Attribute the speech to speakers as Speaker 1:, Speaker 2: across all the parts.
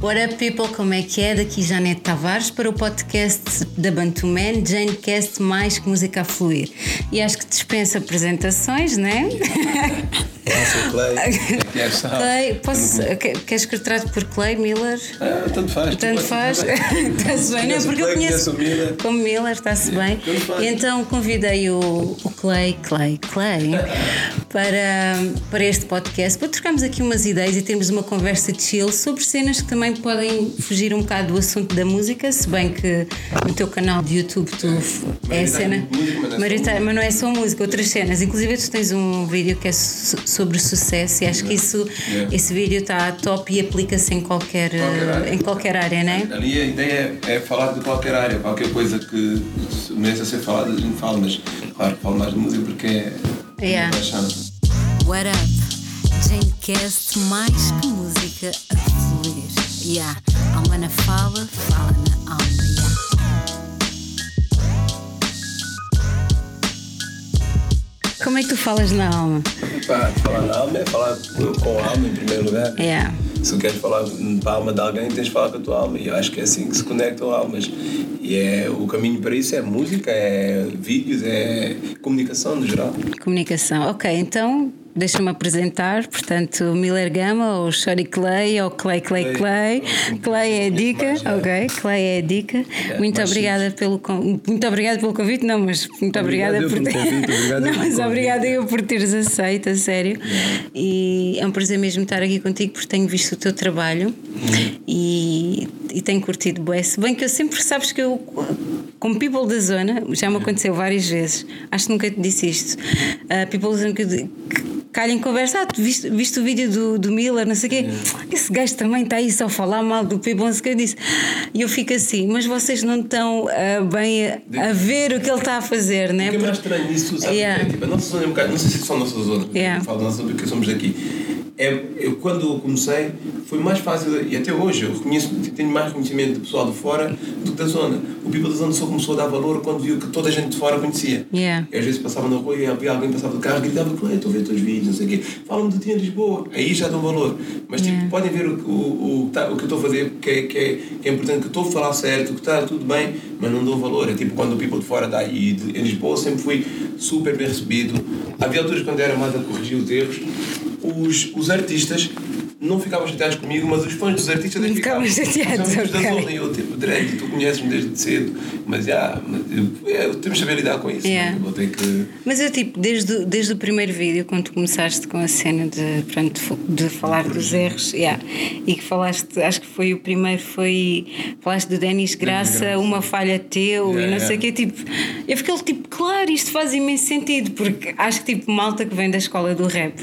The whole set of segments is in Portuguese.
Speaker 1: What up, people? Como é que é? Daqui Janete Tavares para o podcast da Bantu Man, Janecast mais que música a fluir. E acho que dispensa apresentações, né?
Speaker 2: Clay. É
Speaker 1: Clay, posso, queres que eu trate por Clay Miller?
Speaker 2: Ah, tanto faz.
Speaker 1: Tanto faz. Está-se bem, não? Porque eu conheço
Speaker 2: Miller.
Speaker 1: como Miller, está-se bem.
Speaker 2: Tanto
Speaker 1: E então convidei o, o Clay, Clay, Clay para, para este podcast para trocarmos aqui umas ideias e termos uma conversa chill sobre cenas que também podem fugir um bocado do assunto da música, se bem que no teu canal de YouTube tu é a cena.
Speaker 2: Maioritariamente música, mas não é só
Speaker 1: Maioritário- mas não é só música, outras cenas. Inclusive tu tens um vídeo que é so- sobre sucesso e acho que isso,
Speaker 2: Yeah.
Speaker 1: esse vídeo está top e aplica-se em qualquer,
Speaker 2: Qualquer área.
Speaker 1: em qualquer área, não é?
Speaker 2: Ali a ideia é, é falar de qualquer área, qualquer coisa que merece ser falada, a gente fala, mas claro, falo mais de música porque é.
Speaker 1: Yeah.
Speaker 2: é paixão.
Speaker 1: What up? Janecast mais que música a fluir. Yeah. Alma na fala, fala na alma. Yeah. Como é que tu falas na alma?
Speaker 2: Pá, falar na alma é falar com a alma em primeiro lugar.
Speaker 1: Yeah.
Speaker 2: Se tu queres falar para a alma de alguém, tens de falar com a tua alma. E eu acho que é assim que se conectam almas. E é, o caminho para isso é música, é vídeos, é comunicação no geral.
Speaker 1: Comunicação. Ok, então deixa-me apresentar. Portanto, Miller Gama, ou Shorty Clay, ou Clay Clay Clay. Clay é a dica. Ok, Clay é a dica. Muito
Speaker 2: mais
Speaker 1: obrigada pelo muito obrigada pelo convite, não, mas muito obrigada por
Speaker 2: eu
Speaker 1: Não, mas obrigada eu por teres aceito, a sério. E é um prazer mesmo estar aqui contigo porque tenho visto o teu trabalho e, e tenho curtido bué. Se bem que eu sempre sabes que eu, como people da zona, já me aconteceu várias vezes, acho que nunca te disse isto. Uh, people da zona que calha em conversa, ah, viste, viste o vídeo do, do Miller, não sei o quê, esse gajo também está aí só a falar mal do people, não sei o que eu disse. E eu fico assim, mas vocês não estão ah, bem a, a ver o que ele está a fazer, né?
Speaker 2: O que é mais estranho nisso, sabe?
Speaker 1: Yeah.
Speaker 2: É, tipo, a nossa zona é um bocado, não sei se é só a nossa zona,
Speaker 1: Yeah.
Speaker 2: eu falo da nossa zona porque somos daqui. É, eu, quando comecei, foi mais fácil, e até hoje, eu reconheço, tenho mais conhecimento de pessoal de fora do que da zona. O people da zona só começou a dar valor quando viu que toda a gente de fora conhecia.
Speaker 1: Yeah.
Speaker 2: E às vezes passava na rua e havia alguém passava do carro e gritava: "Clay, estou a ver os teus não sei o quê, fala-me de ti em Lisboa. Aí já dão valor. Mas tipo,
Speaker 1: Yeah.
Speaker 2: podem ver o, o, o, tá- o que eu estou a fazer, que é, que, é, que é importante, que estou a falar certo, que está tudo bem, mas não dou valor. É tipo quando o people de fora dá. E de, em Lisboa sempre fui super bem recebido. Havia alturas quando era mais a corrigir os erros, os, os artistas. Não ficavam chateados comigo, mas os fãs dos artistas é que
Speaker 1: Ficavam chateados,
Speaker 2: Os amigos da zona, eu tipo, Dredd, tu conheces-me desde cedo, mas já, mas, é, temos de saber lidar com isso.
Speaker 1: Yeah.
Speaker 2: né? Vou ter que.
Speaker 1: Mas eu, tipo, desde, o- desde o primeiro vídeo, quando tu começaste com a cena de, pronto, de falar dos erros, yeah, e que falaste, acho que foi o primeiro, foi. Falaste do Denis Graça,
Speaker 2: Graça.
Speaker 1: uma falha teu
Speaker 2: Yeah,
Speaker 1: e não sei o
Speaker 2: yeah.
Speaker 1: quê, tipo. Eu fiquei tipo, claro, isto faz imenso sentido, porque acho que, tipo, malta que vem da escola do rap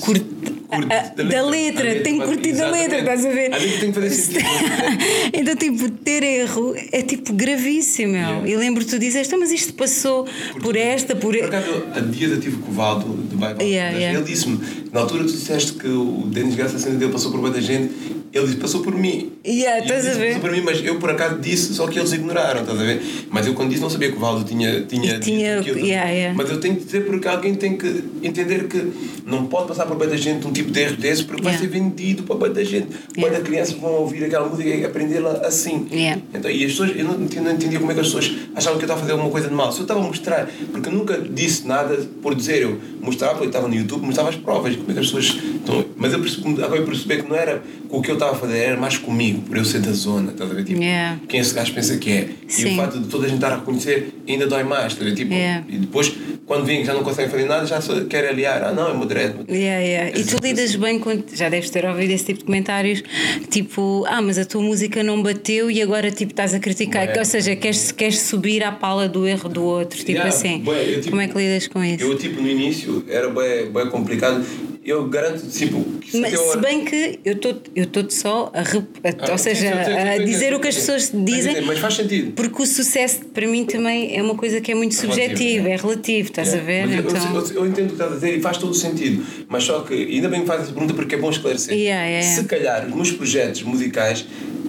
Speaker 1: curte.
Speaker 2: Curte
Speaker 1: a- a-
Speaker 2: da
Speaker 1: da
Speaker 2: letra.
Speaker 1: letra,
Speaker 2: A letra,
Speaker 1: tem curtido a letra, estás a ver?
Speaker 2: A letra tem que fazer sentido.
Speaker 1: então, tipo, ter erro é tipo gravíssimo.
Speaker 2: Yeah.
Speaker 1: E lembro-te tu dizeste, "Ah, mas isto passou por esta, por.
Speaker 2: Por acaso, a dia eu tive com o Valdo do Bairro
Speaker 1: Yeah,
Speaker 2: Alto,
Speaker 1: yeah.
Speaker 2: ele disse-me, na altura tu disseste que o Denis Graça, a cena dele passou por muita gente, ele disse, passou por mim.
Speaker 1: Yeah,
Speaker 2: ele
Speaker 1: estás a
Speaker 2: disse,
Speaker 1: ver?
Speaker 2: Passou por mim, mas eu por acaso disse, só que eles ignoraram, estás a ver? Mas eu quando disse não sabia que o Valdo tinha, tinha,
Speaker 1: tinha- yeah, yeah.
Speaker 2: Mas eu tenho que dizer porque alguém tem que entender que não pode passar por muita gente um tipo de erro desse porque vai ser vendido para muita gente. Quando
Speaker 1: Yeah.
Speaker 2: a criança vão ouvir aquela música e aprendê-la assim. Então, e as pessoas, eu não entendia, não entendia como é que as pessoas achavam que eu estava a fazer alguma coisa de mal. Se eu estava a mostrar, porque eu nunca disse nada por dizer, eu mostrava, eu estava no YouTube, mostrava as provas, como é que as pessoas. Então, mas eu percebi, agora eu percebi que não era com o que eu estava a fazer, era mais comigo, por eu ser da zona, estás a ver? Tipo,
Speaker 1: Yeah.
Speaker 2: quem esse gajo pensa que é. E
Speaker 1: Sim.
Speaker 2: o facto de toda a gente estar a reconhecer ainda dói mais, estás a ver? Tipo,
Speaker 1: Yeah.
Speaker 2: E depois, quando vêm que já não conseguem fazer nada, já só querem aliar. Ah, não, é moderado.
Speaker 1: Yeah, yeah. E tu lidas bem com. Já deves ter ouvido esse tipo de comentários, tipo, ah, mas a tua música não bateu e agora tipo estás a criticar.
Speaker 2: É.
Speaker 1: Ou seja, queres, queres subir à pala do erro do outro, tipo
Speaker 2: Yeah,
Speaker 1: assim.
Speaker 2: bué, eu, tipo,
Speaker 1: Como é que lidas com isso?
Speaker 2: Eu, tipo, no início, era bem, bem complicado. Eu garanto, tipo, que se
Speaker 1: Mas, se bem que eu estou eu tô só a,
Speaker 2: Ah,
Speaker 1: ou
Speaker 2: sim,
Speaker 1: seja,
Speaker 2: sim, sei, eu
Speaker 1: a dizer o que as pessoas dizem,
Speaker 2: Mas faz sentido.
Speaker 1: porque o sucesso para mim também é uma coisa que é muito subjetiva,
Speaker 2: é.
Speaker 1: é relativo, estás a ver?
Speaker 2: Mas eu-
Speaker 1: então,
Speaker 2: eu, eu, eu entendo o que estás a dizer e faz todo o sentido. Mas só que, ainda bem que fazes essa pergunta porque é bom esclarecer.
Speaker 1: Yeah, yeah.
Speaker 2: Se calhar os meus projetos musicais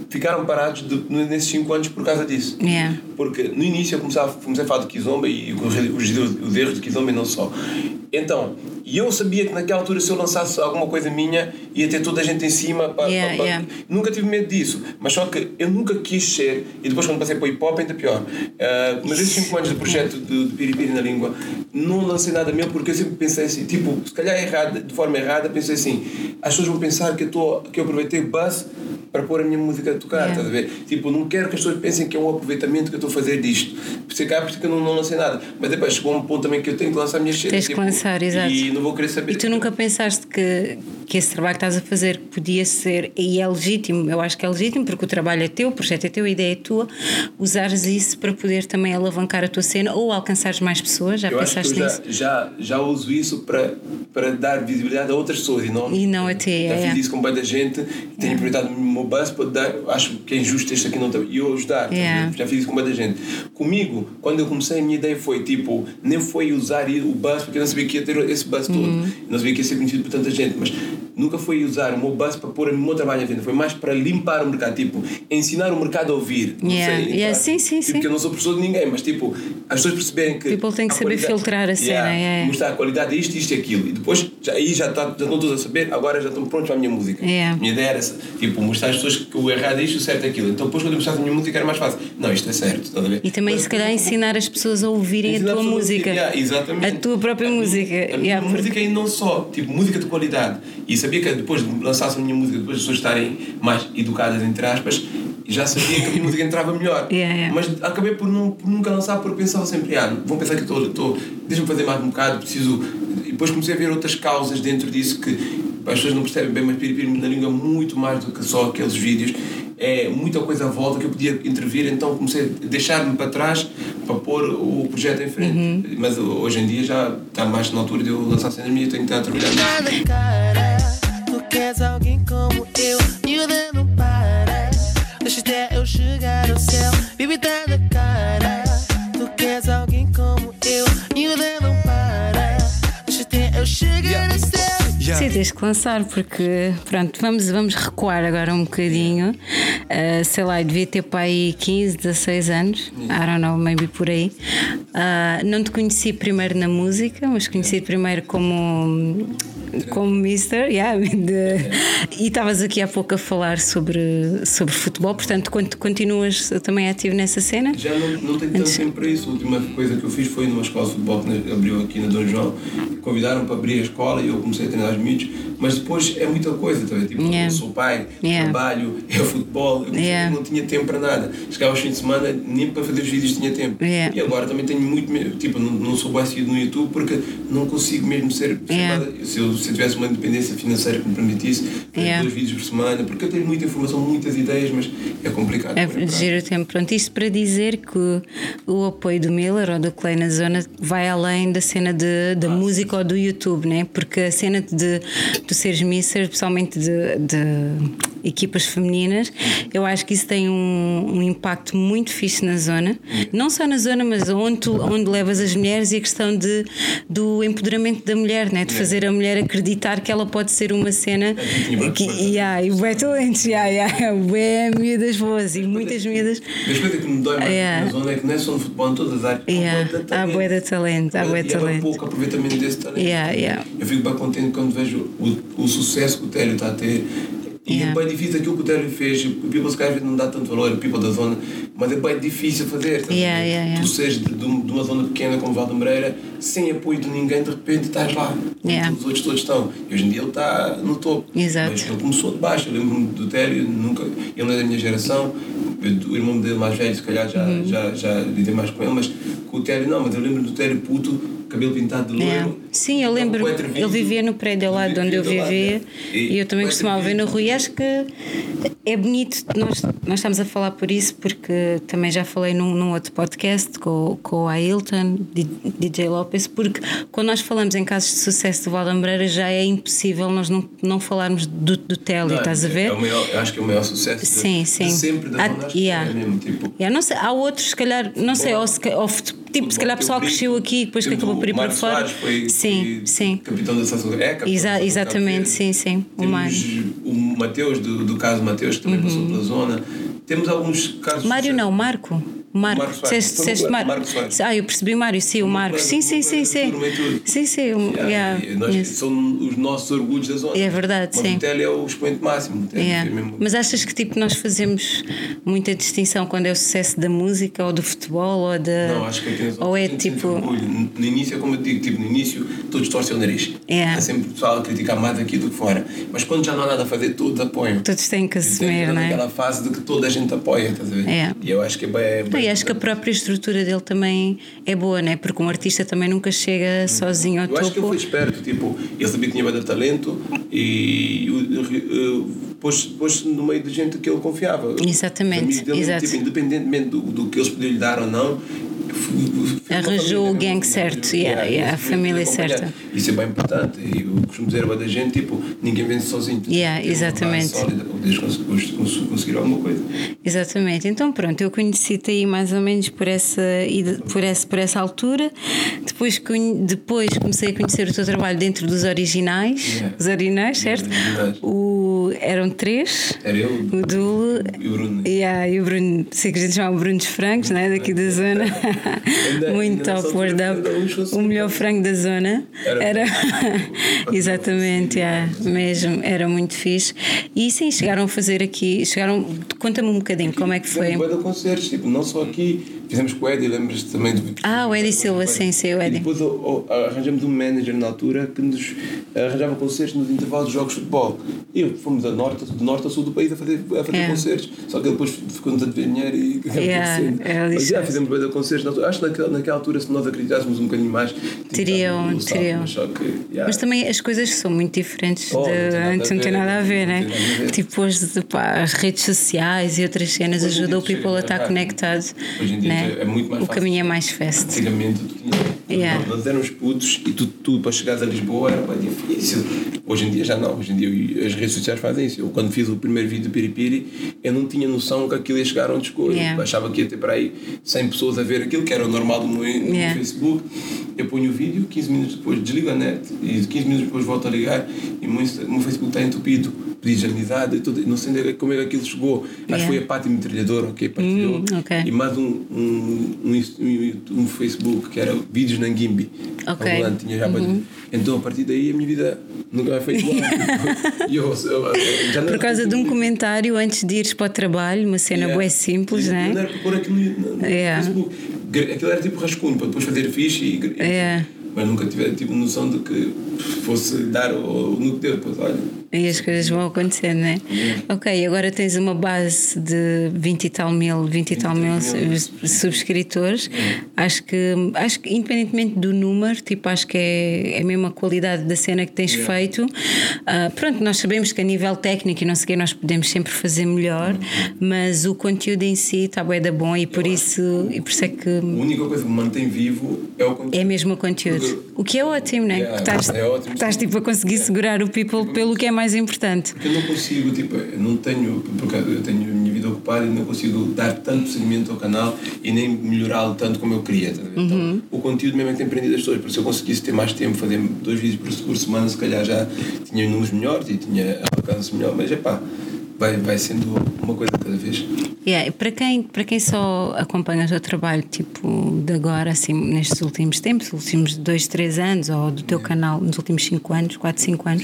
Speaker 2: ficaram parados de- nesses 5 anos por causa disso.
Speaker 1: Yeah.
Speaker 2: Porque no início eu começava, comecei a falar de Kizomba e os, os, os erros de Kizomba e não só. Então, E eu sabia que naquela altura, se eu lançasse alguma coisa minha, ia ter toda a gente em cima. Pá,
Speaker 1: Yeah,
Speaker 2: pá, pá.
Speaker 1: yeah.
Speaker 2: Nunca tive medo disso. Mas só que eu nunca quis ser, e depois quando passei para o hip hop, ainda pior. Ah, mas esses 5 anos de projeto de, de Piripiri na língua, não lancei nada meu porque eu sempre pensei assim, tipo, se calhar errado, de forma errada, pensei assim: as pessoas vão pensar que eu, tô, que eu aproveitei o buzz para pôr a minha música a tocar,
Speaker 1: Yeah.
Speaker 2: estás a ver? Tipo, não quero que as pessoas pensem que é um aproveitamento que eu estou a fazer disto. Por isso é que há por isso que eu não, não lancei nada. Mas depois chegou um ponto também que eu tenho que lançar a minha cenas.
Speaker 1: Tens que
Speaker 2: tipo,
Speaker 1: lançar, exato.
Speaker 2: E não vou querer saber.
Speaker 1: E tu nunca pensaste que, que esse trabalho que estás a fazer podia ser, e é legítimo, eu acho que é legítimo, porque o trabalho é teu, o projeto é teu, a ideia é tua, usares isso para poder também alavancar a tua cena ou alcançares mais pessoas? Já
Speaker 2: eu acho que
Speaker 1: pensaste
Speaker 2: eu
Speaker 1: nisso?
Speaker 2: já, já, já uso isso para, para dar visibilidade a outras pessoas e não,
Speaker 1: E não a ti,
Speaker 2: Já
Speaker 1: é.
Speaker 2: fiz isso com muita gente tenho aproveitado o meu buzz para dar. Acho que é injusto este aqui não tá- e eu ajudar.
Speaker 1: Yeah.
Speaker 2: Já fiz isso com muita gente. Comigo, quando eu comecei, a minha ideia foi tipo, nem foi usar o buzz, porque eu não sabia que ia ter esse buzz todo.
Speaker 1: Uhum.
Speaker 2: Não sabia que ia ser conhecido por tanta gente, mas nunca foi usar o meu buzz para pôr o meu trabalho à venda. Foi mais para limpar o mercado, tipo, ensinar o mercado a ouvir. Não
Speaker 1: Yeah.
Speaker 2: sei,
Speaker 1: Yeah, sim, sim,
Speaker 2: tipo,
Speaker 1: sim.
Speaker 2: Porque eu não sou professor de ninguém, mas tipo, as pessoas perceberem que.
Speaker 1: People têm que saber filtrar a cena, é.
Speaker 2: Mostrar a qualidade disto, isto e aquilo. E depois, já, aí já, tá, já estão todos a saber, agora já estão prontos para a minha música. A minha ideia era tipo, mostrar pessoas que o errado é isto, o certo é aquilo. Então depois quando eu mostrasse a minha música era mais fácil. Não, isto é certo, estás a ver?
Speaker 1: E também,
Speaker 2: Mas-
Speaker 1: se calhar, ensinar as pessoas a ouvirem a tua
Speaker 2: a
Speaker 1: música.
Speaker 2: ouvir, yeah, exatamente.
Speaker 1: A tua própria música.
Speaker 2: A minha
Speaker 1: Yeah, porque-
Speaker 2: música e não só, tipo, música de qualidade. E sabia que depois de lançasse a minha música, depois as pessoas estarem mais educadas, entre aspas, já sabia que a minha música entrava melhor.
Speaker 1: Yeah, yeah.
Speaker 2: Mas acabei por, não, por nunca lançar porque pensava sempre, ah, vão pensar que estou deixa-me fazer mais um bocado, preciso. Depois comecei a ver outras causas dentro disso que as pessoas não percebem bem, mas piripiri na língua muito mais do que só aqueles vídeos. É muita coisa à volta que eu podia intervir, então comecei a deixar-me para trás para pôr o projeto em frente.
Speaker 1: Uhum.
Speaker 2: Mas hoje em dia já está mais na altura de eu lançar cenas minhas, tenho que estar a trabalhar nisso.
Speaker 3: Cara, tu queres alguém como eu, miúda não para. Deixa até eu chegar ao céu, tá na cara. Tu queres alguém como eu, miúda não
Speaker 1: Sim, tens que lançar, porque pronto, vamos, vamos recuar agora um bocadinho. Uh, sei lá, eu devia ter para aí 15, 16 anos, I don't know, maybe por aí. Uh, não te conheci primeiro na música, mas conheci primeiro como, como Mister, yeah, de- e estavas aqui há pouco a falar sobre, sobre futebol, portanto, quando continuas também ativo nessa cena?
Speaker 2: Já não, não tenho tanto tempo para isso. A última coisa que eu fiz foi numa escola de futebol que abriu aqui na Dom João. Convidaram para abrir a escola e eu comecei a treinar os miúdos. Mas depois é muita coisa, tá? Tipo,
Speaker 1: Yeah.
Speaker 2: eu sou pai,
Speaker 1: Yeah.
Speaker 2: trabalho, é futebol. Eu
Speaker 1: Yeah.
Speaker 2: não tinha tempo para nada. Chegava aos fins de semana, nem para fazer os vídeos tinha tempo. E agora também tenho muito. me- Tipo, não, não sou bem seguido no YouTube porque não consigo mesmo ser. nada. Se eu, se eu tivesse uma independência financeira que me permitisse, fazer dois vídeos por semana, porque eu tenho muita informação, muitas ideias, mas é complicado.
Speaker 1: É
Speaker 2: enquanto.
Speaker 1: giro o tempo. Pronto, isto para dizer que o apoio do Miller ou do Clay na zona vai além da cena de, da música ou do YouTube, né? Porque a cena de tu seres misser, especialmente de, de equipas femininas, eu acho que isso tem um, um impacto muito fixe na zona. Não só na zona, mas onde, tu, onde levas as mulheres e a questão de, do empoderamento da mulher, né? De fazer a mulher acreditar que ela pode ser uma cena
Speaker 2: tinha
Speaker 1: que, yeah, e bué talentos, yeah, yeah, bué miúdas boas e muitas miúdas.
Speaker 2: Mas coisa que me dói mais
Speaker 1: Yeah.
Speaker 2: na zona é que não é só no futebol, em todas as áreas.
Speaker 1: Yeah. Há bué de talento, há bué de
Speaker 2: E
Speaker 1: talento.
Speaker 2: pouco aproveitamento desse talento.
Speaker 1: Yeah, yeah.
Speaker 2: Eu fico bem contente quando vejo o, o sucesso que o Télio está a ter. E
Speaker 1: Yeah.
Speaker 2: é bem difícil aquilo que o Télio fez. O People vezes não dá tanto valor, o People da zona, mas é bem difícil fazer.
Speaker 1: Yeah, yeah, yeah.
Speaker 2: Tu seres de, de uma zona pequena como Valdemoreira, sem apoio de ninguém, de repente estás lá.
Speaker 1: Yeah.
Speaker 2: Os outros todos estão. E hoje em dia ele está no topo.
Speaker 1: Exato.
Speaker 2: Mas ele começou de baixo. Eu lembro-me do Télio, nunca, ele não é da minha geração. Eu- O irmão dele mais velho, se calhar já,
Speaker 1: Uhum.
Speaker 2: já, já lidei mais com ele, mas com o Télio não. Mas eu lembro do Télio puto, cabelo pintado de
Speaker 1: Yeah.
Speaker 2: loiro.
Speaker 1: Sim, eu lembro. Ele vivia no prédio lado de onde eu
Speaker 2: Vivia lado, né?
Speaker 1: e eu também costumava ver no Rui. Acho que é bonito, nós, nós estamos a falar por isso, porque também já falei num, num outro podcast com, com o Ailton, DJ Lopes, porque quando nós falamos em casos de sucesso de Valdambreira já é impossível nós não, não falarmos do, do Telly,
Speaker 2: Não,
Speaker 1: estás a ver?
Speaker 2: É o maior, acho que é o maior sucesso de-
Speaker 1: Sim,
Speaker 2: de,
Speaker 1: sim.
Speaker 2: sempre da
Speaker 1: Há- yeah.
Speaker 2: é mesmo, tipo,
Speaker 1: Yeah, não sei, há outros, se calhar, não sei, ou, se, ou fut- tipo, se calhar o pessoal cresceu aqui e depois que acabou por ir para fora.
Speaker 2: Soares foi,
Speaker 1: sim,
Speaker 2: foi
Speaker 1: sim.
Speaker 2: capitão da seleção. É, capitão
Speaker 1: Exa- exatamente, sim, sim. O Mário.
Speaker 2: o Mateus, do, do caso Mateus, que também passou pela zona. Temos alguns casos.
Speaker 1: Mário não, Marco. Marco,
Speaker 2: Marco
Speaker 1: disseste, disseste
Speaker 2: Marco-
Speaker 1: Marco.
Speaker 2: Marco Soares.
Speaker 1: Ah, eu percebi Mário, sim, o Marcos. Sim, sim, sim, sim. Sim, sim. o-
Speaker 2: são os nossos orgulhos da zona.
Speaker 1: É verdade, sim.
Speaker 2: O Tele é o expoente máximo. O é
Speaker 1: Mas achas que tipo nós fazemos muita distinção quando é o sucesso da música ou do futebol ou da
Speaker 2: Não, acho que aqui
Speaker 1: ou é tipo.
Speaker 2: No início, é como eu digo, tipo, no início todos torcem o nariz. Há sempre pessoal a criticar mais daqui do que fora. Mas quando já não há nada a fazer, todos apoiam.
Speaker 1: todos têm que assumir,
Speaker 2: Então,
Speaker 1: não é?
Speaker 2: naquela fase de que toda a gente apoia, estás a ver?
Speaker 1: É.
Speaker 2: E eu acho que é bem.
Speaker 1: Não, e acho que a própria estrutura dele também é boa, né? Porque um artista também nunca chega sozinho ao
Speaker 2: Eu acho que ele
Speaker 1: topo.
Speaker 2: foi esperto, tipo, ele sabia que tinha bastante talento e uh, uh, pôs, no meio de gente que ele confiava.
Speaker 1: Exatamente,
Speaker 2: dele,
Speaker 1: exato.
Speaker 2: Tipo, independentemente do, do que eles podiam lhe dar ou não,
Speaker 1: Arranjou o gang
Speaker 2: né?
Speaker 1: certo, yeah, yeah, a família certa.
Speaker 2: Isso é bem importante. E eu costumo dizer a da gente, tipo, ninguém vence sozinho.
Speaker 1: Yeah,
Speaker 2: Tem uma
Speaker 1: exatamente.
Speaker 2: Sólida, cons- conseguir alguma coisa.
Speaker 1: Exatamente. Então pronto, eu conheci-te aí mais ou menos por essa, por essa, por essa altura. Depois, depois comecei a conhecer o teu trabalho dentro dos originais.
Speaker 2: Yeah.
Speaker 1: Os originais, certo?
Speaker 2: originais.
Speaker 1: O, eram três.
Speaker 2: Era eu
Speaker 1: O Dulo
Speaker 2: e o Bruno.
Speaker 1: Yeah, e o Bruno, sei que a gente chama Bruno dos Frangos, né? daqui da zona. Muito top, word up. O melhor frango da zona.
Speaker 2: Era-
Speaker 1: Era. Exatamente, yeah, mesmo. Era muito fixe. E sim, chegaram a fazer aqui. Chegaram. Conta-me um bocadinho como é que foi.
Speaker 2: De concertos, tipo, não só aqui, fizemos com o Eddie, lembras-te também do.
Speaker 1: Ah, o Eddie Silva, sim, sim, o
Speaker 2: E
Speaker 1: Eddie.
Speaker 2: depois o- o- arranjamos um manager na altura que nos arranjava concertos nos intervalos de jogos de futebol. E fomos a norte, de norte a sul do país a fazer, a fazer
Speaker 1: É.
Speaker 2: concertos. Só que ele depois ficou-nos a dever dinheiro e
Speaker 1: Yeah, é
Speaker 2: Mas já fizemos de concertos. na altura. Acho que naquela, naquela altura, se nós acreditássemos um bocadinho mais,
Speaker 1: Teriam,
Speaker 2: tínhamos um
Speaker 1: teriam.
Speaker 2: Mas, que, yeah.
Speaker 1: Mas também as coisas são muito diferentes
Speaker 2: Oh,
Speaker 1: de
Speaker 2: não tem nada a
Speaker 1: antes, não tem nada a ver,
Speaker 2: não
Speaker 1: né?
Speaker 2: nada.
Speaker 1: Tipo, hoje, pá, as redes sociais e outras cenas
Speaker 2: Hoje
Speaker 1: ajudam o people a estar conectado.
Speaker 2: Hoje em dia
Speaker 1: né?
Speaker 2: é muito mais
Speaker 1: O
Speaker 2: fácil.
Speaker 1: caminho é mais fast.
Speaker 2: Antigamente tu tinhas.
Speaker 1: Yeah.
Speaker 2: Nós éramos putos e tu, tu para chegares a Lisboa era bem difícil. Hoje em dia já não. Hoje em dia as redes sociais fazem isso. Eu quando fiz o primeiro vídeo do Piripiri, eu não tinha noção que aquilo ia chegar onde chegou.
Speaker 1: Yeah.
Speaker 2: Eu achava que ia ter para aí 100 pessoas a ver aquilo, que era o normal no
Speaker 1: Yeah.
Speaker 2: Facebook. Eu ponho o vídeo, 15 minutos depois desligo a net e 15 minutos depois volto a ligar e o meu, o meu Facebook está entupido. Pedi amizade e tudo. Não sei é- como é que aquilo chegou. Acho que
Speaker 1: Yeah.
Speaker 2: foi a Pátio Metralhadora, ok? Partilhou.
Speaker 1: Hum, ok.
Speaker 2: E mais um, um, um, um, um Facebook que era Vídeos na Gimbi.
Speaker 1: Ok.
Speaker 2: Ao volante, tinha já
Speaker 1: Uhum.
Speaker 2: Então a partir daí a minha vida nunca mais foi igual. Eu, eu, eu, já não
Speaker 1: Por causa de um
Speaker 2: tipo-
Speaker 1: comentário antes de ires para o trabalho, uma cena
Speaker 2: Yeah.
Speaker 1: bué simples,
Speaker 2: Eu
Speaker 1: né?
Speaker 2: não era para pôr aquilo no, no
Speaker 1: Yeah.
Speaker 2: Facebook. Aquilo era tipo rascunho para depois fazer fixe e.
Speaker 1: Yeah.
Speaker 2: Mas nunca tive tipo, noção de que fosse dar o, o no. Depois, olha.
Speaker 1: E as coisas vão acontecendo, né? Ok, agora tens uma base de 20 e tal mil, 20 e tal mil
Speaker 2: mil.
Speaker 1: sub- subscritores. Acho que, acho que, independentemente do número, tipo, acho que é, é mesmo a qualidade da cena que tens
Speaker 2: Yeah.
Speaker 1: feito. Ah, pronto, nós sabemos que a nível técnico e não sei o quê, nós podemos sempre fazer melhor, mas o conteúdo em si está bem da bom e por isso, e por isso é que
Speaker 2: A única coisa que me mantém vivo é o conteúdo.
Speaker 1: é mesmo o conteúdo.
Speaker 2: Porque-
Speaker 1: O que é ótimo, né?
Speaker 2: Yeah,
Speaker 1: que estás,
Speaker 2: é ótimo.
Speaker 1: estás tipo a conseguir segurar o people pelo que é mais importante.
Speaker 2: Porque eu não consigo, tipo, eu não tenho, porque eu tenho a minha vida ocupada e não consigo dar tanto seguimento ao canal e nem melhorá-lo tanto como eu queria. tá? Então,
Speaker 1: Uhum.
Speaker 2: o conteúdo mesmo é que tem prendido as pessoas, porque se eu conseguisse ter mais tempo, fazer dois vídeos por, por semana, se calhar já tinha números melhores e tinha alcance melhor, mas é pá, vai, vai sendo uma coisa cada vez.
Speaker 1: Yeah, para, quem, para quem só acompanha o teu trabalho, tipo, de agora, assim, nestes últimos tempos, últimos dois, três anos, ou do teu canal nos últimos cinco anos, quatro, cinco anos,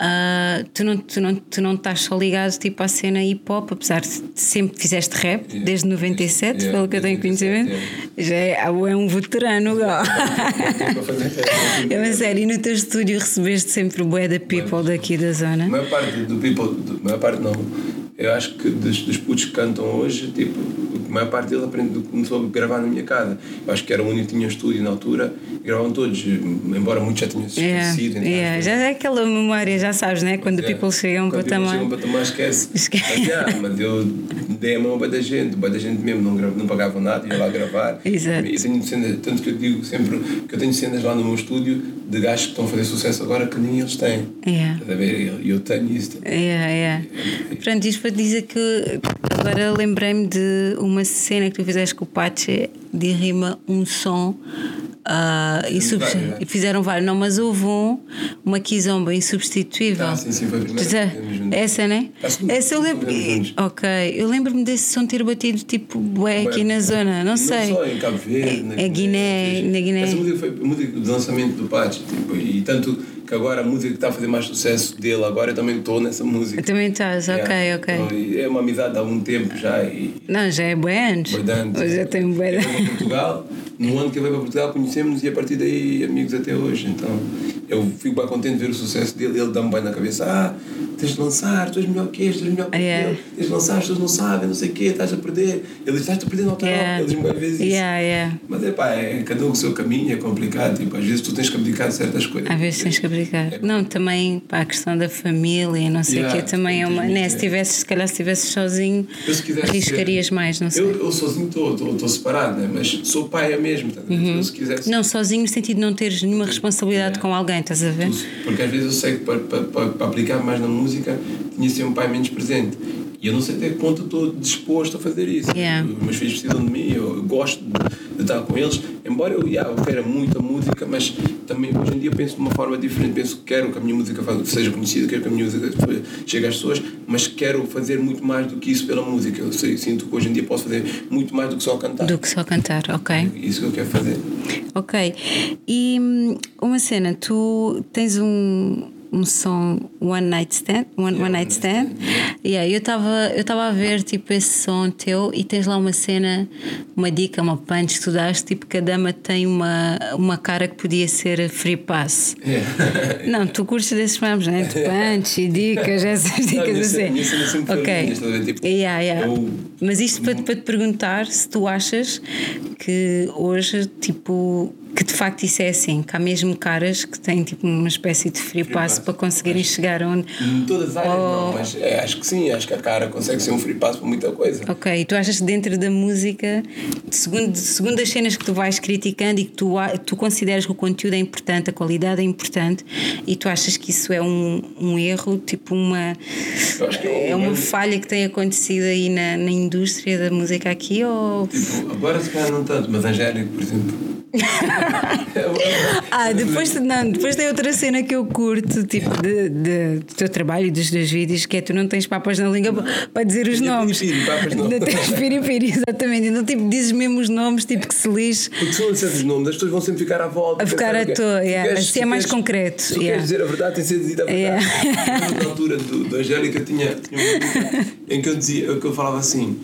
Speaker 1: ah, tu, não, tu, não, tu não estás só ligado tipo, à cena hip hop, apesar de sempre fizeste rap,
Speaker 2: Yeah.
Speaker 1: desde 97,
Speaker 2: Yeah,
Speaker 1: pelo que eu tenho
Speaker 2: desde 97,
Speaker 1: conhecimento, já é, é um veterano, É uma série, e no teu estúdio recebeste sempre o bué da people daqui da
Speaker 2: A
Speaker 1: zona.
Speaker 2: maior parte do people, do- a maior parte não. Eu acho que dos, dos putos que cantam hoje, tipo, a maior parte deles aprende, começou a gravar na minha casa. Eu acho que era o único que tinha estúdio na altura, gravavam todos, embora muitos já tenham se esquecido.
Speaker 1: yeah. Já é aquela memória, já sabes, né? Quando
Speaker 2: Yeah.
Speaker 1: people um
Speaker 2: Quando people
Speaker 1: patamar.
Speaker 2: chega a um patamar, esquece.
Speaker 1: Esquece.
Speaker 2: Mas, yeah, mas eu dei a mão a da gente, bué da gente mesmo, não, gra- não pagavam nada, ia lá gravar.
Speaker 1: Exato.
Speaker 2: E tenho cenas, tanto que eu digo sempre que eu tenho cenas lá no meu estúdio de gajos que estão a fazer sucesso agora que nem eles têm.
Speaker 1: Yeah.
Speaker 2: Estás a ver? E eu tenho isso.
Speaker 1: Yeah, yeah. Pronto, isto para dizer que agora lembrei-me de uma cena que tu fizeste com o Pache de rima um som ah, e,
Speaker 2: vários,
Speaker 1: e fizeram vários. Não, mas houve um, uma Kizomba insubstituível.
Speaker 2: Ah, sim, sim, foi a
Speaker 1: é, essa, né? Essa eu lembro. Ok, eu lembro-me desse som ter batido tipo bué aqui na zona, não sei.
Speaker 2: só em Cabo Verde, na
Speaker 1: É Guiné, na Guiné.
Speaker 2: Essa música foi a música do lançamento do Pachi. Tipo, e tanto que agora a música que está a fazer mais sucesso dele, agora eu também estou nessa música.
Speaker 1: Também estás, ok,
Speaker 2: Yeah.
Speaker 1: ok.
Speaker 2: Então, e é uma amizade há algum tempo já. E,
Speaker 1: Não, já é bué anos.
Speaker 2: Portanto,
Speaker 1: Hoje já tenho bué
Speaker 2: ele
Speaker 1: de-
Speaker 2: veio para Portugal, no ano que ele veio para Portugal conhecemos e a partir daí amigos até hoje. Então eu fico bem contente de ver o sucesso dele. Ele dá-me bem na cabeça: ah, tens de lançar, tu és melhor que este, tu és melhor que
Speaker 1: Yeah.
Speaker 2: ele, tens de lançar, as pessoas não sabem, não sei o quê, estás a perder. Ele diz: estás a perder no autoral.
Speaker 1: Yeah.
Speaker 2: Ele diz-me às vezes isso.
Speaker 1: Yeah, yeah.
Speaker 2: Mas é pá, é, cada um o seu caminho, é complicado. Tipo, às vezes tu tens que abdicar de certas coisas.
Speaker 1: Às vezes tens que abdicar. Não, também para a questão da família não sei o
Speaker 2: Yeah,
Speaker 1: quê, também é uma. Né, se tivesses, se calhar se estivesses sozinho, arriscarias
Speaker 2: ser-
Speaker 1: mais, não sei.
Speaker 2: Eu, eu sozinho estou separado, né? mas sou pai é mesmo. Tá? Eu, se quisesse.
Speaker 1: Uhum. Não, sozinho no sentido de não teres nenhuma responsabilidade com alguém, estás a ver?
Speaker 2: Porque às vezes eu sei que para, para, para, para aplicar mais na música tinha de ser um pai menos presente. E eu não sei até que ponto eu estou disposto a fazer isso.
Speaker 1: Yeah.
Speaker 2: Os meus filhos precisam de mim, eu, eu gosto de, de estar com eles. Embora eu, yeah, eu queira muito a música, mas também hoje em dia penso de uma forma diferente. Penso que quero que a minha música seja conhecida, quero que a minha música chegue às pessoas, mas quero fazer muito mais do que isso pela música. Eu sei, sinto que hoje em dia posso fazer muito mais do que só cantar.
Speaker 1: Do que só cantar, ok.
Speaker 2: Isso que eu quero fazer.
Speaker 1: Ok. E hum, uma cena, tu tens um, um som One Night Stand, One, one Night Stand. Yeah, eu estava eu tava a ver tipo esse som teu e tens lá uma cena, uma dica, uma punch que tu dás, tipo que a dama tem uma, uma cara que podia ser free pass.
Speaker 2: É.
Speaker 1: Não, tu curtes desses mamos, né? De punch e dicas, essas
Speaker 2: Não, a
Speaker 1: dicas
Speaker 2: minha
Speaker 1: assim.
Speaker 2: minha cena sempre foi
Speaker 1: Ok.
Speaker 2: linha, estás a ver? Tipo,
Speaker 1: Yeah, yeah.
Speaker 2: eu-
Speaker 1: Mas isto para, para te perguntar se tu achas que hoje, tipo, que de facto isso é assim, que há mesmo caras que têm tipo uma espécie de free pass
Speaker 2: pass.
Speaker 1: para conseguirem chegar onde.
Speaker 2: Em todas as áreas,
Speaker 1: Oh.
Speaker 2: não, mas é, acho que sim, acho que a cara consegue ser um free pass para muita coisa.
Speaker 1: Ok, e tu achas que dentro da música, segundo, segundo as cenas que tu vais criticando e que tu, tu consideras que o conteúdo é importante, a qualidade é importante, e tu achas que isso é um, um erro, tipo uma.
Speaker 2: Eu acho que é
Speaker 1: É
Speaker 2: um-
Speaker 1: uma falha que tem acontecido aí na, na indústria da música aqui? Ou.
Speaker 2: Tipo, agora se calhar não tanto, mas Angélico, por exemplo.
Speaker 1: Ah, depois, não, depois tem outra cena que eu curto, tipo, de, de- do teu trabalho e dos teus vídeos, que é tu não tens papas na língua para dizer os nomes.
Speaker 2: piripiri, papas não.
Speaker 1: Não tens piripiri, exatamente. Então, tipo, dizes mesmo os nomes, tipo, que se lixe.
Speaker 2: Porque se não disseres os nomes, as pessoas vão sempre ficar à volta.
Speaker 1: A ficar à toa, yeah. Assim é mais
Speaker 2: queres-
Speaker 1: concreto,
Speaker 2: Se tu
Speaker 1: yeah.
Speaker 2: queres dizer a verdade, tem de ser dita a verdade.
Speaker 1: Yeah.
Speaker 2: Na altura do, do Angélica tinha, tinha em que eu dizia, que eu falava assim: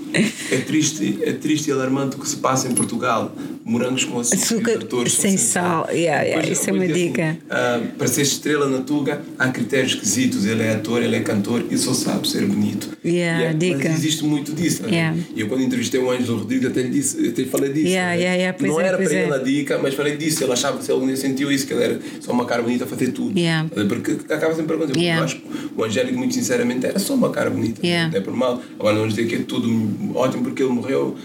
Speaker 2: é triste, é triste e alarmante o que se passa em Portugal. Morangos com açúcar,
Speaker 1: Açúcar sem sal. Yeah, yeah,
Speaker 2: Depois-
Speaker 1: isso é uma dica.
Speaker 2: assim, ah, para ser estrela na Tuga há critérios esquisitos. Ele é ator, ele é cantor e só sabe ser bonito.
Speaker 1: Yeah,
Speaker 2: é-
Speaker 1: dica.
Speaker 2: Mas existe muito disso. né?
Speaker 1: Yeah.
Speaker 2: E eu, quando entrevistei o Ângelo Rodrigues, até lhe disse, até lhe falei disso.
Speaker 1: Yeah,
Speaker 2: né?
Speaker 1: yeah, yeah,
Speaker 2: Não
Speaker 1: é,
Speaker 2: era para
Speaker 1: é.
Speaker 2: ele a dica, mas falei disso. Ele achava que dia sentiu isso, que ele era só uma cara bonita a fazer tudo.
Speaker 1: Yeah.
Speaker 2: Porque acaba sempre acontecer.
Speaker 1: Yeah.
Speaker 2: Eu acho que o Angélico, muito sinceramente, era só uma cara bonita.
Speaker 1: Yeah.
Speaker 2: Não é por mal. Agora não vamos dizer que é tudo ótimo porque ele morreu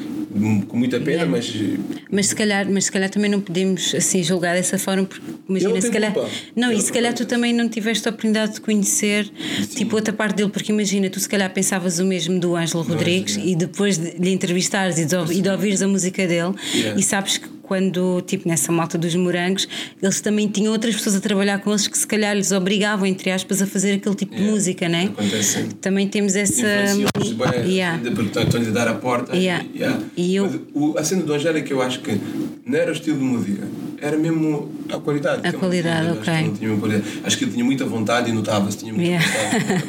Speaker 2: com muita pena, mas.
Speaker 1: Mas se, calhar, mas se calhar também não podemos assim julgar dessa forma, porque imagina, se calhar.
Speaker 2: culpa.
Speaker 1: Não, e se calhar tu também não tiveste a oportunidade de conhecer tipo outra parte dele, porque imagina, tu se calhar pensavas o mesmo do Ângelo Rodrigues e depois de lhe entrevistares e de, e de ouvires a música dele
Speaker 2: Yeah.
Speaker 1: e sabes que quando, tipo, nessa malta dos morangos, eles também tinham outras pessoas a trabalhar com eles que se calhar lhes obrigavam, entre aspas, a fazer aquele tipo de
Speaker 2: Yeah.
Speaker 1: música, né?
Speaker 2: Acontece.
Speaker 1: Também temos essa.
Speaker 2: bem,
Speaker 1: Yeah.
Speaker 2: ainda porque estão-lhes a dar a porta. E, yeah.
Speaker 1: E eu-
Speaker 2: Mas o, a cena do Angélica eu acho que não era o estilo de música, era mesmo a qualidade.
Speaker 1: A
Speaker 2: que
Speaker 1: qualidade,
Speaker 2: tinha. Acho que
Speaker 1: ok.
Speaker 2: ele não tinha qualidade. Acho que ele tinha muita vontade e notava-se, tinha muita
Speaker 1: Yeah.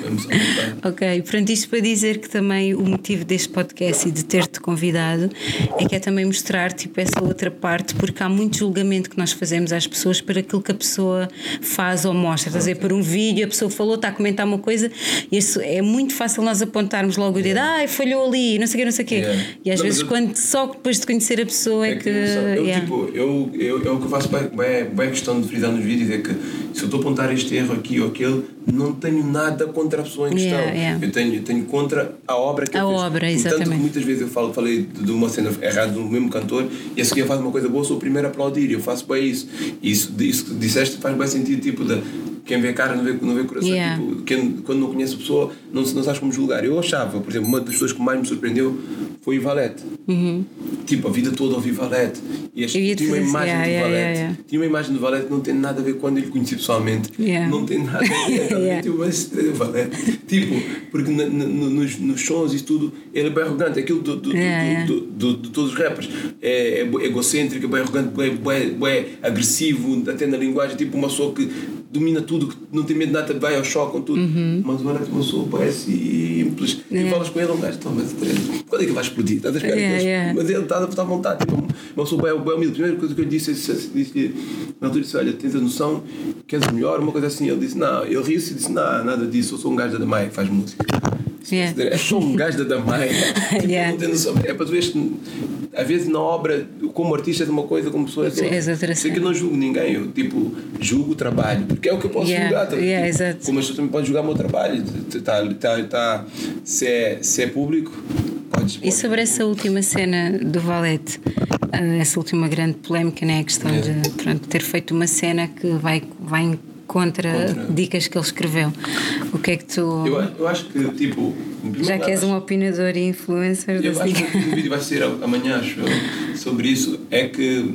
Speaker 2: vontade.
Speaker 1: Ok, portanto, isto para dizer que também o motivo deste podcast e de ter-te convidado é que é também mostrar tipo, essa outra parte, porque há muito julgamento que nós fazemos às pessoas por aquilo que a pessoa faz ou mostra. Estás a dizer, por um vídeo, a pessoa falou, está a comentar uma coisa, e isso é muito fácil nós apontarmos logo o dedo, ai, falhou ali, não sei o quê, não sei o quê.
Speaker 2: Yeah.
Speaker 1: E às
Speaker 2: Não,
Speaker 1: vezes,
Speaker 2: eu-
Speaker 1: quando, só depois de conhecer a pessoa é,
Speaker 2: É
Speaker 1: que.
Speaker 2: que, eu,
Speaker 1: yeah.
Speaker 2: tipo, eu, eu, eu que eu faço bem, questão de frisar nos vídeos é que se eu estou a apontar este erro aqui ou aquele, não tenho nada contra a pessoa em questão.
Speaker 1: Yeah, yeah.
Speaker 2: Eu, tenho, eu tenho contra a obra que
Speaker 1: A
Speaker 2: ele fez.
Speaker 1: obra,
Speaker 2: Tanto
Speaker 1: exatamente.
Speaker 2: que muitas vezes eu falo, falei de de uma cena errada do mesmo cantor e a seguir faz uma coisa boa, sou o primeiro a aplaudir. Eu faço bem isso. E isso, isso que disseste faz bem sentido, tipo, de quem vê cara não vê, não vê coração.
Speaker 1: Yeah.
Speaker 2: Tipo, quem, quando não conhece a pessoa, não, não sabes como julgar. Eu achava, por exemplo, uma das pessoas que mais me surpreendeu foi o Valete. Tipo, a vida toda ouvi Valete. E este, tinha uma imagem
Speaker 1: yeah,
Speaker 2: do
Speaker 1: yeah,
Speaker 2: Valete.
Speaker 1: yeah.
Speaker 2: Tinha uma imagem do Valete que não tem nada a ver quando ele conheci pessoalmente. Não tem nada a ver. Tipo, mas Valete. Tipo, porque na- na- no- nos, nos sons e tudo, ele é bem arrogante. Aquilo do, do, do- do- de todos os rappers. É, é egocêntrico, é bem arrogante, bem, bem agressivo, até na linguagem. Tipo, uma pessoa que domina tudo, que não tem medo de nada, vai ao choque com tudo. Mas o Valete é uma pessoa bem simples. E
Speaker 1: Uhum. Yeah.
Speaker 2: falas com ele, um gajo, "Então, mas quando é que vai explodir? Estás a esperar
Speaker 1: Yeah,
Speaker 2: que
Speaker 1: yeah.
Speaker 2: mas ele está está à vontade. Tipo, uma pessoa bem, bem humilde. A primeira coisa que eu lhe disse, disse, disse, na altura, disse: Olha, tens a noção que és o melhor, uma coisa assim. Ele disse: Não, ele riu-se e disse: Não, nada disso, eu sou um gajo da Damaia que faz música.
Speaker 1: Yeah.
Speaker 2: É só um gajo da Damaia. tipo,
Speaker 1: Yeah.
Speaker 2: É para tu veres que, às vezes, na obra, como artista, é uma coisa, como pessoa, é
Speaker 1: és outra
Speaker 2: Sei que eu não julgo ninguém, eu, tipo, julgo o trabalho, porque é o que eu posso
Speaker 1: Yeah,
Speaker 2: julgar. tá?
Speaker 1: yeah,
Speaker 2: Tipo,
Speaker 1: exato.
Speaker 2: Como as pessoas também podem julgar o meu trabalho. Tá, tá, tá, se, é, se é público, podes.
Speaker 1: E sobre essa última cena do Valete, ah, essa última grande polémica, né? a questão
Speaker 2: É.
Speaker 1: de pronto, ter feito uma cena que vai, vai contra,
Speaker 2: Contra.
Speaker 1: dicas que ele escreveu. O que é que tu.
Speaker 2: Eu, acho- eu acho que, tipo.
Speaker 1: já que és um opinador e influencer
Speaker 2: Eu acho que o vídeo vai ser amanhã, acho eu, sobre isso. É que.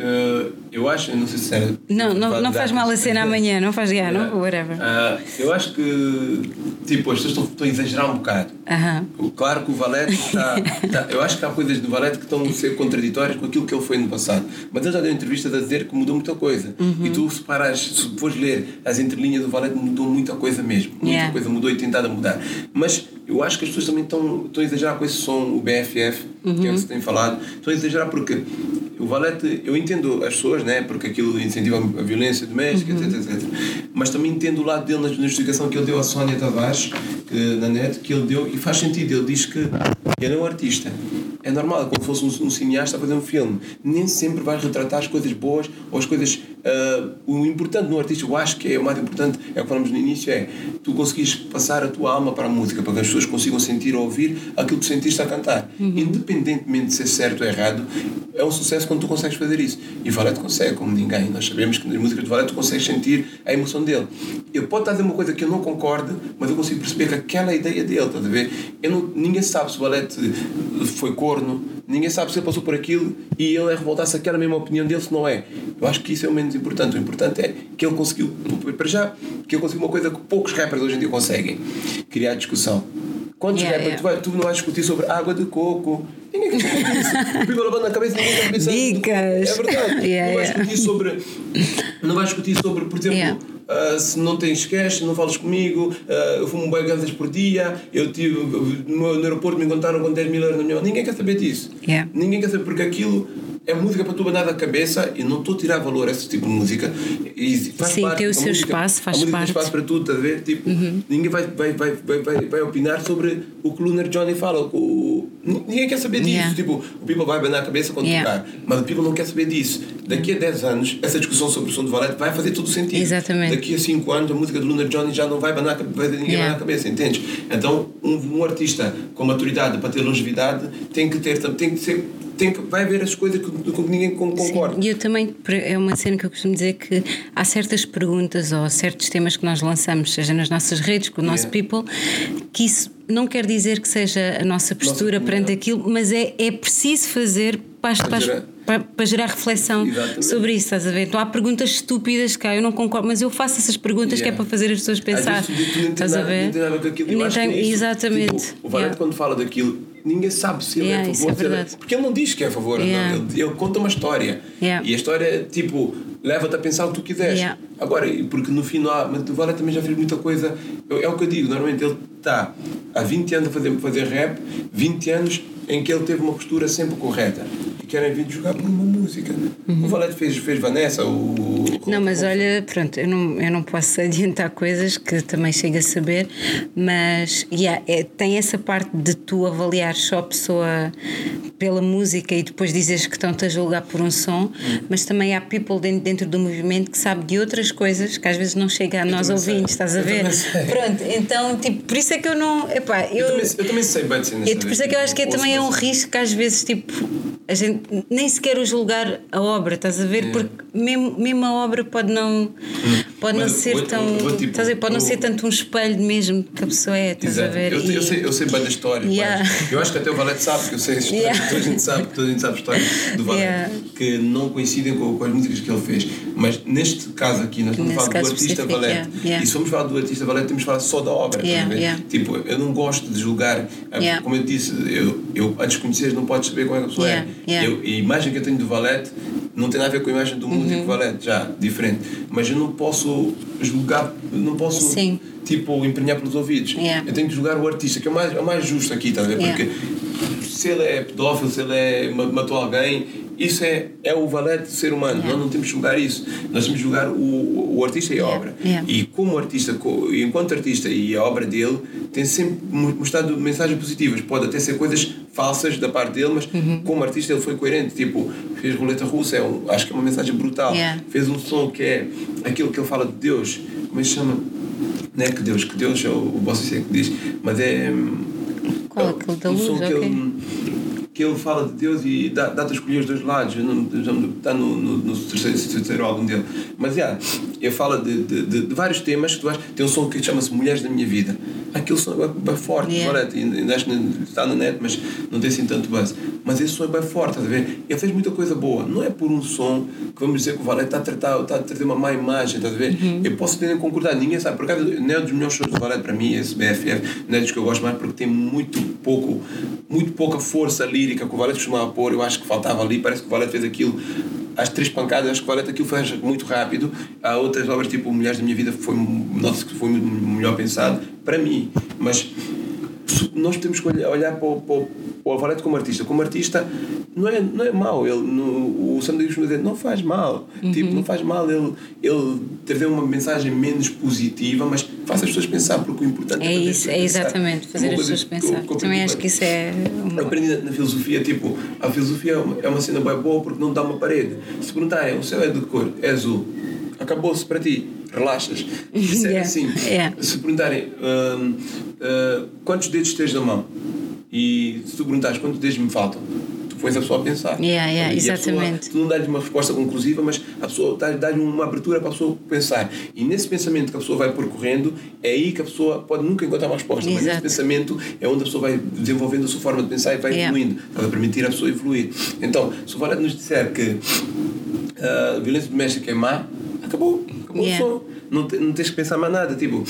Speaker 2: Eh, eu acho, não sei se era.
Speaker 1: Não, não, não faz mal a cena amanhã, não faz já, não?
Speaker 2: Yeah.
Speaker 1: Whatever.
Speaker 2: Ah, eu acho que. Tipo, as pessoas estão, estão a exagerar um bocado.
Speaker 1: Aham.
Speaker 2: Claro que o Valete está, está- Eu acho que há coisas do Valete que estão a ser contraditórias com aquilo que ele foi no passado. Mas ele já deu entrevistas a dizer que mudou muita coisa.
Speaker 1: Uhum.
Speaker 2: E tu, se paras, se fores ler as entrelinhas do Valete, mudou muita coisa mesmo. Muita
Speaker 1: Yeah.
Speaker 2: coisa mudou e tentado a mudar. Mas eu acho que as pessoas também estão, estão a exagerar com esse som, o BFF, que é o
Speaker 1: Uhum.
Speaker 2: que se tem falado. Estão a exagerar porque o Valete, eu entendo as pessoas, né? porque aquilo incentiva a violência doméstica,
Speaker 1: Uhum.
Speaker 2: etc, etc. Mas também entendo o lado dele na na justificação que ele deu à Sónia Tavares, que, na net, que ele deu, e faz sentido. Ele diz que ele é um artista. É normal, como fosse um, um cineasta a fazer um filme. Nem sempre vai retratar as coisas boas ou as coisas. Ah, o importante no artista, eu acho que é o mais importante, é o que falamos no início: é tu conseguires passar a tua alma para a música, para que as pessoas consigam sentir ou ouvir aquilo que sentiste a cantar. Independentemente de ser certo ou errado, é um sucesso quando tu consegues fazer isso. E Valete consegue, como ninguém. Nós sabemos que nas músicas de Valete tu consegues sentir a emoção dele. Ele pode estar a dizer uma coisa que eu não concordo, mas eu consigo perceber que aquela é a ideia dele, estás a ver? Eu não, ninguém sabe se o Valete foi corno, ninguém sabe se ele passou por aquilo e ele é revoltar-se aquela mesma opinião dele, se não é. Eu acho que isso é o menos importante. O importante é que ele conseguiu, para já, que ele conseguiu uma coisa que poucos rappers hoje em dia conseguem: criar discussão. Quantos
Speaker 1: Yeah,
Speaker 2: rappers
Speaker 1: yeah.
Speaker 2: Tu, vai, tu não vais discutir sobre água de coco? Ninguém quer saber disso. O Pipa lavando na cabeça, ninguém quer saber disso.
Speaker 1: Dicas.
Speaker 2: É verdade.
Speaker 1: Yeah,
Speaker 2: não vais discutir sobre. Não vais discutir sobre, por exemplo. Ah, se não tens cash, não falas comigo, ah, eu fumo bem ganzas por dia, eu tive, no, no aeroporto me encontraram com 10 mil euros na minha mão. Ninguém quer saber disso.
Speaker 1: Yeah.
Speaker 2: Ninguém quer saber, porque aquilo é música para tu andar da cabeça e não estou a tirar valor a esse tipo de música. E faz
Speaker 1: Sim,
Speaker 2: parte,
Speaker 1: tem o seu
Speaker 2: música-
Speaker 1: espaço, faz
Speaker 2: a música
Speaker 1: parte.
Speaker 2: tem espaço para tudo, estás a ver? Tipo, ninguém vai, vai, vai, vai, vai, opinar sobre o que o Lunar Johnny fala. O, ninguém quer saber disso.
Speaker 1: Yeah.
Speaker 2: Tipo, o People vai banar a cabeça quando
Speaker 1: Yeah.
Speaker 2: tocar, mas o People não quer saber disso. Daqui a 10 anos, essa discussão sobre o som do Valete vai fazer todo o sentido.
Speaker 1: Exatamente.
Speaker 2: Daqui a 5 anos, a música do Lunar Johnny já não vai banar, vai ninguém
Speaker 1: Yeah.
Speaker 2: banar a cabeça, entendes? Então, um, um artista com maturidade para ter longevidade tem que ter, tem que ser. Tem que, vai haver as coisas com com que ninguém con- concorda.
Speaker 1: E eu também, é uma cena que eu costumo dizer que há certas perguntas ou certos temas que nós lançamos, seja nas nossas redes, com o nosso
Speaker 2: Yeah.
Speaker 1: people, que isso não quer dizer que seja a nossa postura
Speaker 2: opinião.
Speaker 1: perante aquilo, mas é, é preciso fazer para,
Speaker 2: Para
Speaker 1: para
Speaker 2: gerar-
Speaker 1: para- para gerar reflexão
Speaker 2: Exatamente.
Speaker 1: sobre isso, estás a ver? Então há perguntas estúpidas cá, eu não concordo, mas eu faço essas perguntas que é
Speaker 2: Yeah.
Speaker 1: para fazer as pessoas pensar.
Speaker 2: Às vezes tu- tu nem tens
Speaker 1: Estás a ver? nem
Speaker 2: que
Speaker 1: tem- exatamente.
Speaker 2: Tipo, o Valente,
Speaker 1: Yeah.
Speaker 2: quando fala daquilo, ninguém sabe se ele
Speaker 1: Yeah,
Speaker 2: é a
Speaker 1: isso
Speaker 2: favor.
Speaker 1: é
Speaker 2: ele- porque ele não diz que é a favor.
Speaker 1: Yeah.
Speaker 2: Não. Ele, ele conta uma história.
Speaker 1: Yeah.
Speaker 2: E a história, tipo, leva-te a pensar o que tu quiseres. Agora, porque no fim não há. Mas o Valente também já fez muita coisa. eu- É o que eu digo, normalmente ele está há 20 anos a fazer, fazer rap, 20 anos em que ele teve uma postura sempre correta. Querem vir jogar por uma música. O Valete fez, fez Vanessa, o.
Speaker 1: Não, mas olha, pronto, eu não, eu não posso adiantar coisas que também chego a saber, mas yeah, é, tem essa parte de tu avaliar só a pessoa pela música e depois dizes que estão-te a julgar por um som, mas também há people dentro, dentro do movimento que sabe de outras coisas que às vezes não chega a nós
Speaker 2: sei.
Speaker 1: ouvintes, estás a
Speaker 2: Eu
Speaker 1: ver? Pronto, então, tipo, por isso é que eu não. Epá, eu,
Speaker 2: Eu também, eu também sei bem
Speaker 1: por isso é que eu acho que é, também é um risco que às vezes tipo a gente nem sequer o julgar a obra, estás a ver?
Speaker 2: Yeah.
Speaker 1: Porque mesmo, mesmo a obra pode não, pode não ser
Speaker 2: eu-
Speaker 1: tão.
Speaker 2: eu vou, tipo,
Speaker 1: estás a ver, pode não
Speaker 2: eu-
Speaker 1: ser tanto um espelho mesmo que a pessoa é, estás a
Speaker 2: Exato.
Speaker 1: ver?
Speaker 2: Eu, eu
Speaker 1: E-
Speaker 2: sei, eu sei bem da história.
Speaker 1: Yeah.
Speaker 2: mas eu acho que até o Valete sabe, que eu sei a história.
Speaker 1: Yeah.
Speaker 2: Toda a gente sabe, toda a gente sabe a história do Valete,
Speaker 1: Yeah.
Speaker 2: que não coincidem com, com as músicas que ele fez. Mas neste caso aqui, nós estamos a falar do artista Valete. E se formos falar do artista Valete, temos que falar só da obra. a. Tipo, eu não gosto de julgar. Como eu disse, eu, eu antes de conheceres, não podes saber como é que a pessoa é.
Speaker 1: Yeah.
Speaker 2: Eu, a imagem que eu tenho do Valete não tem nada a ver com a imagem do
Speaker 1: Uhum.
Speaker 2: músico Valete, já, diferente. Mas eu não posso julgar, não posso
Speaker 1: Sim.
Speaker 2: tipo emprenhar pelos ouvidos.
Speaker 1: Yeah.
Speaker 2: Eu tenho que julgar o artista, que é o mais, é o mais justo aqui, estás a ver?
Speaker 1: Yeah.
Speaker 2: Porque se ele é pedófilo, se ele é, ma- matou alguém, isso é, é o valete do ser humano.
Speaker 1: Yeah.
Speaker 2: Nós não temos que julgar isso. Nós temos que julgar o, o artista e a obra.
Speaker 1: Yeah.
Speaker 2: E como artista, enquanto artista e a obra dele, tem sempre mo- mostrado mensagens positivas. Pode até ser coisas falsas da parte dele, mas
Speaker 1: Uhum.
Speaker 2: como artista ele foi coerente. Tipo, fez Roleta Russa, é um, acho que é uma mensagem brutal.
Speaker 1: Yeah.
Speaker 2: Fez um som que é aquilo que ele fala de Deus. Como é que se chama? Não é que Deus, que Deus é o, o Bossa Seco que diz, mas é.
Speaker 1: Qual?
Speaker 2: é
Speaker 1: Aquele da
Speaker 2: um
Speaker 1: luz,
Speaker 2: som que
Speaker 1: ok.
Speaker 2: ele, que ele fala de Deus e dá- dá-te a escolher os dois lados. Não- Está no, no, no terceiro, terceiro álbum dele. Mas, yeah, ele fala de, de, de- de vários temas. Que tu vais, tem um som que chama-se Mulheres da Minha Vida. Aquele som é bem forte,
Speaker 1: Yeah.
Speaker 2: Ainda acho que está na net, mas não tem assim tanto buzz. Mas esse som é bem forte, estás a ver? Ele fez muita coisa boa. Não é por um som que vamos dizer que o Valete está a tratar, está a trazer uma má imagem, estás a ver?
Speaker 1: Uhum.
Speaker 2: Eu posso ter concordar, ninguém sabe. Por acaso, não é um dos melhores shows do Valete para mim, esse BFF, não é dos que eu gosto mais, porque tem muito pouco, muito pouca força lírica que o Valete costumava pôr. Eu acho que faltava ali, parece que o Valete fez aquilo. Às três pancadas, acho que o Valete aquilo fez muito rápido. Há outras obras, tipo Mulheres da Minha Vida, foi, que foi melhor pensado para mim. Mas nós temos que olhar, para, o, para, o, para o Valete como artista. Como artista, não é, não é mau. Ele, no, o Davis costuma dizer, não faz mal. Tipo, não faz mal ele, ele trazer uma mensagem menos positiva, mas faz as pessoas pensar, porque o importante
Speaker 1: É
Speaker 2: as
Speaker 1: isso, é
Speaker 2: pensar.
Speaker 1: exatamente, fazer
Speaker 2: Uma
Speaker 1: as pessoas pensar. Também acho que isso é.
Speaker 2: eu
Speaker 1: uma-
Speaker 2: aprendi na, filosofia, tipo, a filosofia é uma, é uma cena bem boa porque não dá uma parede. Se perguntarem, o céu é de cor? É azul. Acabou-se para ti. Relaxas. Isso é
Speaker 1: Yeah,
Speaker 2: assim.
Speaker 1: yeah.
Speaker 2: Se perguntarem ah, quantos dedos tens na mão e se tu perguntares quantos dedos me faltam, tu pões a pessoa a pensar.
Speaker 1: Yeah, yeah,
Speaker 2: E a pessoa-
Speaker 1: exatamente.
Speaker 2: tu não dás-lhe uma resposta conclusiva, mas a pessoa dá- dá-lhe uma abertura para a pessoa pensar. E nesse pensamento que a pessoa vai percorrendo, é aí que a pessoa pode nunca encontrar uma resposta, mas nesse
Speaker 1: Exato.
Speaker 2: pensamento é onde a pessoa vai desenvolvendo a sua forma de pensar e vai
Speaker 1: Yeah.
Speaker 2: evoluindo, para permitir a pessoa evoluir. Então, se o Valete nos disser que ah, a violência doméstica é má, acabou. Acabou
Speaker 1: Yeah.
Speaker 2: o som. Não, te- não tens que pensar mais nada. Tipo,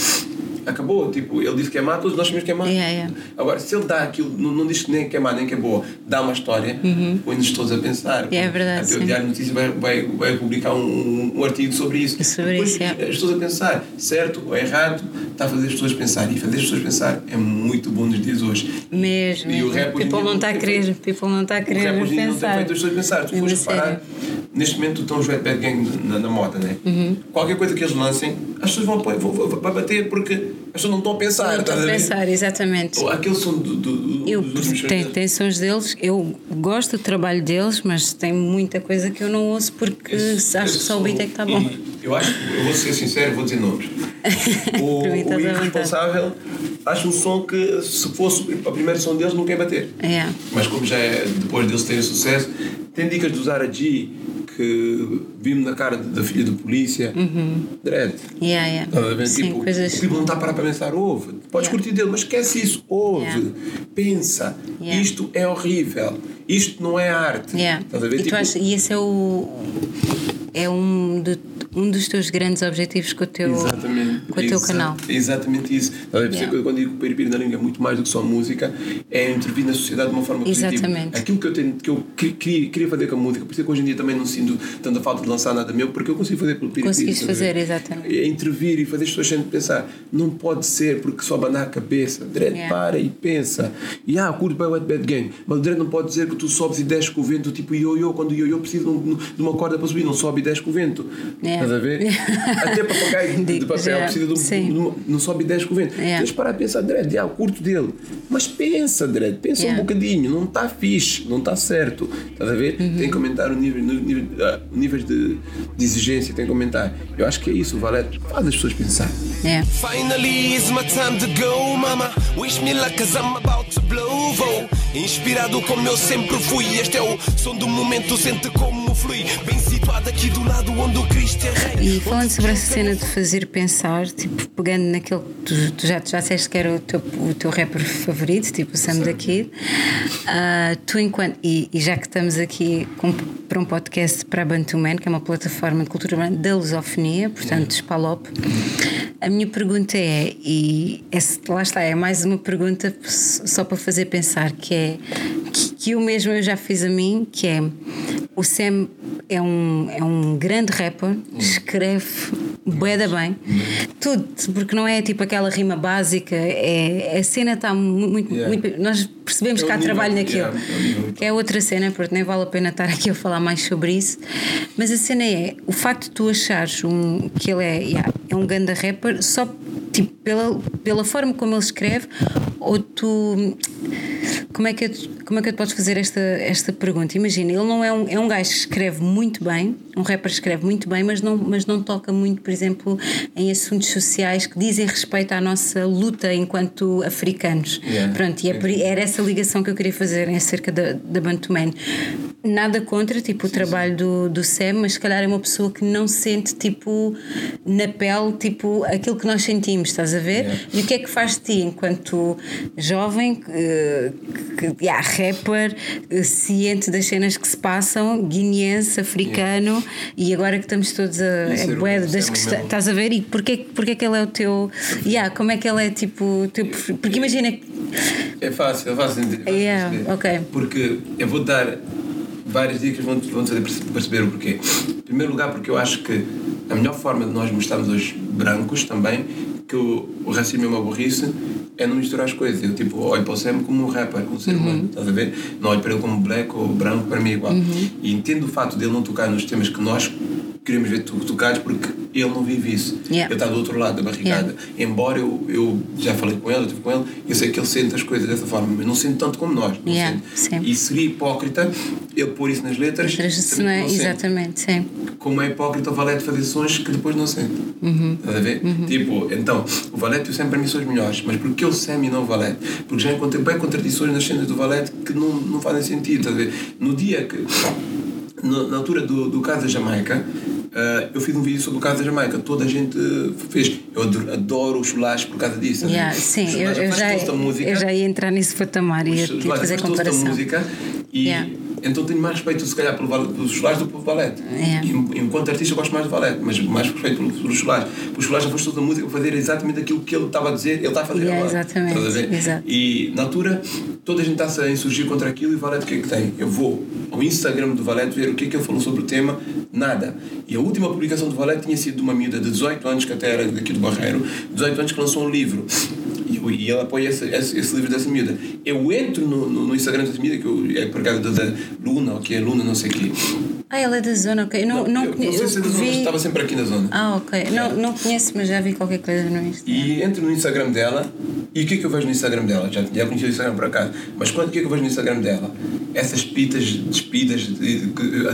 Speaker 2: acabou. Tipo, ele disse que é má, todos nós sabemos que é má.
Speaker 1: Yeah, yeah.
Speaker 2: Agora, se ele dá aquilo, não, não diz nem que é má, nem que é boa, dá uma história, põe-nos todos a pensar.
Speaker 1: É verdade,
Speaker 2: o. Diário de Notícias vai, vai, vai publicar um, um artigo sobre isso.
Speaker 1: Sobre
Speaker 2: Depois,
Speaker 1: isso.
Speaker 2: As pessoas a pensar, certo ou errado, está a fazer as pessoas pensar. E fazer as pessoas pensar é muito bom nos dias hoje.
Speaker 1: Mesmo.
Speaker 2: E o rap
Speaker 1: People não está a querer, people não está a
Speaker 2: O
Speaker 1: querer
Speaker 2: rap hoje em dia não tem
Speaker 1: pensar.
Speaker 2: feito as pessoas pensar. Tu fores
Speaker 1: a
Speaker 2: reparar, neste momento estão os Red Bad Gang na, na moda, né?
Speaker 1: Uhum.
Speaker 2: Qualquer coisa que eles lancem, as pessoas vão, apoiar- vão, vão, vão bater porque as pessoas não estão a pensar.
Speaker 1: Não estou
Speaker 2: estás
Speaker 1: a
Speaker 2: ver?
Speaker 1: pensar, exatamente.
Speaker 2: Aquele som do, do,
Speaker 1: Eu,
Speaker 2: dos
Speaker 1: tem, tem sons deles, eu gosto do trabalho deles, mas tem muita coisa que eu não ouço porque
Speaker 2: Esse-
Speaker 1: acho que
Speaker 2: esse
Speaker 1: só o beat é que está bom.
Speaker 2: Eu acho, eu vou ser sincero, vou dizer nomes. O, o irresponsável acho um som que se fosse a primeira som deles nunca ia bater.
Speaker 1: É.
Speaker 2: Mas como já é depois deles terem sucesso, tem dicas de usar a G que vimos na cara da filha do polícia. Dread.
Speaker 1: Yeah, yeah.
Speaker 2: Ver?
Speaker 1: Sim,
Speaker 2: tipo,
Speaker 1: coisas.
Speaker 2: o tipo não está para pensar, ouve. Podes
Speaker 1: Yeah.
Speaker 2: curtir dele, mas esquece isso, ouve.
Speaker 1: Yeah.
Speaker 2: Pensa.
Speaker 1: Yeah.
Speaker 2: Isto é horrível. Isto não é arte.
Speaker 1: Yeah. E,
Speaker 2: Tipo,
Speaker 1: achas- e esse é o. É um, de, um dos teus grandes objetivos com o teu,
Speaker 2: Exatamente.
Speaker 1: com o teu
Speaker 2: Exa-
Speaker 1: canal.
Speaker 2: Exatamente isso. Por
Speaker 1: Yeah.
Speaker 2: que eu, quando digo que o Peripiri na língua é muito mais do que só música, é intervir na sociedade de uma forma positiva.
Speaker 1: Exatamente.
Speaker 2: Aquilo que eu, tenho, que eu queria, queria- fazer com a música, por isso é que hoje em dia também não sinto tanta falta de lançar nada meu, porque eu consigo fazer pelo Peripiri.
Speaker 1: Conseguiste fazer, exatamente.
Speaker 2: É intervir e fazer as pessoas sempre pensar. Não pode ser porque só abanar a cabeça. Dredd,
Speaker 1: Yeah.
Speaker 2: para e pensa. E ah, curto bem o Wet Bad Game. Mas o Dredd não pode dizer que tu sobes e desces com o vento, tipo ioiô, quando o ioiô precisa de de uma corda para subir, não sobe e desce com o vento.
Speaker 1: Yeah.
Speaker 2: Estás a ver? Até papagaio de, de papel
Speaker 1: já,
Speaker 2: precisa de um,
Speaker 1: sim.
Speaker 2: de uma- não sobe e desce com o vento.
Speaker 1: Yeah.
Speaker 2: Tens de parar a pensar, Dredd, ah, curto dele. Mas pensa, Dredd, pensa
Speaker 1: Yeah.
Speaker 2: um bocadinho. Não está fixe, não está certo. Estás a ver?
Speaker 1: Uhum.
Speaker 2: Tem que aumentar o nível, no nível, ah, o níveis de, de exigência, tem que aumentar. Eu acho que é isso, o Valete faz as pessoas pensar.
Speaker 1: É.
Speaker 3: Finally, it's my time to go, mama. Wish me luck, cause I'm about to blow. Vou inspirado como eu sempre fui. Este é o som do momento, sente como
Speaker 4: como flui. Bem situado aqui do lado onde o Cristo é rei.
Speaker 1: E falando sobre essa cena de fazer pensar, tipo, pegando naquele que tu, tu já, tu já disseste que era o teu, o teu rapper favorito, tipo o Sam da Kid, ah, tu enquanto. E, e já que estamos aqui com- para um podcast para a Bantu Man, que é uma plataforma de cultura urbana da lusofonia, portanto, Spalop, a minha pergunta é, e esse- lá está, é mais uma pergunta só para fazer pensar, que é que, eu mesmo eu já fiz a mim, que é o Sam é um, é um grande rapper, escreve bué da bem, tudo, porque não é tipo aquela rima básica, é, a cena está mu- muito,
Speaker 2: Yeah.
Speaker 1: muito- Nós percebemos
Speaker 2: É
Speaker 1: que há trabalho naquilo,
Speaker 2: é
Speaker 1: que é outra cena, porque nem vale a pena estar aqui a falar mais sobre isso. Mas a cena é o facto de tu achares um, que ele é, yeah, é um ganda rapper só tipo, pela, pela forma como ele escreve, ou tu. Como é, que eu, te- como é que eu te podes fazer esta, esta pergunta? Imagina, ele não é um, é um gajo que escreve muito bem, um rapper que escreve muito bem, mas não, mas não toca muito, por exemplo, em assuntos sociais que dizem respeito à nossa luta enquanto africanos.
Speaker 2: Yeah.
Speaker 1: Pronto, e é era essa ligação que eu queria fazer em acerca da, da Bantu Man. Nada contra tipo, o trabalho do, do Sam, mas se calhar é uma pessoa que não sente tipo, na pele tipo, aquilo que nós sentimos, estás a ver?
Speaker 2: Yeah.
Speaker 1: E o que é que faz de ti enquanto jovem, que, que, yeah, rapper, eh, ciente das cenas que se passam, guineense, africano, e agora que estamos todos a. É bué das
Speaker 2: Sam,
Speaker 1: questões.
Speaker 2: mesmo.
Speaker 1: Estás a ver? E porquê, porquê que ele é o teu. Yeah, como é que ele é tipo. o Teu, porque imagina que.
Speaker 2: É fácil, fácil de
Speaker 1: Yeah, ok.
Speaker 2: Porque eu vou dar várias dicas vão, vão fazer perce- perceber o porquê. Em primeiro lugar, porque eu acho que a melhor forma de nós mostrarmos aos brancos também que o, o racismo é uma burrice é não misturar as coisas. Eu tipo, olho para o Sam como um rapper, como um ser humano, estás a ver? Não olho para ele como black ou branco, para mim é igual. E entendo o facto dele não tocar nos temas que nós queremos ver to- tocados porque ele não vive isso.
Speaker 1: Yeah.
Speaker 2: Ele está do outro lado da barricada. Embora eu, eu já falei com ele, eu estive com ele, eu sei que ele sente as coisas dessa forma, mas não sente tanto como nós.
Speaker 1: Yeah.
Speaker 2: E seria hipócrita ele pôr isso nas letras, sabendo
Speaker 1: não é?
Speaker 2: não.
Speaker 1: Exatamente, sim.
Speaker 2: Como é hipócrita o Valete fazer sons que depois não sente.
Speaker 1: Uhum.
Speaker 2: Estás a ver? Tipo, então, o Valete e o Sam para mim são os melhores, mas porque o Sam e não o Valete? Porque já encontrei bem contradições nas cenas do Valete que não, não fazem sentido. Estás a ver? No dia que. no- na altura do, do caso da Jamaica, ah, eu fiz um vídeo sobre o caso da Jamaica. Toda a gente fez. Eu adoro, adoro os chulares por causa disso. ver?
Speaker 1: Yeah, sim, eu, eu já,
Speaker 2: música
Speaker 1: eu já ia entrar nesse patamar e ia, fazer comparação.
Speaker 2: música e
Speaker 1: Yeah.
Speaker 2: Então tenho mais respeito se calhar pelo pelos Solares do que pelo Valete. E, enquanto artista eu gosto mais do Valete, mas mais respeito pelos, pelos Solares. Os Solares afastou da música para fazer exatamente aquilo que ele estava a dizer, ele está a fazer
Speaker 1: Yeah,
Speaker 2: agora.
Speaker 1: exatamente,
Speaker 2: a
Speaker 1: exato.
Speaker 2: E na altura toda a gente está-se a insurgir contra aquilo e o Valete o que é que tem? Eu vou ao Instagram do Valete ver o que é que ele falou sobre o tema, nada. E a última publicação do Valete tinha sido de uma miúda de 18 anos, que até era daqui do Barreiro, 18 anos que lançou um livro. E, e ele apoia esse, esse, esse livro dessa miúda. Eu entro no, no, no Instagram dessa miúda, que eu, é por causa da, da Luna, ou que é Luna, não sei o quê.
Speaker 1: Ah, ela é da zona, ok. Não, não,
Speaker 2: não
Speaker 1: conhe-
Speaker 2: sei se é da zona,
Speaker 1: vi.
Speaker 2: estava sempre aqui na zona.
Speaker 1: Ah, ok. Não, não conheço, mas já vi qualquer coisa no Insta.
Speaker 2: E entro no Instagram dela e o que é que eu vejo no Instagram dela? Já, já conheci o Instagram por acaso, mas quando o que é que eu vejo no Instagram dela? Essas pitas despidas,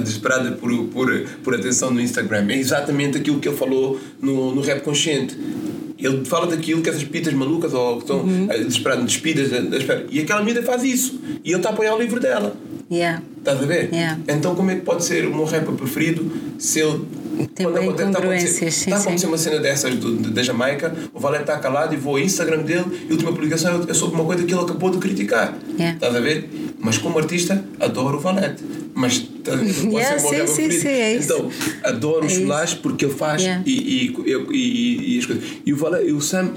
Speaker 2: desesperada por, por, por atenção no Instagram. É exatamente aquilo que ele falou no, no Rap Consciente. Ele fala daquilo que essas pitas malucas ou que estão
Speaker 1: Uhum.
Speaker 2: eh, desesperadas, despidas da, da espera. E aquela miúda faz isso. E ele está a apoiar o livro dela.
Speaker 1: Yeah.
Speaker 2: Estás a ver?
Speaker 1: Yeah.
Speaker 2: Então como é que pode ser o meu rapper preferido se ele...
Speaker 1: Tem
Speaker 2: quando
Speaker 1: bem
Speaker 2: acontece- está a acontecer-
Speaker 1: incongruências, sim,
Speaker 2: Está a acontecer
Speaker 1: sim.
Speaker 2: uma cena dessas do, da Jamaica, o Valente está calado e vou ao Instagram dele e a última publicação é sobre uma coisa que ele acabou de criticar.
Speaker 1: Yeah.
Speaker 2: Estás a ver? Mas como artista, adoro o Valente. Mas? Pode
Speaker 1: Yeah, sim, sim, sim, é.
Speaker 2: Então, adoro
Speaker 1: É
Speaker 2: os flash porque ele faz
Speaker 1: Yeah.
Speaker 2: e, e, e, e- e as coisas. E o, Valente, e o Sam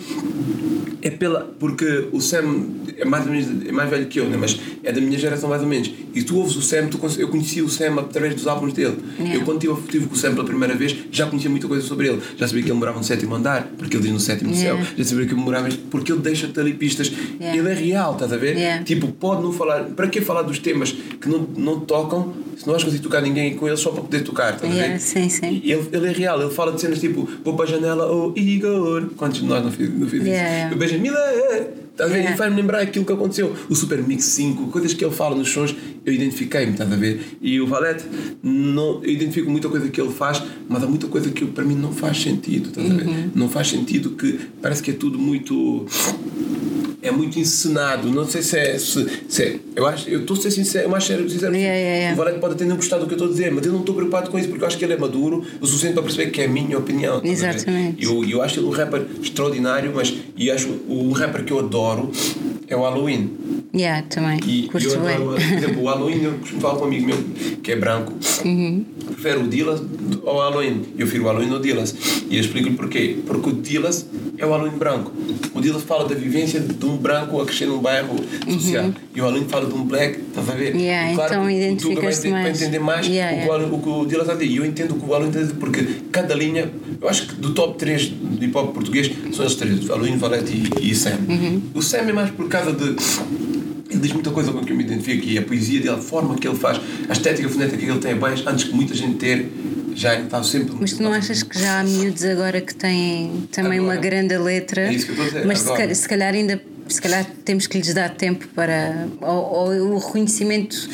Speaker 2: é pela. Porque o Sam é mais, ou menos, é mais velho que eu, né? mas é da minha geração mais ou menos. E tu ouves o Sam, tu, eu conheci o Sam através dos álbuns dele.
Speaker 1: Yeah.
Speaker 2: Eu quando estive tive com o Sam pela primeira vez, já conhecia muita coisa sobre ele. Já sabia que ele morava no sétimo andar, porque ele diz no sétimo
Speaker 1: Yeah.
Speaker 2: céu. Já sabia que ele morava, porque ele deixa-te ali pistas.
Speaker 1: Yeah.
Speaker 2: Ele é real, estás a ver? Tipo, pode não falar. Para que falar dos temas que não, não tocam se não vais conseguir tocar ninguém com ele só para poder tocar? Estás a
Speaker 1: Yeah,
Speaker 2: ver?
Speaker 1: sim, sim.
Speaker 2: E Ele, ele é real, ele fala de cenas tipo vou para a janela, oh Igor. Quantos de nós não fiz, não fiz
Speaker 1: Yeah,
Speaker 2: isso? Eu beijo Miller. Estás a ver?
Speaker 1: Yeah.
Speaker 2: E faz-me lembrar aquilo que aconteceu. O Super Mix 5, coisas que ele fala nos sons, eu identifiquei-me, estás a ver? E o Valete, não, eu identifico muita coisa que ele faz, mas há muita coisa que para mim não faz sentido, estás a ver?
Speaker 1: Uhum.
Speaker 2: Não faz sentido que parece que é tudo muito é muito encenado. Não sei se é. Se, se é eu acho, eu estou a ser sincero, eu acho sincero.
Speaker 1: Yeah, yeah, yeah.
Speaker 2: O Valete pode até não gostar do que eu estou a dizer, mas eu não estou preocupado com isso porque eu acho que ele é maduro o suficiente para perceber que é a minha opinião. ver?
Speaker 1: Exatamente.
Speaker 2: Eu, eu acho ele um rapper extraordinário, mas e acho um rapper que eu adoro é o Halloween.
Speaker 1: Yeah, também.
Speaker 2: E
Speaker 1: Curto
Speaker 2: eu adoro, por exemplo, o Halloween, eu costumo falar com um amigo meu que é branco,
Speaker 1: Uhum.
Speaker 2: prefere o Dillas ao Halloween. Eu prefiro o Halloween ao Dillas. E eu explico-lhe porquê. Porque o Dillas é o Halloween branco. O Dillas fala da vivência de um branco a crescer num bairro social. E o Halloween fala de um black, estás a ver?
Speaker 1: Uhum. Yeah,
Speaker 2: e
Speaker 1: então
Speaker 2: que o Tuga vai
Speaker 1: identificas-te
Speaker 2: ter- vai
Speaker 1: mais.
Speaker 2: entender mais
Speaker 1: Yeah,
Speaker 2: o, que
Speaker 1: yeah.
Speaker 2: o que o Dillas está a dizer. E eu entendo o que o Halloween está a dizer porque cada linha, eu acho que do top 3 de hip hop português são esses três: Halloween, Valete e, e Sam.
Speaker 1: Uhum.
Speaker 2: O Sam é mais por causa de. Ele diz muita coisa com que eu me identifico e a poesia dele, a forma que ele faz, a estética fonética que ele tem abaixo, antes que muita gente ter, já está sempre.
Speaker 1: Mas tu não achas que já há miúdos agora que têm também uma
Speaker 2: Agora.
Speaker 1: grande letra?
Speaker 2: É isso que eu estou a dizer,
Speaker 1: Mas
Speaker 2: agora.
Speaker 1: se calhar ainda se calhar temos que lhes dar tempo para. Ou, ou o reconhecimento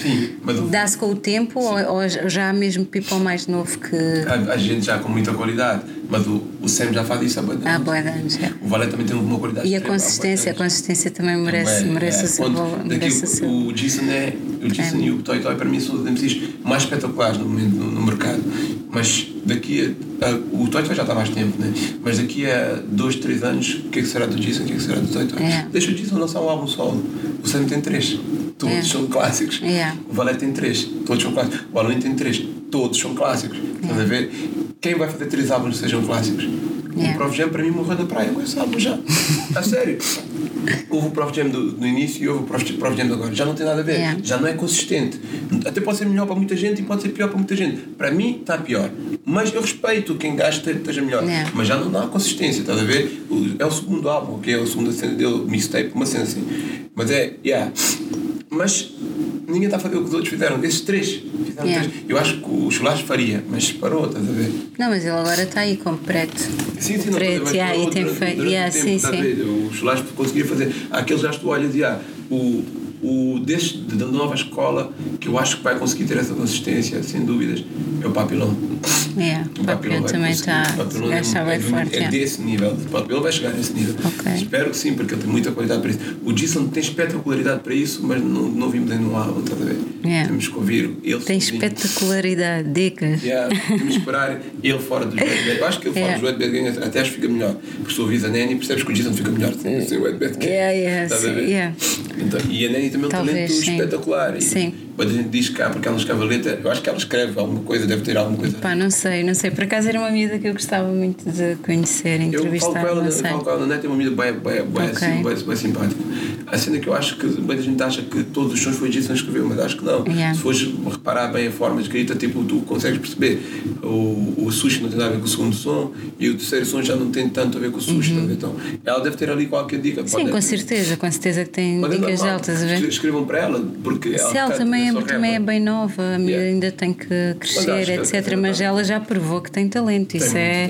Speaker 1: dá-se com o tempo, ou, ou já há mesmo people mais novo que.
Speaker 2: Há, há gente já com muita qualidade, mas o, o Sam já faz isso há bastante
Speaker 1: Há boa anos, é.
Speaker 2: O Valé também tem uma qualidade
Speaker 1: E a consistência, a consistência também merece,
Speaker 2: Também,
Speaker 1: merece,
Speaker 2: é,
Speaker 1: o seu merece o
Speaker 2: o,
Speaker 1: seu.
Speaker 2: o Jason é o Jason e o Toy Toy para mim são os MCs mais espetaculares no momento no, no mercado mas daqui a, a- o Toy Toy já está há mais tempo né? mas daqui a dois, três anos o que é que será do Jason o que é que será do Toy
Speaker 1: É.
Speaker 2: deixa o Jason lançar um álbum solo. O Sam tem três. Todos
Speaker 1: É.
Speaker 2: são clássicos.
Speaker 1: É.
Speaker 2: o Valé tem três. Todos são clássicos. O Halloween tem três. Todos são clássicos. Estás a ver? Quem vai fazer três álbuns que sejam clássicos
Speaker 1: É.
Speaker 2: o Prof Jam para mim morreu na praia esse álbum já a sério Houve o Prof Jam do, no início e houve o Prof, Prof Jam agora. Já não tem nada a ver.
Speaker 1: Yeah.
Speaker 2: Já não é consistente. Até pode ser melhor para muita gente e pode ser pior para muita gente. Para mim está pior. Mas eu respeito quem gasta esteja melhor.
Speaker 1: Yeah.
Speaker 2: Mas já não dá consistência, estás a ver? O- É o segundo álbum, que é a segunda cena dele, mixtape, uma cena assim. Mas é, yeah. Mas ninguém está a fazer o que os outros fizeram. Esses três fizeram
Speaker 1: Yeah.
Speaker 2: três. Eu acho que o Chulacho faria, mas parou, estás a ver?
Speaker 1: Não, mas ele agora está aí como preto.
Speaker 2: Sim, sim, não,
Speaker 1: preto,
Speaker 2: mas
Speaker 1: yeah, e tem feito. Yeah, sim, sim.
Speaker 2: O Chulacho conseguia fazer. Aqueles já tu olhas e há o, o deste, da nova escola que eu acho que vai conseguir ter essa consistência, sem dúvidas, é o Papilão.
Speaker 1: Yeah,
Speaker 2: O
Speaker 1: o Papillon
Speaker 2: vai
Speaker 1: também está.
Speaker 2: O Papillon
Speaker 1: O gajo está
Speaker 2: é,
Speaker 1: bem
Speaker 2: é,
Speaker 1: forte.
Speaker 2: é desse nível. O Papilão vai chegar nesse nível.
Speaker 1: Ok.
Speaker 2: Espero que sim, porque ele tem muita qualidade para isso. O Jason tem espetacularidade para isso, mas não, não vimos ainda no álbum, estás a ver?
Speaker 1: Yeah.
Speaker 2: Temos que ouvir ele
Speaker 1: Tem espetacularidade, dicas.
Speaker 2: Yeah, temos que esperar ele fora dos Red Bad. Eu acho que ele fora Red Bad Gang até acho que fica melhor. Porque se ouvis a Nanny, percebes que o Jason fica melhor sem o Red Bad Gang.
Speaker 1: Yeah, yeah, sim, yeah.
Speaker 2: Então, e a Nanny também é um
Speaker 1: Talvez,
Speaker 2: talento
Speaker 1: sim.
Speaker 2: espetacular. E,
Speaker 1: Sim.
Speaker 2: Mas a gente diz cá porque ela não escreve a letra. Eu acho que ela escreve alguma coisa, deve ter alguma coisa.
Speaker 1: Pá, não sei, não sei. Por acaso era uma amiga que eu gostava muito de conhecer,
Speaker 2: Eu falo
Speaker 1: entrevistar,
Speaker 2: com ela,
Speaker 1: não
Speaker 2: falo com ela net, é uma amiga bem, bem, bem,
Speaker 1: Ok.
Speaker 2: assim, bem, bem simpática. A cena que eu acho que muita gente acha que todos os sons foi Jason escreveu, mas acho que não.
Speaker 1: Yeah.
Speaker 2: Se fores reparar bem a forma de escrita, tipo, tu consegues perceber. O, o sushi não tem nada a ver com o segundo som e o terceiro som já não tem tanto a ver com o sushi. tá a ver? Então, ela deve ter ali qualquer dica.
Speaker 1: Uhum. Sim, com certeza, com certeza que tem
Speaker 2: é
Speaker 1: dicas altas a ver.
Speaker 2: Escrevam para ela, porque
Speaker 1: Se ela
Speaker 2: canta,
Speaker 1: também, é, também é bem nova,
Speaker 2: Yeah.
Speaker 1: ainda tem que
Speaker 2: Mas
Speaker 1: crescer,
Speaker 2: que
Speaker 1: etc.
Speaker 2: ela
Speaker 1: Mas
Speaker 2: tem
Speaker 1: ela já provou que tem talento. Isso,
Speaker 2: muito
Speaker 1: é,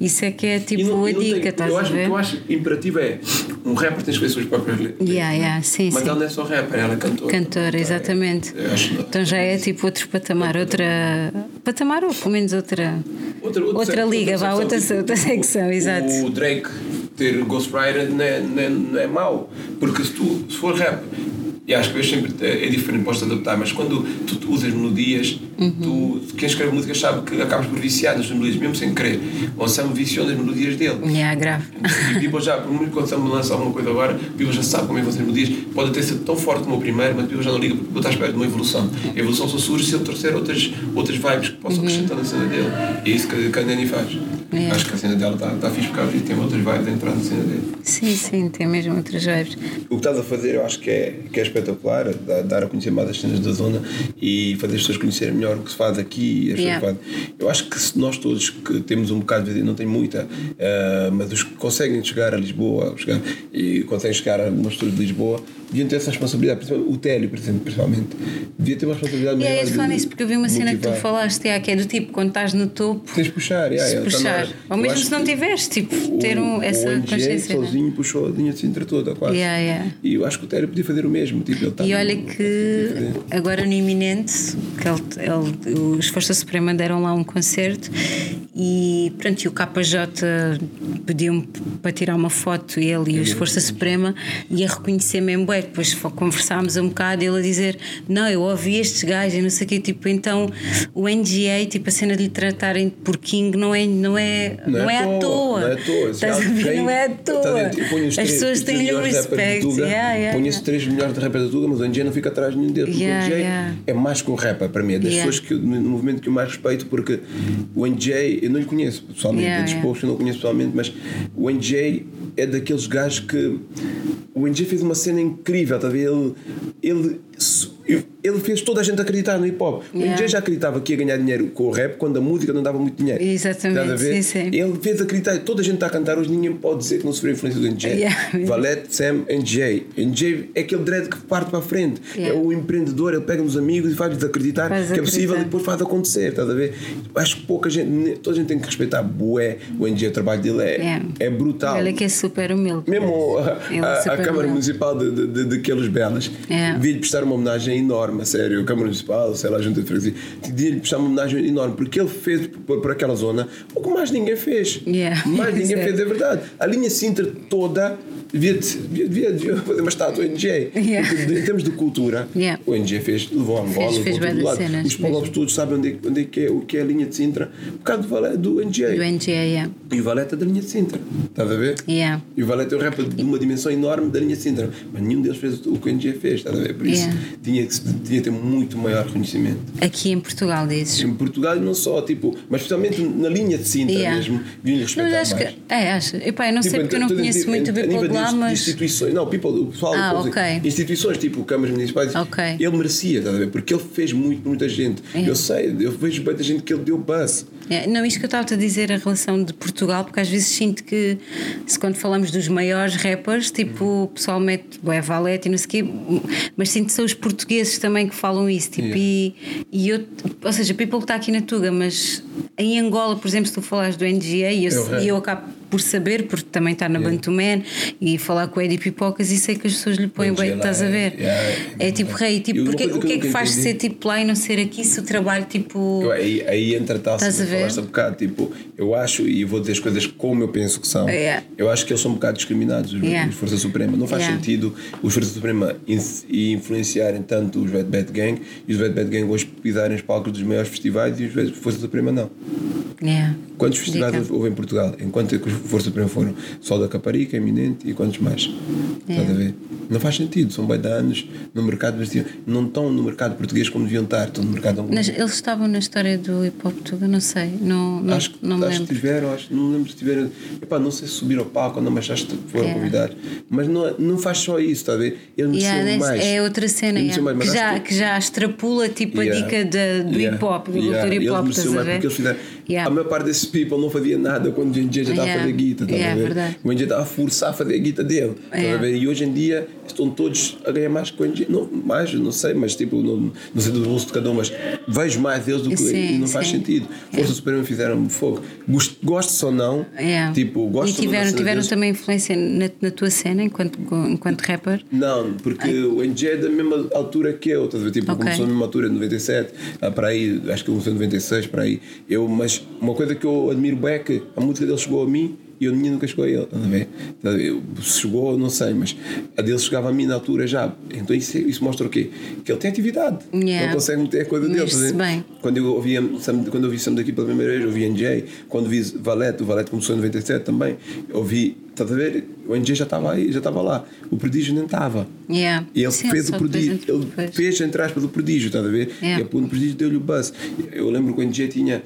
Speaker 1: isso é que é tipo
Speaker 2: não-
Speaker 1: a
Speaker 2: não tem-
Speaker 1: dica, estás
Speaker 2: eu
Speaker 1: a
Speaker 2: acho, O que
Speaker 1: ver?
Speaker 2: eu acho imperativo é um rapper tem que escrever suas próprias letras.
Speaker 1: Yeah, yeah, sim,
Speaker 2: Mas
Speaker 1: sim.
Speaker 2: ela não é só rapper, ela é cantora.
Speaker 1: Cantora,
Speaker 2: Então,
Speaker 1: exatamente.
Speaker 2: eu acho-
Speaker 1: Então já é tipo outro patamar, outra. Patamar ou pelo menos outra.
Speaker 2: Outra,
Speaker 1: Outra liga, vá, outra-
Speaker 2: secção,
Speaker 1: outra secção, exato.
Speaker 2: O Drake ter Ghostwriter não é, não, é, não é mau, porque se tu se for rap, e acho que hoje sempre é diferente, podes adaptar, mas quando tu, tu usas melodias,
Speaker 1: Uhum.
Speaker 2: tu, quem escreve música sabe que acabas por viciar nas melodias, mesmo sem querer. O Sam viciou nas melodias dele.
Speaker 1: Yeah, grave.
Speaker 2: E People já, por muito que o Sam lança alguma coisa agora, People já sabe como é que vão ser as melodias. Pode até ser tão forte como o primeiro, mas People já não liga porque está à espera de uma evolução. A evolução só surge se ele trouxer outras, outras vibes que possam acrescentar na cena dele. E é isso que, a Nanny faz.
Speaker 1: É.
Speaker 2: Acho que a cena dela está tá fixe porque ela tem outras vibes a entrar na cena dele.
Speaker 1: Sim, sim, tem mesmo outras vibes.
Speaker 2: O que estás a fazer eu acho que é, que é espetacular, dar, a conhecer mais as cenas da zona e fazer as pessoas conhecerem melhor o que se faz aqui e as
Speaker 1: Yeah.
Speaker 2: fazem. Eu acho que se nós todos que temos um bocado de vida, não tem muita, eh, mas os que conseguem chegar a Lisboa chegar, e conseguem chegar a algumas pessoas de Lisboa, deviam ter essa responsabilidade, o Télio, por exemplo, principalmente, devia ter uma responsabilidade
Speaker 1: E
Speaker 2: maior.
Speaker 1: aí és
Speaker 2: de
Speaker 1: falar nisso porque eu vi uma cena que tu falaste, é, que é do tipo, quando estás no topo,
Speaker 2: Tens de puxar,
Speaker 1: se
Speaker 2: yeah, tá
Speaker 1: puxar.
Speaker 2: na-
Speaker 1: Ou mesmo se não tiveres, tipo, ter um,
Speaker 2: o,
Speaker 1: essa
Speaker 2: o
Speaker 1: consciência. né?
Speaker 2: sozinho puxou a linha de Sintra toda, quase.
Speaker 1: Yeah, yeah.
Speaker 2: E eu acho que o Télio podia fazer o mesmo. Tipo, tá
Speaker 1: E
Speaker 2: no-
Speaker 1: olha que agora no iminente, que ele, ele- os Força Suprema deram lá um concerto e pronto, e o KJ pediu-me para tirar uma foto, ele e os Força Suprema, e a reconhecer mesmo bem. Depois conversámos um bocado, ele a dizer: Não, eu ouvi estes gajos e não sei o quê. Tipo, então o NGA, tipo, a cena de lhe tratarem por King não é, não é, não é, à toa.
Speaker 2: Não é à toa.
Speaker 1: Estás a ver? Não é à toa. As pessoas têm-lhe um respeito. Yeah, yeah,
Speaker 2: Conheço
Speaker 1: yeah.
Speaker 2: 3 melhores de rappers da Tuga, mas o NJ não fica atrás de nenhum deles.
Speaker 1: Yeah,
Speaker 2: o NJ
Speaker 1: yeah.
Speaker 2: é mais que um rapper para mim. É das pessoas que, no movimento que eu mais respeito, porque o NJ, eu não lhe conheço pessoalmente,
Speaker 1: Yeah,
Speaker 2: é dos
Speaker 1: yeah.
Speaker 2: eu não conheço pessoalmente, mas o NJ é daqueles gajos que. O NJ fez uma cena incrível, tá? Ele, ele, ele fez toda a gente acreditar no hip hop. O
Speaker 1: Yeah.
Speaker 2: NJ já acreditava que ia ganhar dinheiro com o rap quando a música não dava muito dinheiro.
Speaker 1: Exatamente, sim, sim.
Speaker 2: Ele fez acreditar, toda a gente está a cantar hoje, ninguém pode dizer que não sofreu influência do NJ.
Speaker 1: Yeah.
Speaker 2: Valete, Sam, NJ. NJ é aquele dread que parte para a frente.
Speaker 1: Yeah.
Speaker 2: É o empreendedor, ele pega nos amigos e faz-lhes acreditar
Speaker 1: Faz
Speaker 2: que é possível
Speaker 1: acreditar.
Speaker 2: e depois faz acontecer, estás a ver? Acho que pouca gente, toda a gente tem que respeitar bué o NJ, o trabalho dele é,
Speaker 1: Yeah.
Speaker 2: é brutal.
Speaker 1: Olha que é super humilde.
Speaker 2: Mesmo a,
Speaker 1: Ele é
Speaker 2: a- Câmara
Speaker 1: humilde.
Speaker 2: Municipal de, de, de, de Quelos Belas
Speaker 1: É.
Speaker 2: devia-lhe prestar uma homenagem enorme, a sério. A Câmara Municipal, sei lá, a Junta de Freguesia, devia-lhe prestar uma homenagem enorme, porque ele fez por, por aquela zona o que mais ninguém fez.
Speaker 1: Yeah.
Speaker 2: Mais ninguém fez, é verdade. A linha Sintra toda devia, devia, devia, devia fazer uma estátua NG.
Speaker 1: Yeah.
Speaker 2: Porque em termos de cultura,
Speaker 1: Yeah.
Speaker 2: o NG fez, levou a Angola,
Speaker 1: Fez- fez
Speaker 2: levou todo
Speaker 1: de cenas
Speaker 2: Os povos todos sabem onde é, onde é que é o que é a linha de Sintra, por causa do, do NG.
Speaker 1: Do NGA, yeah.
Speaker 2: E o Valete é da linha de Sintra, estás a ver?
Speaker 1: Yeah.
Speaker 2: E o Valete é um rapper de uma dimensão enorme da linha de Sintra, mas nenhum deles fez o que o NG fez, estás a ver? Por isso. Tinha, tinha que ter muito maior reconhecimento.
Speaker 1: Aqui em Portugal dizes.
Speaker 2: Em Portugal, não só, tipo, mas especialmente na linha de Sintra
Speaker 1: Yeah.
Speaker 2: mesmo, deviam respeitar
Speaker 1: Mas acho
Speaker 2: mais.
Speaker 1: que. É, acho. Epá, eu não sei
Speaker 2: Tipo,
Speaker 1: porque eu não conheço muito o People lá, mas.
Speaker 2: instituições, não, people, o pessoal,
Speaker 1: Ah,
Speaker 2: instituições tipo câmaras municipais,
Speaker 1: Ok.
Speaker 2: ele merecia, estás a ver? Porque ele fez muito muita gente.
Speaker 1: É.
Speaker 2: Eu sei, eu vejo muita gente que ele deu buzz.
Speaker 1: É, não, isto que eu estava a dizer a relação de Portugal, porque às vezes sinto que se quando falamos dos maiores rappers, tipo, o pessoal mete Boé Valete e não sei o quê, mas sinto que são os portugueses também que falam isso. Tipo, e, e eu, ou seja, people que está aqui na Tuga, mas em Angola, por exemplo, se tu falares do NGA, e
Speaker 2: É
Speaker 1: eu,
Speaker 2: rei.
Speaker 1: e eu acabo por saber, porque também está na Bantu Man e falar com o Eddie Pipocas e sei que as pessoas lhe põem bem,
Speaker 2: NGA
Speaker 1: estás a
Speaker 2: é-
Speaker 1: ver?
Speaker 2: é-
Speaker 1: É tipo, rei, tipo, porque, o
Speaker 2: que
Speaker 1: é que faz
Speaker 2: entendi-
Speaker 1: ser tipo lá e não ser aqui se o trabalho tipo.
Speaker 2: Eu, aí, aí entra tal
Speaker 1: Estás a ver?
Speaker 2: há bocado, tipo, eu acho, e vou dizer as coisas como eu penso que são,
Speaker 1: Yeah.
Speaker 2: eu acho que eles são um bocado discriminados, os,
Speaker 1: Yeah.
Speaker 2: os Força Suprema. Não faz
Speaker 1: Yeah.
Speaker 2: sentido os Força Suprema in- influenciarem tanto os Bad Bad Gang e os Bad Bad Gang hoje pisarem os palcos dos maiores festivais e os Força Suprema não.
Speaker 1: Yeah.
Speaker 2: Quantos festivais houve em Portugal? Enquanto é que os Força Suprema foram? Sol da Caparica, Eminente e quantos mais? Estás a ver? Não faz sentido, são bem de anos no mercado, mas não estão no mercado português como deviam estar, estão no mercado.
Speaker 1: Nas- eles estavam na história do hip hop tuga, não sei, não, não,
Speaker 2: acho, que-
Speaker 1: não me
Speaker 2: acho que
Speaker 1: lembro.
Speaker 2: tiveram, acho, não lembro se tiveram. Epá, não sei se subiram ao palco ou não, mas acho que foram
Speaker 1: É.
Speaker 2: convidados. Mas não, não faz só isso, está a ver? Ele mereceu
Speaker 1: Yeah,
Speaker 2: mais.
Speaker 1: é outra cena yeah,
Speaker 2: mais, mas
Speaker 1: que, já,
Speaker 2: acho
Speaker 1: que já extrapula tipo
Speaker 2: Yeah.
Speaker 1: a dica da- do
Speaker 2: Yeah.
Speaker 1: hip hop, do
Speaker 2: Yeah.
Speaker 1: cultura hip
Speaker 2: Eles
Speaker 1: hop, estás a
Speaker 2: mais
Speaker 1: ver? Yeah.
Speaker 2: A maior parte desses people não fazia nada quando o NJ já estava
Speaker 1: Yeah.
Speaker 2: a fazer guita, estás
Speaker 1: Yeah,
Speaker 2: a ver?
Speaker 1: verdade.
Speaker 2: O NJ estava a forçar a fazer a guita dele, a
Speaker 1: Yeah.
Speaker 2: ver? E hoje em dia estão todos a ganhar mais que o NJ. Não, mais, não sei, mas tipo, não, não sei do bolso de cada um, mas vejo mais deles do que
Speaker 1: Sim,
Speaker 2: e não faz
Speaker 1: sim.
Speaker 2: sentido. Força Suprema fizeram fogo. Gosto, gosto ou não,
Speaker 1: Yeah.
Speaker 2: tipo, gosto
Speaker 1: e tiveram, tiveram
Speaker 2: deles.
Speaker 1: também influência na, na tua cena enquanto, enquanto rapper?
Speaker 2: Não, porque o NJ é da mesma altura que eu, estás a ver? Tipo,
Speaker 1: Ok.
Speaker 2: começou na mesma altura, 97, ah, para aí, acho que começou em 96, para aí. Eu, mas uma coisa que eu admiro bem é que a música dele chegou a mim e a minha nunca chegou a ele, estás a ver? Estás a ver? Eu- Se chegou, não sei, mas a dele chegava a mim na altura já. Então isso, isso mostra o quê? Que ele tem atividade.
Speaker 1: Yeah.
Speaker 2: Ele consegue meter a coisa dele.
Speaker 1: Bem.
Speaker 2: Quando eu ouvia quando eu vi Sam daqui pela primeira vez, eu ouvi NJ. Quando vi Valete, o Valete começou em 97 também. Ouvi, estás a ver? O NJ já estava aí, já estava lá. O prodígio nem estava.
Speaker 1: Yeah.
Speaker 2: E ele
Speaker 1: Sim,
Speaker 2: fez o prodígio, ele
Speaker 1: depois.
Speaker 2: fez, entre aspas, o prodígio, estás a ver?
Speaker 1: Yeah.
Speaker 2: E a- o prodígio deu-lhe o buzz. Eu lembro que o NJ tinha.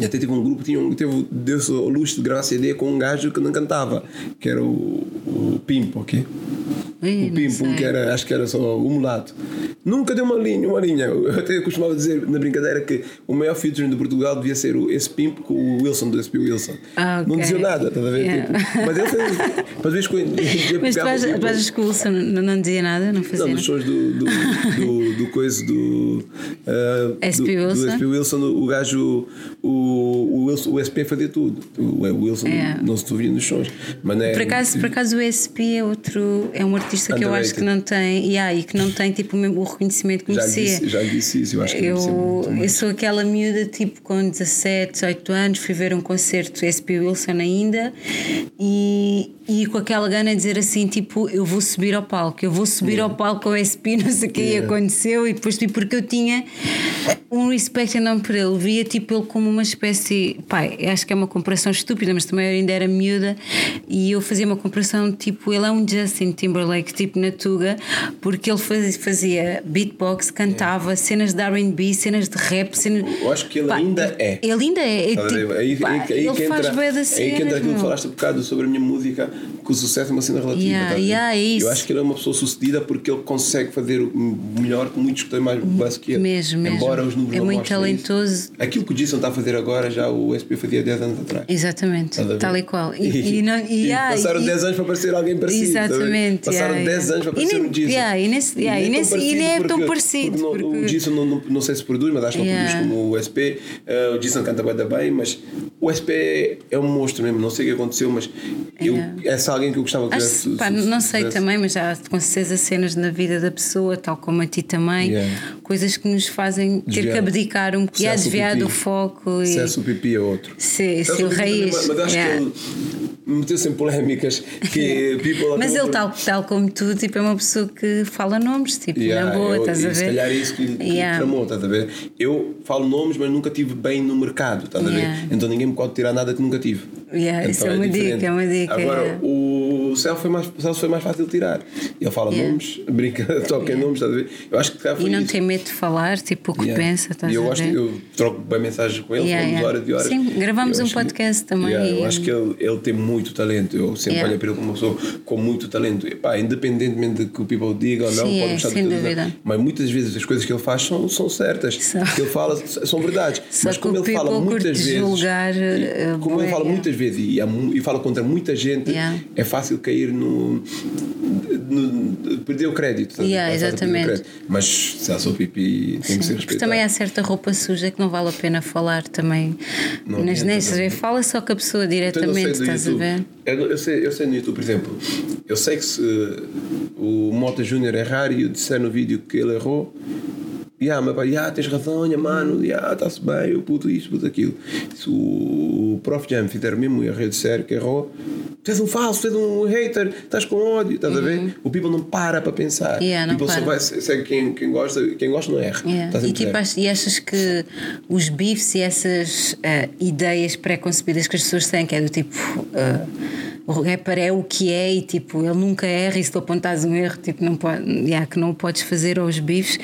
Speaker 2: Até tive um grupo, tinha um, teve, deu-se o luxo de gravar CD com um gajo que não cantava, que era o, o Pimpo, ok?
Speaker 1: Ih,
Speaker 2: o
Speaker 1: não
Speaker 2: Pimpo, que era, acho que era só o mulato. Nunca deu uma linha, uma linha. Eu até costumava dizer na brincadeira que o maior featuring de Portugal devia ser o, esse Pimpo com o Wilson do SP Wilson.
Speaker 1: Ah,
Speaker 2: Não
Speaker 1: ok.
Speaker 2: dizia nada, estás a ver?
Speaker 1: Yeah.
Speaker 2: Tipo, mas fez. Mas.
Speaker 1: Mas tu achas, tu achas que o Wilson não, não dizia nada? Não fazia
Speaker 2: Não, nos shows do, do, do, do coisa do. ah,
Speaker 1: SP
Speaker 2: do,
Speaker 1: Wilson?
Speaker 2: Do SP Wilson, o gajo. O, o, Wilson, o SP fazia tudo. O, o Wilson
Speaker 1: É.
Speaker 2: não se ouvia nos shows. Mas é,
Speaker 1: Por acaso, por acaso o SP é outro é um artista que eu acho que não tem yeah, e que não tem tipo o reconhecimento que merecia.
Speaker 2: já disse isso, eu acho que
Speaker 1: Eu,
Speaker 2: muito
Speaker 1: eu sou aquela miúda tipo com 17, 18 anos, fui ver um concerto SP Wilson ainda e, e com aquela gana de dizer assim: tipo, eu vou subir ao palco, eu vou subir ao palco ao SP, não sei o que
Speaker 2: Yeah.
Speaker 1: aconteceu, e depois tipo, porque eu tinha um respeito enorme por ele, via tipo ele como uma espécie, pai, acho que é uma comparação estúpida, mas também eu ainda era miúda e eu fazia uma comparação tipo, ele é um Justin Timberlake, tipo na Tuga, porque ele faz- fazia beatbox, cantava cenas de RB, cenas de rap, cenas.
Speaker 2: Eu acho que ele
Speaker 1: Pá,
Speaker 2: ainda é.
Speaker 1: Ele ainda é. é tipo,
Speaker 2: aí,
Speaker 1: pá,
Speaker 2: aí, aí
Speaker 1: ele
Speaker 2: que
Speaker 1: faz bué da
Speaker 2: aí que entra aquilo que falaste um bocado sobre minha música, que o sucesso é uma cena relativa.
Speaker 1: Yeah,
Speaker 2: ver?
Speaker 1: yeah, é isso.
Speaker 2: Eu acho que ele é uma pessoa sucedida porque ele consegue fazer melhor que muitos que têm mais base que ele.
Speaker 1: Mesmo, mesmo.
Speaker 2: Embora os números
Speaker 1: É
Speaker 2: não
Speaker 1: muito
Speaker 2: mostrem isso.
Speaker 1: talentoso.
Speaker 2: Aquilo que o Jason está a fazer agora, já o SP fazia 10 anos atrás.
Speaker 1: Exatamente, tal e qual. E, e não- e- ah,
Speaker 2: passaram
Speaker 1: e-
Speaker 2: 10 anos para parecer alguém parecido. ver?
Speaker 1: Exatamente.
Speaker 2: Passaram
Speaker 1: yeah,
Speaker 2: 10
Speaker 1: yeah.
Speaker 2: anos para
Speaker 1: E
Speaker 2: parecer
Speaker 1: nem-
Speaker 2: um Jason.
Speaker 1: yeah, e nesse- yeah, e
Speaker 2: nem
Speaker 1: nesse-
Speaker 2: tão
Speaker 1: e nem é tão parecido,
Speaker 2: porque O Jason não, não, não sei se produz, mas acho que não
Speaker 1: Yeah.
Speaker 2: produz como o SP. eh, o Jason canta bem, bem, mas o SP é um monstro mesmo. Não sei o que aconteceu, mas eu,
Speaker 1: Yeah.
Speaker 2: essa é alguém que eu gostava que
Speaker 1: Acho,
Speaker 2: tivesse
Speaker 1: pá, não sei
Speaker 2: sucesso.
Speaker 1: também, mas já com certeza cenas na vida da pessoa, tal como a ti também,
Speaker 2: Yeah.
Speaker 1: coisas que nos fazem ter
Speaker 2: Desviar.
Speaker 1: que abdicar um e
Speaker 2: Sucesso
Speaker 1: desviar do foco e
Speaker 2: Sucesso o pipi é outro. Sucesso
Speaker 1: ser o raiz.
Speaker 2: também, Mas acho
Speaker 1: Yeah.
Speaker 2: que ele meteu-se em polémicas que people
Speaker 1: Mas ele, tal, tal como tu, tipo, é uma pessoa que fala nomes, tipo,
Speaker 2: Yeah,
Speaker 1: na boa,
Speaker 2: eu-
Speaker 1: estás a
Speaker 2: e Se
Speaker 1: ver?
Speaker 2: calhar é isso que que
Speaker 1: Yeah.
Speaker 2: tramou, estás a ver? Eu falo nomes, mas nunca tive bem no mercado, estás a ver? Então ninguém me pode tirar nada que nunca tive.
Speaker 1: Yeah, isso é uma
Speaker 2: diferente.
Speaker 1: dica, é uma dica,
Speaker 2: Agora,
Speaker 1: yeah.
Speaker 2: o Celso foi, mais, o Celso foi mais fácil de tirar. Ele fala
Speaker 1: Yeah.
Speaker 2: nomes, brinca, toca em nomes, estás a ver? Eu acho que foi
Speaker 1: E não
Speaker 2: isso.
Speaker 1: tem medo de falar, tipo, o que
Speaker 2: Yeah.
Speaker 1: pensa, estás
Speaker 2: e eu
Speaker 1: a ver?
Speaker 2: eu troco bem mensagens com ele,
Speaker 1: Yeah,
Speaker 2: falamos
Speaker 1: yeah.
Speaker 2: horas e horas.
Speaker 1: Sim, gravamos um
Speaker 2: acho que-
Speaker 1: podcast também
Speaker 2: Yeah, eu
Speaker 1: e-
Speaker 2: acho que ele, ele tem muito talento. Eu sempre
Speaker 1: Yeah.
Speaker 2: olho para ele como uma pessoa com muito talento. E, pá, independentemente de que o people diga ou não,
Speaker 1: Sim,
Speaker 2: pode
Speaker 1: é,
Speaker 2: gostar do
Speaker 1: sem dúvida.
Speaker 2: Mas muitas vezes as coisas que ele faz são, são certas. O que ele fala são verdades.
Speaker 1: Só
Speaker 2: mas
Speaker 1: que
Speaker 2: como ele fala muitas vezes.
Speaker 1: julgar,
Speaker 2: e
Speaker 1: eh,
Speaker 2: como ele fala
Speaker 1: yeah.
Speaker 2: muitas vezes e, e fala contra muita gente,
Speaker 1: Yeah.
Speaker 2: é fácil cair no. no perder o crédito.
Speaker 1: Yeah,
Speaker 2: perder o
Speaker 1: exatamente.
Speaker 2: crédito. Mas se há sua pipi, tem que ser
Speaker 1: Sim,
Speaker 2: respeitado.
Speaker 1: também há certa roupa suja que não vale a pena falar também
Speaker 2: Não
Speaker 1: nas
Speaker 2: adianta,
Speaker 1: nestas.
Speaker 2: não.
Speaker 1: Fala só com a pessoa
Speaker 2: Então,
Speaker 1: diretamente,
Speaker 2: do
Speaker 1: estás a
Speaker 2: YouTube.
Speaker 1: ver?
Speaker 2: Eu, eu sei, eu sei no YouTube, por exemplo, eu sei que se o Mota Júnior errar e eu disser no vídeo que ele errou, yeah, mas pá, yeah, tens razão, yeah, mano, yeah, está-se bem, eu puto isto, puto aquilo. Se o Prof Jam fizer mesmo e eu disser que errou, tu és um falso, tu és um hater, estás com ódio, estás a ver? O people não para para pensar.
Speaker 1: Uhum. Yeah,
Speaker 2: o people só
Speaker 1: para.
Speaker 2: vai, segue quem, quem gosta, quem gosta não erra.
Speaker 1: Yeah.
Speaker 2: A
Speaker 1: E, tipo,
Speaker 2: entender?
Speaker 1: ach- e achas que os bifes e essas ah, ideias pré-concebidas que as pessoas têm, que é do tipo. ah, o rapper é o que é e tipo, ele nunca erra e se tu apontares um erro, tipo, não pode, yeah, que não o podes fazer aos bifes.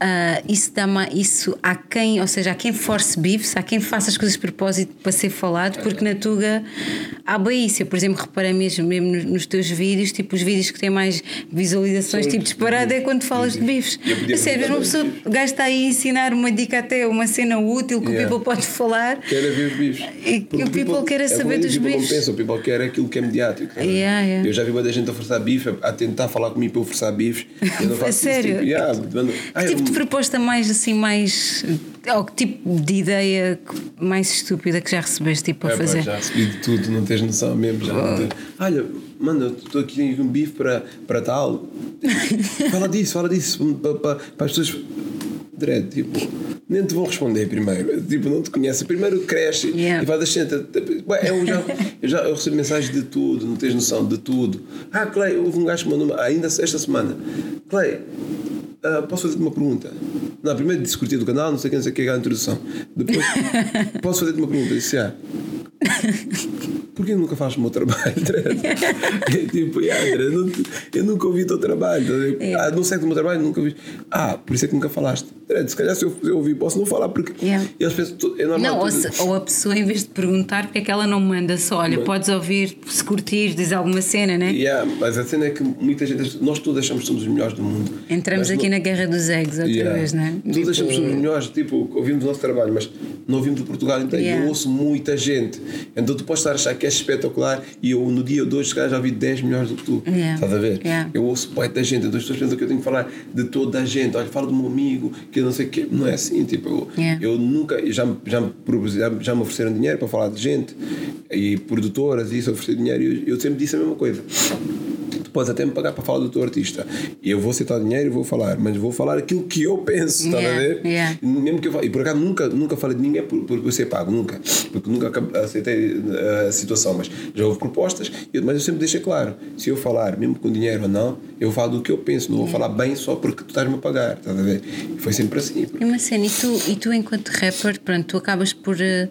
Speaker 1: ah, isso dá ma- isso há quem, ou seja, há quem force bifes, há quem faça as coisas de propósito para ser falado, porque na Tuga há bem isso. Eu, por exemplo, reparei mesmo, mesmo nos, nos teus vídeos, tipo, os vídeos que têm mais visualizações,
Speaker 2: São
Speaker 1: tipo, disparado é quando falas de bifes. A sério, uma pessoa, está aí a ensinar uma dica até, uma cena útil que
Speaker 2: Yeah.
Speaker 1: o people pode falar.
Speaker 2: Quer é ver bifes.
Speaker 1: E
Speaker 2: Porque
Speaker 1: o people quer é saber dos
Speaker 2: people
Speaker 1: bifes.
Speaker 2: O people quer aquilo que é mediático. tá?
Speaker 1: Yeah, yeah.
Speaker 2: Eu já vi muita gente a forçar bife, a tentar falar comigo para eu forçar bifes. Eu não faço isso,
Speaker 1: sério?
Speaker 2: tipo, yeah, ah,
Speaker 1: Que tipo
Speaker 2: eu-
Speaker 1: de proposta mais assim, mais. Ou que tipo de ideia mais estúpida que já recebeste tipo, a
Speaker 2: É, pá,
Speaker 1: fazer?
Speaker 2: já recebi de tudo, não tens noção mesmo. Já não tens- Olha, mano, estou aqui em um bife para, para tal. fala disso, fala disso. Para, para, para as pessoas. Dread, tipo, nem te vão responder primeiro. Tipo, não te conhecem. Primeiro cresce
Speaker 1: Yeah.
Speaker 2: e vai deixando. Ué, Eu já, eu já eu recebo mensagens de tudo, não tens noção de tudo. Ah, Clay, houve um gajo que mandou ainda esta semana. Clay, ah, posso fazer-te uma pergunta? Não, primeiro disse curtir do canal, não sei o que, não sei o que, a introdução. Depois, posso fazer-te uma pergunta? Disse, ah. porquê nunca fazes o meu trabalho? é tipo, yeah, eu, eu nunca ouvi o teu trabalho.
Speaker 1: É.
Speaker 2: Ah, não sei do meu trabalho, nunca ouvi. Ah, por isso é que nunca falaste. Se calhar se eu, eu ouvir, posso não falar porque
Speaker 1: Yeah.
Speaker 2: eles pensam. É normal,
Speaker 1: Não, ou, se- ou a pessoa, em vez de perguntar, porque é que ela não manda só, olha, podes ouvir, se curtir, diz alguma cena, né?
Speaker 2: Yeah, mas a cena é que muita gente, nós todos achamos que somos os melhores do mundo.
Speaker 1: Entramos
Speaker 2: Mas
Speaker 1: aqui
Speaker 2: não-
Speaker 1: na guerra dos egos outra
Speaker 2: Yeah.
Speaker 1: vez, né?
Speaker 2: Todos achamos que somos os melhores, tipo, ouvimos o nosso trabalho, mas não ouvimos o Portugal inteiro.
Speaker 1: Yeah.
Speaker 2: Eu ouço muita gente. Então tu podes estar a achar que é espetacular e eu no dia de hoje, se calhar, já ouvi 10 melhores do que tu.
Speaker 1: Yeah.
Speaker 2: Estás a ver?
Speaker 1: Yeah.
Speaker 2: Eu ouço muita gente, então as pessoas pensam que eu tenho que falar de toda a gente. Olha, falo do meu amigo, que não sei o quê. Não é assim, tipo, eu,
Speaker 1: Yeah.
Speaker 2: eu nunca, já, me- já, me já, já me ofereceram dinheiro para falar de gente e produtoras e isso, oferecer dinheiro. E eu, eu sempre disse a mesma coisa. Tu podes até me pagar para falar do teu artista. E eu vou aceitar dinheiro e vou falar, mas vou falar aquilo que eu penso, estás a
Speaker 1: Yeah,
Speaker 2: ver?
Speaker 1: yeah.
Speaker 2: Mesmo que eu e por acaso nunca, nunca falei de ninguém por, por, por ser pago, nunca. Porque nunca aceitei eh, a situação, mas já houve propostas, eu- mas eu sempre deixei claro: se eu falar, mesmo com dinheiro ou não, eu falo do que eu penso, não vou falar bem só porque tu estás-me a pagar, estás a ver? E foi sempre assim.
Speaker 1: E uma cena, e tu, e tu enquanto rapper, pronto, tu acabas por. eh,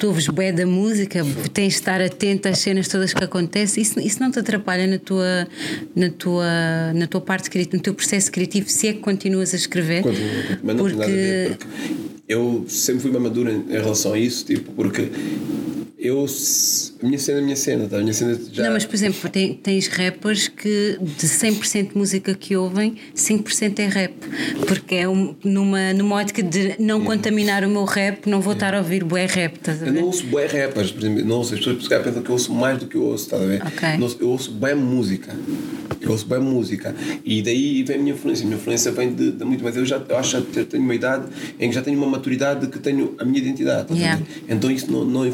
Speaker 1: tu ouves bué da música, tens de estar atento às cenas todas que acontecem, isso, isso não te atrapalha na tua, na tua, na tua parte no teu processo criativo, se é que continuas a escrever?
Speaker 2: Continua, mas não tem nada a ver, porque eu sempre fui uma madura em relação a isso, tipo, porque eu. A minha cena é a minha cena, tá? A minha cena já.
Speaker 1: Não, mas por exemplo, tem- tens rappers que de 100% de música que ouvem, 5% é rap. Porque é um- numa, numa ótica de não contaminar o meu rap, não vou estar a ouvir bué rap, estás a
Speaker 2: Eu
Speaker 1: ver?
Speaker 2: não ouço bué rappers, por exemplo, não ouço, as pessoas pensam que eu ouço mais do que eu ouço, estás a ver?
Speaker 1: Ok.
Speaker 2: Não eu ouço bem música. Eu ouço bem música. E daí vem a minha influência. A minha influência vem de, de muito, mas eu já eu acho que tenho uma idade em que já tenho uma maturidade de que tenho a minha identidade. a
Speaker 1: Yeah.
Speaker 2: Então isso não, não,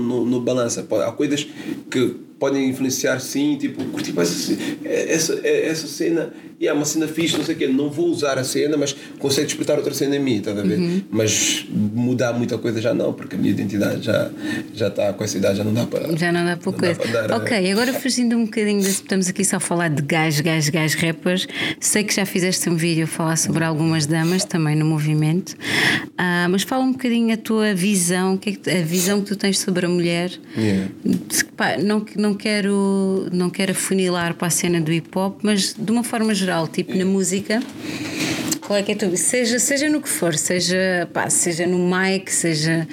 Speaker 2: não, não, não balança. Há coisas que podem influenciar sim, tipo, curti essa, ce- essa, essa cena, e é uma cena fixe, não sei o quê, não vou usar a cena, mas consigo despertar outra cena em mim, estás a ver?
Speaker 1: Uhum.
Speaker 2: Mas mudar muita coisa já não, porque a minha identidade já, já está com essa idade, já não dá para.
Speaker 1: Já não dá para
Speaker 2: não
Speaker 1: coisa.
Speaker 2: para dar,
Speaker 1: ok, agora fugindo um bocadinho desse, estamos aqui só a falar de gajos, gajos, gajos rappers. Sei que já fizeste um vídeo a falar sobre algumas damas também no movimento, Ah, mas fala um bocadinho a tua visão, que é que- a visão que tu tens sobre a mulher.
Speaker 2: Yeah.
Speaker 1: Pá, não, não, quero, não quero afunilar para a cena do hip hop, mas de uma forma geral, tipo na música. Qual é que é a tua seja, seja no que for, seja, pá, seja no mic, seja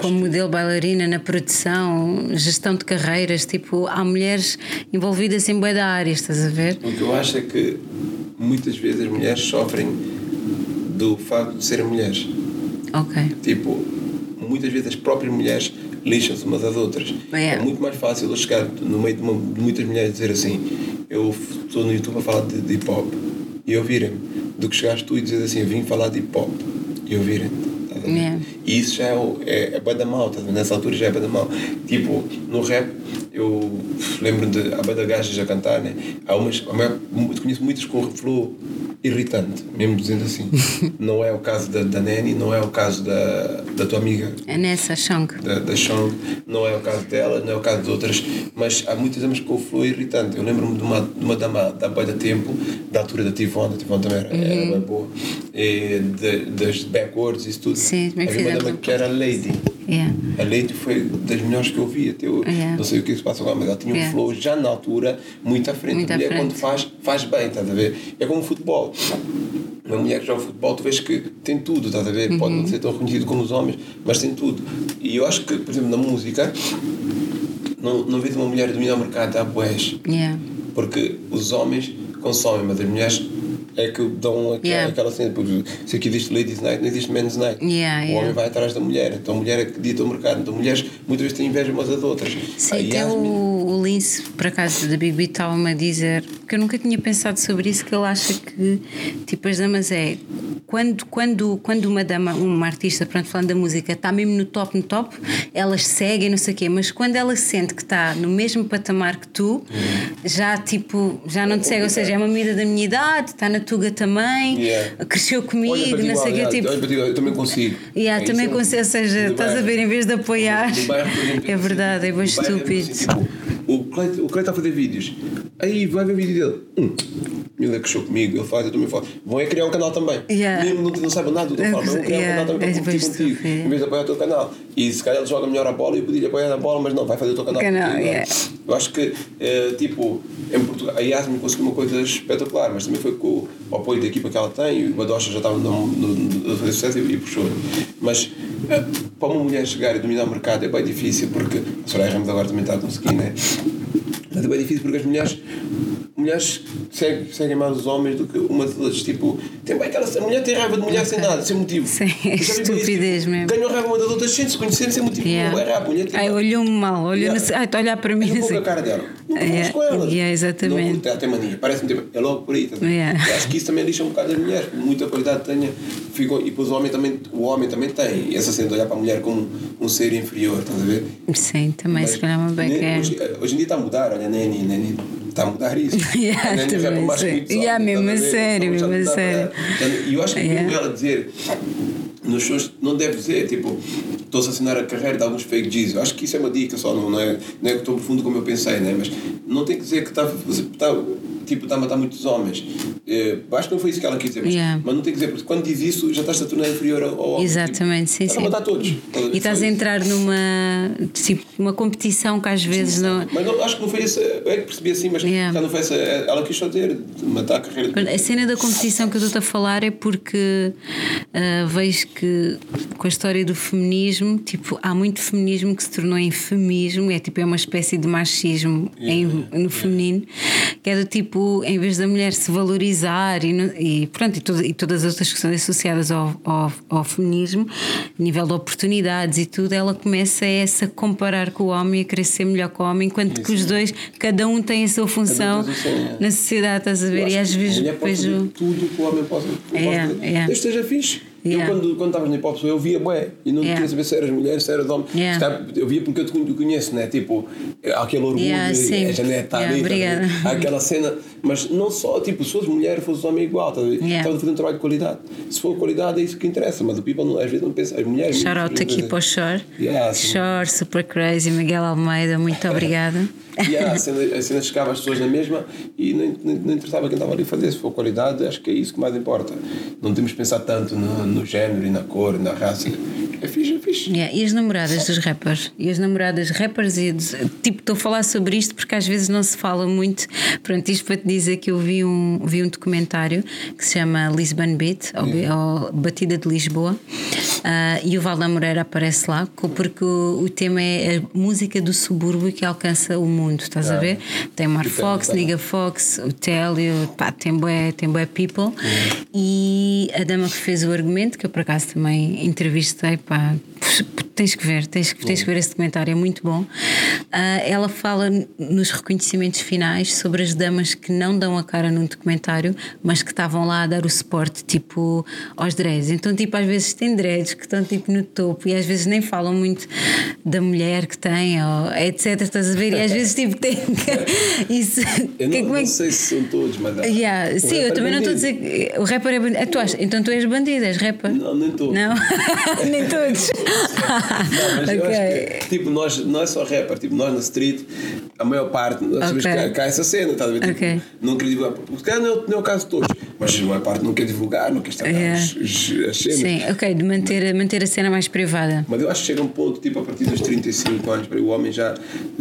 Speaker 1: como modelo bailarina na produção, gestão de carreiras, tipo, há mulheres envolvidas em bué da área, estás a ver?
Speaker 2: O que eu acho é que muitas vezes as mulheres sofrem do facto de serem mulheres.
Speaker 1: Ok.
Speaker 2: Tipo, muitas vezes as próprias mulheres lixam-se umas às outras.
Speaker 1: É.
Speaker 2: É muito mais fácil eu chegar no meio de, uma- de muitas mulheres e dizer assim: Eu estou no YouTube a falar de, de hip hop e ouvirem-me, do que chegares tu e dizer assim: vim falar de hip hop e ouvirem. A?
Speaker 1: É.
Speaker 2: E isso já é, o- é, é bada mal, estás a ver? nessa altura já é bada mal. Tipo, no rap, eu lembro de há bada gajas a cantar, né? Há umas, a maior- conheço muitas com flow irritante, mesmo dizendo assim. não é o caso da, da Nani, não é o caso da, da tua amiga
Speaker 1: É nessa, Chong.
Speaker 2: da, da Chong, não é o caso dela, não é o caso de outras, mas há muitas damas com flow irritante. Eu lembro-me de uma, de uma dama da Boia da Tempo, da altura da Tivone, a Tivone também era, era bem boa, e de, das backwards e isso tudo.
Speaker 1: Uhum. Sim,
Speaker 2: dama
Speaker 1: um
Speaker 2: que era Lady.
Speaker 1: Yeah.
Speaker 2: A Lady foi das melhores que eu vi até hoje.
Speaker 1: Yeah.
Speaker 2: Não sei o que se passa agora, mas ela tinha um
Speaker 1: Yeah.
Speaker 2: flow já na altura muito à frente.
Speaker 1: Muito
Speaker 2: a
Speaker 1: à
Speaker 2: mulher,
Speaker 1: frente.
Speaker 2: quando faz, faz bem, estás a ver? É como o futebol. Uma mulher que joga futebol, tu vês que tem tudo, estás a ver? Pode
Speaker 1: Uhum.
Speaker 2: não ser tão reconhecido como os homens, mas tem tudo. E eu acho que, por exemplo, na música, não, não vejo uma mulher dominar o mercado há boés.
Speaker 1: Yeah.
Speaker 2: Porque os homens consomem, mas as mulheres é que dão aquela,
Speaker 1: Yeah.
Speaker 2: aquela cena. Porque se aqui existe Ladies Night, não existe Men's Night.
Speaker 1: Yeah,
Speaker 2: o homem vai atrás da mulher, então a mulher é que dita o mercado. Então mulheres muitas vezes têm inveja umas das outras.
Speaker 1: Sim,
Speaker 2: Aí
Speaker 1: até o, o Lince, por acaso, da Big Beat estava-me a dizer que eu nunca tinha pensado sobre isso, que ele acha que, tipo, as damas é. Quando, quando, quando uma dama, uma artista, pronto, falando da música, está mesmo no top, no top, elas seguem, não sei o quê, mas quando ela sente que está no mesmo patamar que tu, já, tipo, já não te segue, ou seja, é uma medida da minha idade, está na tuga também,
Speaker 2: Yeah.
Speaker 1: cresceu comigo, não sei o quê, tipo.
Speaker 2: olha eu também consigo.
Speaker 1: Yeah,
Speaker 2: É
Speaker 1: também
Speaker 2: isso,
Speaker 1: consigo, ou seja, estás a
Speaker 2: bairro.
Speaker 1: ver, em vez de apoiar. É verdade, é bem
Speaker 2: no bairro
Speaker 1: estúpido.
Speaker 2: assim, tipo, o Clay está a fazer vídeos. Aí vai ver o vídeo dele. Hum, Mila cresceu comigo, ele faz, eu também faço. Vão é criar um canal também.
Speaker 1: Yeah.
Speaker 2: Mesmo não, não saibam nada do que eu falo, mas vão criar
Speaker 1: Yeah,
Speaker 2: um canal também para
Speaker 1: depois
Speaker 2: competir contigo,
Speaker 1: vê.
Speaker 2: em vez de apoiar o teu canal. E se calhar ele joga melhor a bola e eu podia apoiar a bola, mas não, vai fazer o teu canal.
Speaker 1: Canal,
Speaker 2: é?
Speaker 1: yeah.
Speaker 2: Eu acho que, eh, tipo, em Portugal, a Yasmin conseguiu uma coisa espetacular, mas também foi com o apoio da equipa que ela tem, e o Badocha já estava a fazer sucesso e, e puxou. Mas eh, para uma mulher chegar e dominar o mercado é bem difícil, porque a Soraya Ramos agora também está a conseguir, né? Mas é bem difícil porque as mulheres, mulheres seguem, seguem mais os homens do que das outras. Tipo, tem bem aquela. A mulher tem raiva de mulher sem nada, sem motivo.
Speaker 1: Sim,
Speaker 2: isso,
Speaker 1: estupidez mesmo.
Speaker 2: Ganham raiva uma das outras sem se conhecerem, sem motivo.
Speaker 1: Yeah.
Speaker 2: Não é raiva, mulher tem
Speaker 1: Ai, olhou-me mal, olhou
Speaker 2: Yeah.
Speaker 1: no... Ai, está a olhar para mim
Speaker 2: um pouco
Speaker 1: assim.
Speaker 2: a cara dela. Não
Speaker 1: Yeah,
Speaker 2: com elas.
Speaker 1: yeah, exatamente.
Speaker 2: Não, ela tem mania. Parece-me tipo, é logo por aí. Tá?
Speaker 1: Yeah.
Speaker 2: Acho que isso também lixa um bocado as mulheres. Muita qualidade tenha. Ficam, e depois o homem também, o homem também tem essa cena de olhar para a mulher como um ser inferior, estás a ver?
Speaker 1: Sim, também, se
Speaker 2: Mas
Speaker 1: calhar uma beca
Speaker 2: nem-
Speaker 1: é.
Speaker 2: Hoje, hoje em dia está a mudar, olha, Neni, Neni, está a mudar isso.
Speaker 1: Yeah,
Speaker 2: a Neni já
Speaker 1: também
Speaker 2: mais muitos
Speaker 1: Yeah,
Speaker 2: homens,
Speaker 1: mesmo a sério,
Speaker 2: já
Speaker 1: mesmo a sério.
Speaker 2: E eu acho que
Speaker 1: Yeah.
Speaker 2: ela dizer nos shows não deve dizer, tipo, estou a assassinar a carreira de alguns fake G's. Eu acho que isso é uma dica só, não, não é, não é que estou profundo como eu pensei, né? mas não tem que dizer que está, está, tipo, está a matar muitos homens. Eh, acho que não foi isso que ela quis dizer, mas,
Speaker 1: Yeah.
Speaker 2: mas não tem que dizer, porque quando diz isso já estás a tornar inferior ao homem.
Speaker 1: Exatamente, sim,
Speaker 2: tipo,
Speaker 1: sim.
Speaker 2: Está a matar todos.
Speaker 1: E estás a entrar numa tipo, uma competição que às vezes não.
Speaker 2: Mas não, acho que não foi essa. É que percebi assim, mas
Speaker 1: Yeah.
Speaker 2: já não foi essa. Ela quis só dizer, de matar a carreira.
Speaker 1: A cena da competição que eu estou a falar é porque ah, vejo que com a história do feminismo, tipo, há muito feminismo que se tornou em feminismo, é tipo, é uma espécie de machismo em- no feminino, que é do tipo, em vez da mulher se valorizar e, e pronto, e, todo- e todas as outras questões associadas ao, ao, ao feminismo, nível de oportunidades e tudo, ela começa a essa comparar com o homem, a querer ser melhor que o homem, enquanto que os dois, cada um tem a sua função
Speaker 2: é.
Speaker 1: na sociedade, estás a ver? E às vezes
Speaker 2: a mulher pode fazer tudo que o homem possa,
Speaker 1: É,
Speaker 2: fazer.
Speaker 1: é.
Speaker 2: Desde esteja fixe.
Speaker 1: Yeah.
Speaker 2: Eu, quando, quando estavas no hip hop, eu via bué e não
Speaker 1: Yeah.
Speaker 2: queria saber se eras mulher, se eras homem.
Speaker 1: Yeah.
Speaker 2: Calhar, Eu via porque eu te conhe- conheço, né? Tipo, aquele orgulho,
Speaker 1: Yeah, sim.
Speaker 2: a Janete está ali, tá aquela cena, mas não só, tipo, se fosse mulher, fosse homem igual, estás a ver?
Speaker 1: Yeah.
Speaker 2: Estavas a fazer um trabalho de qualidade. Se for qualidade, é isso que interessa, mas o people não- às vezes não pensa, as mulheres.
Speaker 1: Shout out aqui para o Shore.
Speaker 2: Yeah.
Speaker 1: Shore, Super Crazy, Miguel Almeida, muito obrigada.
Speaker 2: E a cena, a cena chegava às pessoas na mesma e não, não, não interessava quem estava ali a fazer. Se for qualidade, acho que é isso que mais importa. Não temos que pensar tanto no, no género e na cor, na raça. É fixe, é fixe.
Speaker 1: Yeah, E as namoradas dos rappers? E as namoradas rappers e tipo, estou a falar sobre isto porque às vezes não se fala muito. Pronto, isto para te dizer que eu vi um, vi um documentário que se chama Lisbon Beat, ou, Bi- ou Batida de Lisboa, ah, e o Valda Moreira aparece lá, porque o, o tema é a música do subúrbio que alcança o mundo, estás a ver? Tem Mar
Speaker 2: E tem,
Speaker 1: Fox. Niga Fox, o Télio, pá, tem bué, tem bué people. E a dama que fez o argumento, que eu por acaso também entrevistei, pá, tens que ver, tens, que- tens que ver esse documentário, é muito bom. Ah, ela fala nos reconhecimentos finais sobre as damas que não dão a cara num documentário, mas que estavam lá a dar o suporte, tipo, aos dreads. Então, tipo, às vezes tem dreads que estão tipo no topo e às vezes nem falam muito da mulher que tem, ou etc. Estás a ver? E às vezes, tipo, tem. Isso.
Speaker 2: Eu
Speaker 1: que-
Speaker 2: não,
Speaker 1: como é
Speaker 2: não
Speaker 1: que-
Speaker 2: sei se são todos, mas.
Speaker 1: Yeah. Sim, eu também não estou a dizer que o rapper é bandido. Ah, tu achas? Então tu és bandido, és rapper?
Speaker 2: Não, nem todos.
Speaker 1: Não? Nem todos.
Speaker 2: Não, mas eu
Speaker 1: Ok.
Speaker 2: acho que, tipo, nós não é só rapper, tipo, nós na street, a maior parte, nós sabemos
Speaker 1: Ok.
Speaker 2: que há essa cena, estás a ver? Tipo,
Speaker 1: Ok.
Speaker 2: Não queria divulgar, porque não é, não é o caso de todos, mas a maior parte não quer divulgar, não quer estar
Speaker 1: Yeah.
Speaker 2: as, as, as cenas.
Speaker 1: Sim, ok, de manter, manter a cena mais privada.
Speaker 2: Mas eu acho que chega um ponto, tipo, a partir dos 35 anos, para o homem já,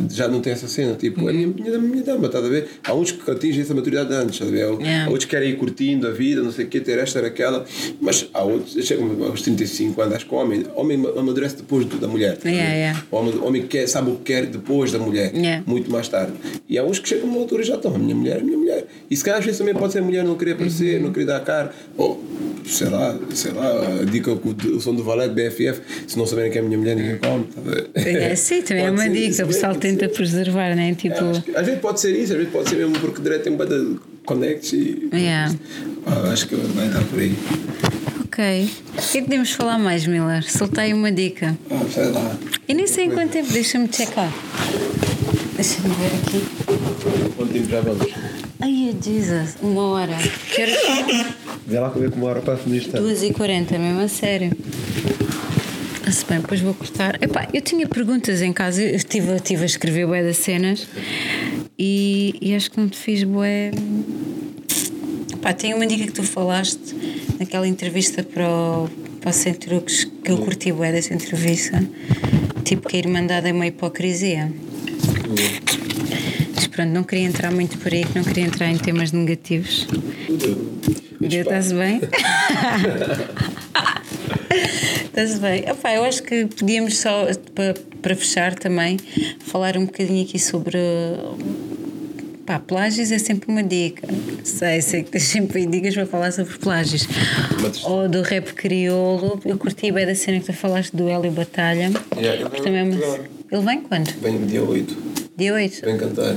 Speaker 2: já não tem essa cena. Tipo, é a minha, minha, minha dama, estás a ver? Há uns que atingem essa maturidade antes, estás a ver?
Speaker 1: Yeah.
Speaker 2: Há outros que querem ir curtindo a vida, não sei o quê, ter esta, ter aquela. Mas há outros, chegam aos 35 anos, acho que o homem, homem amadurece depois da mulher. ver?
Speaker 1: Yeah, yeah.
Speaker 2: O homem, quer, sabe o que quer depois da mulher,
Speaker 1: Yeah.
Speaker 2: muito mais tarde. E há uns que chegam a uma altura e já estão, a minha mulher é a minha mulher. E se calhar às vezes também pode ser a mulher não querer aparecer,
Speaker 1: Uhum.
Speaker 2: não querer dar a cara, ou sei lá, sei lá, a dica o som do valete BFF, se não saberem que é a minha mulher, ninguém come. tá?
Speaker 1: É, sim, também é uma dica, o pessoal tenta preservar, né? Tipo.
Speaker 2: É, acho que às vezes pode ser isso, às vezes pode ser mesmo porque direto tem um bada de connects e.
Speaker 1: Yeah.
Speaker 2: Ah, acho que vai dar por aí.
Speaker 1: Ok. O que é que podemos falar mais, Miller? Soltei uma dica.
Speaker 2: Ah, sei lá.
Speaker 1: Eu nem sei em quanto tempo, deixa-me checar. Deixa-me ver aqui.
Speaker 2: Quanto tempo já vamos?
Speaker 1: Ai, Jesus, uma hora. Quero
Speaker 2: Vê lá como é que uma hora passa nisto.
Speaker 1: 2h40, mesmo a sério. Se bem, depois vou cortar. Epá, eu tinha perguntas em casa, eu estive, estive a escrever bué das cenas e, e acho que não te fiz bué. Pá, tem uma dica que tu falaste naquela entrevista para o, para o Centrux que eu curti bué dessa entrevista. Tipo que a Irmandade é uma hipocrisia. Mas pronto, não queria entrar muito por aí, que não queria entrar em temas negativos. Dia, Estás bem? Estás bem? Epá, eu acho que podíamos só, para, para fechar também, falar um bocadinho aqui sobre. Pá, plágios é sempre uma dica. Sei, sei que tens sempre dicas para falar sobre plágios.
Speaker 2: Mas-
Speaker 1: Ou do rap crioulo. Eu curti bem da cena que tu falaste do Hélio Batalha.
Speaker 2: Yeah, vem
Speaker 1: também é. Ele vem quando?
Speaker 2: Vem no dia 8.
Speaker 1: Dia 8.
Speaker 2: Vem cantar.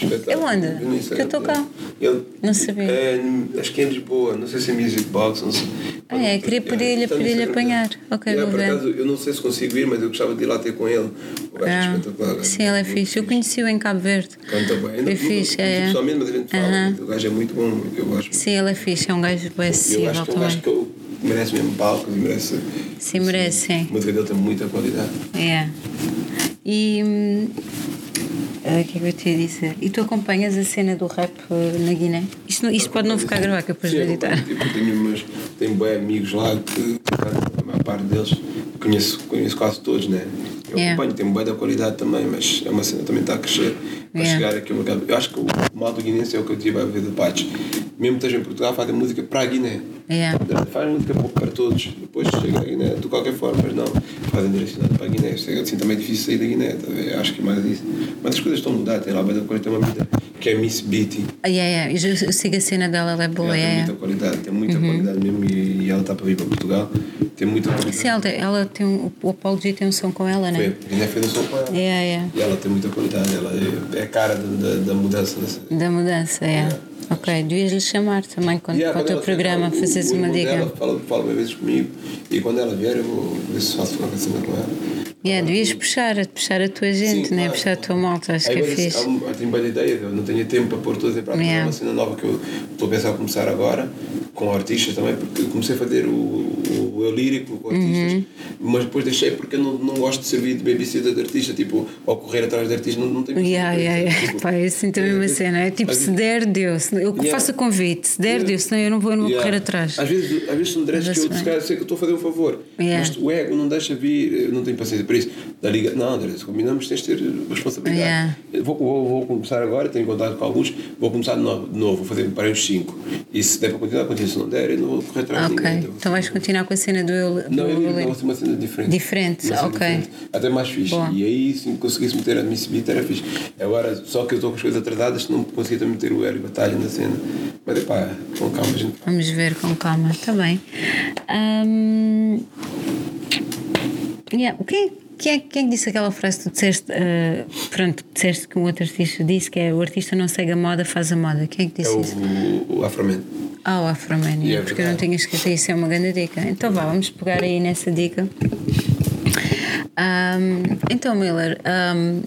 Speaker 1: Ele onde? Que eu tô cá.
Speaker 2: dele. Ele,
Speaker 1: Não sabia.
Speaker 2: É, acho que é em Lisboa. Não sei se é Music Box. Não sei.
Speaker 1: Ah, é, queria pedir-lhe-
Speaker 2: no
Speaker 1: pedir-lhe
Speaker 2: Instagram
Speaker 1: apanhar.
Speaker 2: dele.
Speaker 1: Ok,
Speaker 2: Yeah,
Speaker 1: vou
Speaker 2: por
Speaker 1: ver.
Speaker 2: acaso, eu não sei se consigo ir, mas eu gostava de ir lá ter com ele. O gajo é
Speaker 1: Ah,
Speaker 2: espetacular.
Speaker 1: sim, ele é
Speaker 2: Muito
Speaker 1: fixe. Eu conheci-o em Cabo Verde.
Speaker 2: Canta bem.
Speaker 1: Foi
Speaker 2: Ainda-
Speaker 1: fixe, é.
Speaker 2: Pessoalmente, mas a gente fala.
Speaker 1: Aham.
Speaker 2: O gajo é muito bom. Eu gosto.
Speaker 1: Sim, ele é fixe. É um gajo bem
Speaker 2: Eu
Speaker 1: acessível
Speaker 2: acho que é gajo
Speaker 1: também.
Speaker 2: eu- merece mesmo palco e merece.
Speaker 1: Sim, merece, sim.
Speaker 2: A música dele tem muita qualidade.
Speaker 1: É. E. ah, O que é que eu te ia dizer? E tu acompanhas a cena do rap eh, na Guiné? Isto, não- isto pode não ficar gravado, que eu depois vou editar.
Speaker 2: tipo, eu tenho, meus, tenho bem amigos lá que, a maior parte deles, conheço, conheço quase todos, né? Eu
Speaker 1: Yeah.
Speaker 2: acompanho, tem bem da qualidade também, mas é uma cena que também está a crescer para
Speaker 1: Yeah.
Speaker 2: chegar aqui ao mercado. Eu acho que o mal do guinense é o que eu a ver de Pates. Mesmo que esteja em Portugal, fazem música para a Guiné.
Speaker 1: Yeah.
Speaker 2: Faz música para todos, depois chega à Guiné de qualquer forma, mas não, fazem direcionado para a Guiné. É assim também é difícil sair da Guiné, tá a acho que é mais isso. Mas as coisas estão a tem lá bem da coisa, tem uma vida que é Miss Beatty.
Speaker 1: Ah, yeah, yeah. Eu, sigo a cena dela, ela é boa.
Speaker 2: Ela
Speaker 1: Yeah,
Speaker 2: tem
Speaker 1: yeah.
Speaker 2: muita qualidade, tem muita qualidade mesmo e, e ela está para vir para Portugal. Tem muita qualidade.
Speaker 1: Sim, ela, ela tem um, o Apolo G tem um som com ela,
Speaker 2: Foi,
Speaker 1: né?
Speaker 2: a Guiné fez o som com ela.
Speaker 1: Yeah, yeah.
Speaker 2: E ela tem muita qualidade, ela é, é a cara da, da, da mudança. Nessa.
Speaker 1: Da mudança, é. Ok, devias-lhe chamar também quando,
Speaker 2: Yeah,
Speaker 1: para o teu
Speaker 2: ela
Speaker 1: programa, fazes uma dica.
Speaker 2: Dela fala, fala vezes comigo e quando ela vier eu vou ver se faço uma cena com ela.
Speaker 1: Yeah, devias puxar, puxar a tua gente,
Speaker 2: Sim,
Speaker 1: né?
Speaker 2: claro.
Speaker 1: puxar a tua malta, acho
Speaker 2: Aí,
Speaker 1: que é fixe.
Speaker 2: há Eu tenho bem ideia, eu não tenho tempo para pôr todas em prática.
Speaker 1: Yeah.
Speaker 2: É uma cena nova que eu estou a pensar a começar agora, com artistas também, porque comecei a fazer o, o, o eu lírico com artistas,
Speaker 1: Uhum.
Speaker 2: mas depois deixei porque eu não, não gosto de servir de babysitter de artista, tipo, ao correr atrás de artista, não, não tenho
Speaker 1: Yeah, yeah, yeah.
Speaker 2: tipo,
Speaker 1: Pá, eu sinto a mesma
Speaker 2: é,
Speaker 1: cena. É tipo, se der, deu. Se- Eu
Speaker 2: Yeah.
Speaker 1: faço o convite, se der,
Speaker 2: Yeah.
Speaker 1: deu, senão eu não vou, eu não vou
Speaker 2: Yeah.
Speaker 1: correr atrás.
Speaker 2: Às vezes, às vezes são diretos que eu, se calhar, sei que eu estou a fazer um favor, mas o ego não deixa vir, eu não tenho paciência para isso. Da liga, não, André, se combinamos, tens de ter responsabilidade. Vou, vou, vou começar agora, tenho contato com alguns, vou começar de novo, de novo vou fazer para uns 5. E se der para continuar, continuo. Se não der, eu não vou correr atrás de
Speaker 1: Ok,
Speaker 2: ninguém.
Speaker 1: então vais continuar com a cena do. do
Speaker 2: Não, eu
Speaker 1: do-
Speaker 2: não, uma cena diferente.
Speaker 1: Diferente,
Speaker 2: cena
Speaker 1: ok.
Speaker 2: diferente. Até mais fixe.
Speaker 1: Boa.
Speaker 2: E aí, se conseguisse meter a Miss Beat, era fixe. Agora, só que eu estou com as coisas atrasadas, não conseguia também meter o Hélio Batalha na cena. Mas é pá, com calma, gente.
Speaker 1: Vamos ver com calma, está bem. Ahm, yeah, O que é, quem, é, quem é que disse aquela frase que tu disseste? ah, pronto, disseste que um outro artista disse que é o artista não segue a moda, faz a moda. Quem é que
Speaker 2: É
Speaker 1: disse
Speaker 2: o,
Speaker 1: isso?
Speaker 2: o, o Afroman.
Speaker 1: Ah, o Afroman,
Speaker 2: E é
Speaker 1: porque eu não tinha escrito isso, é uma grande dica. Então vá, vamos pegar aí nessa dica. Ahm, então, Miller, ahm,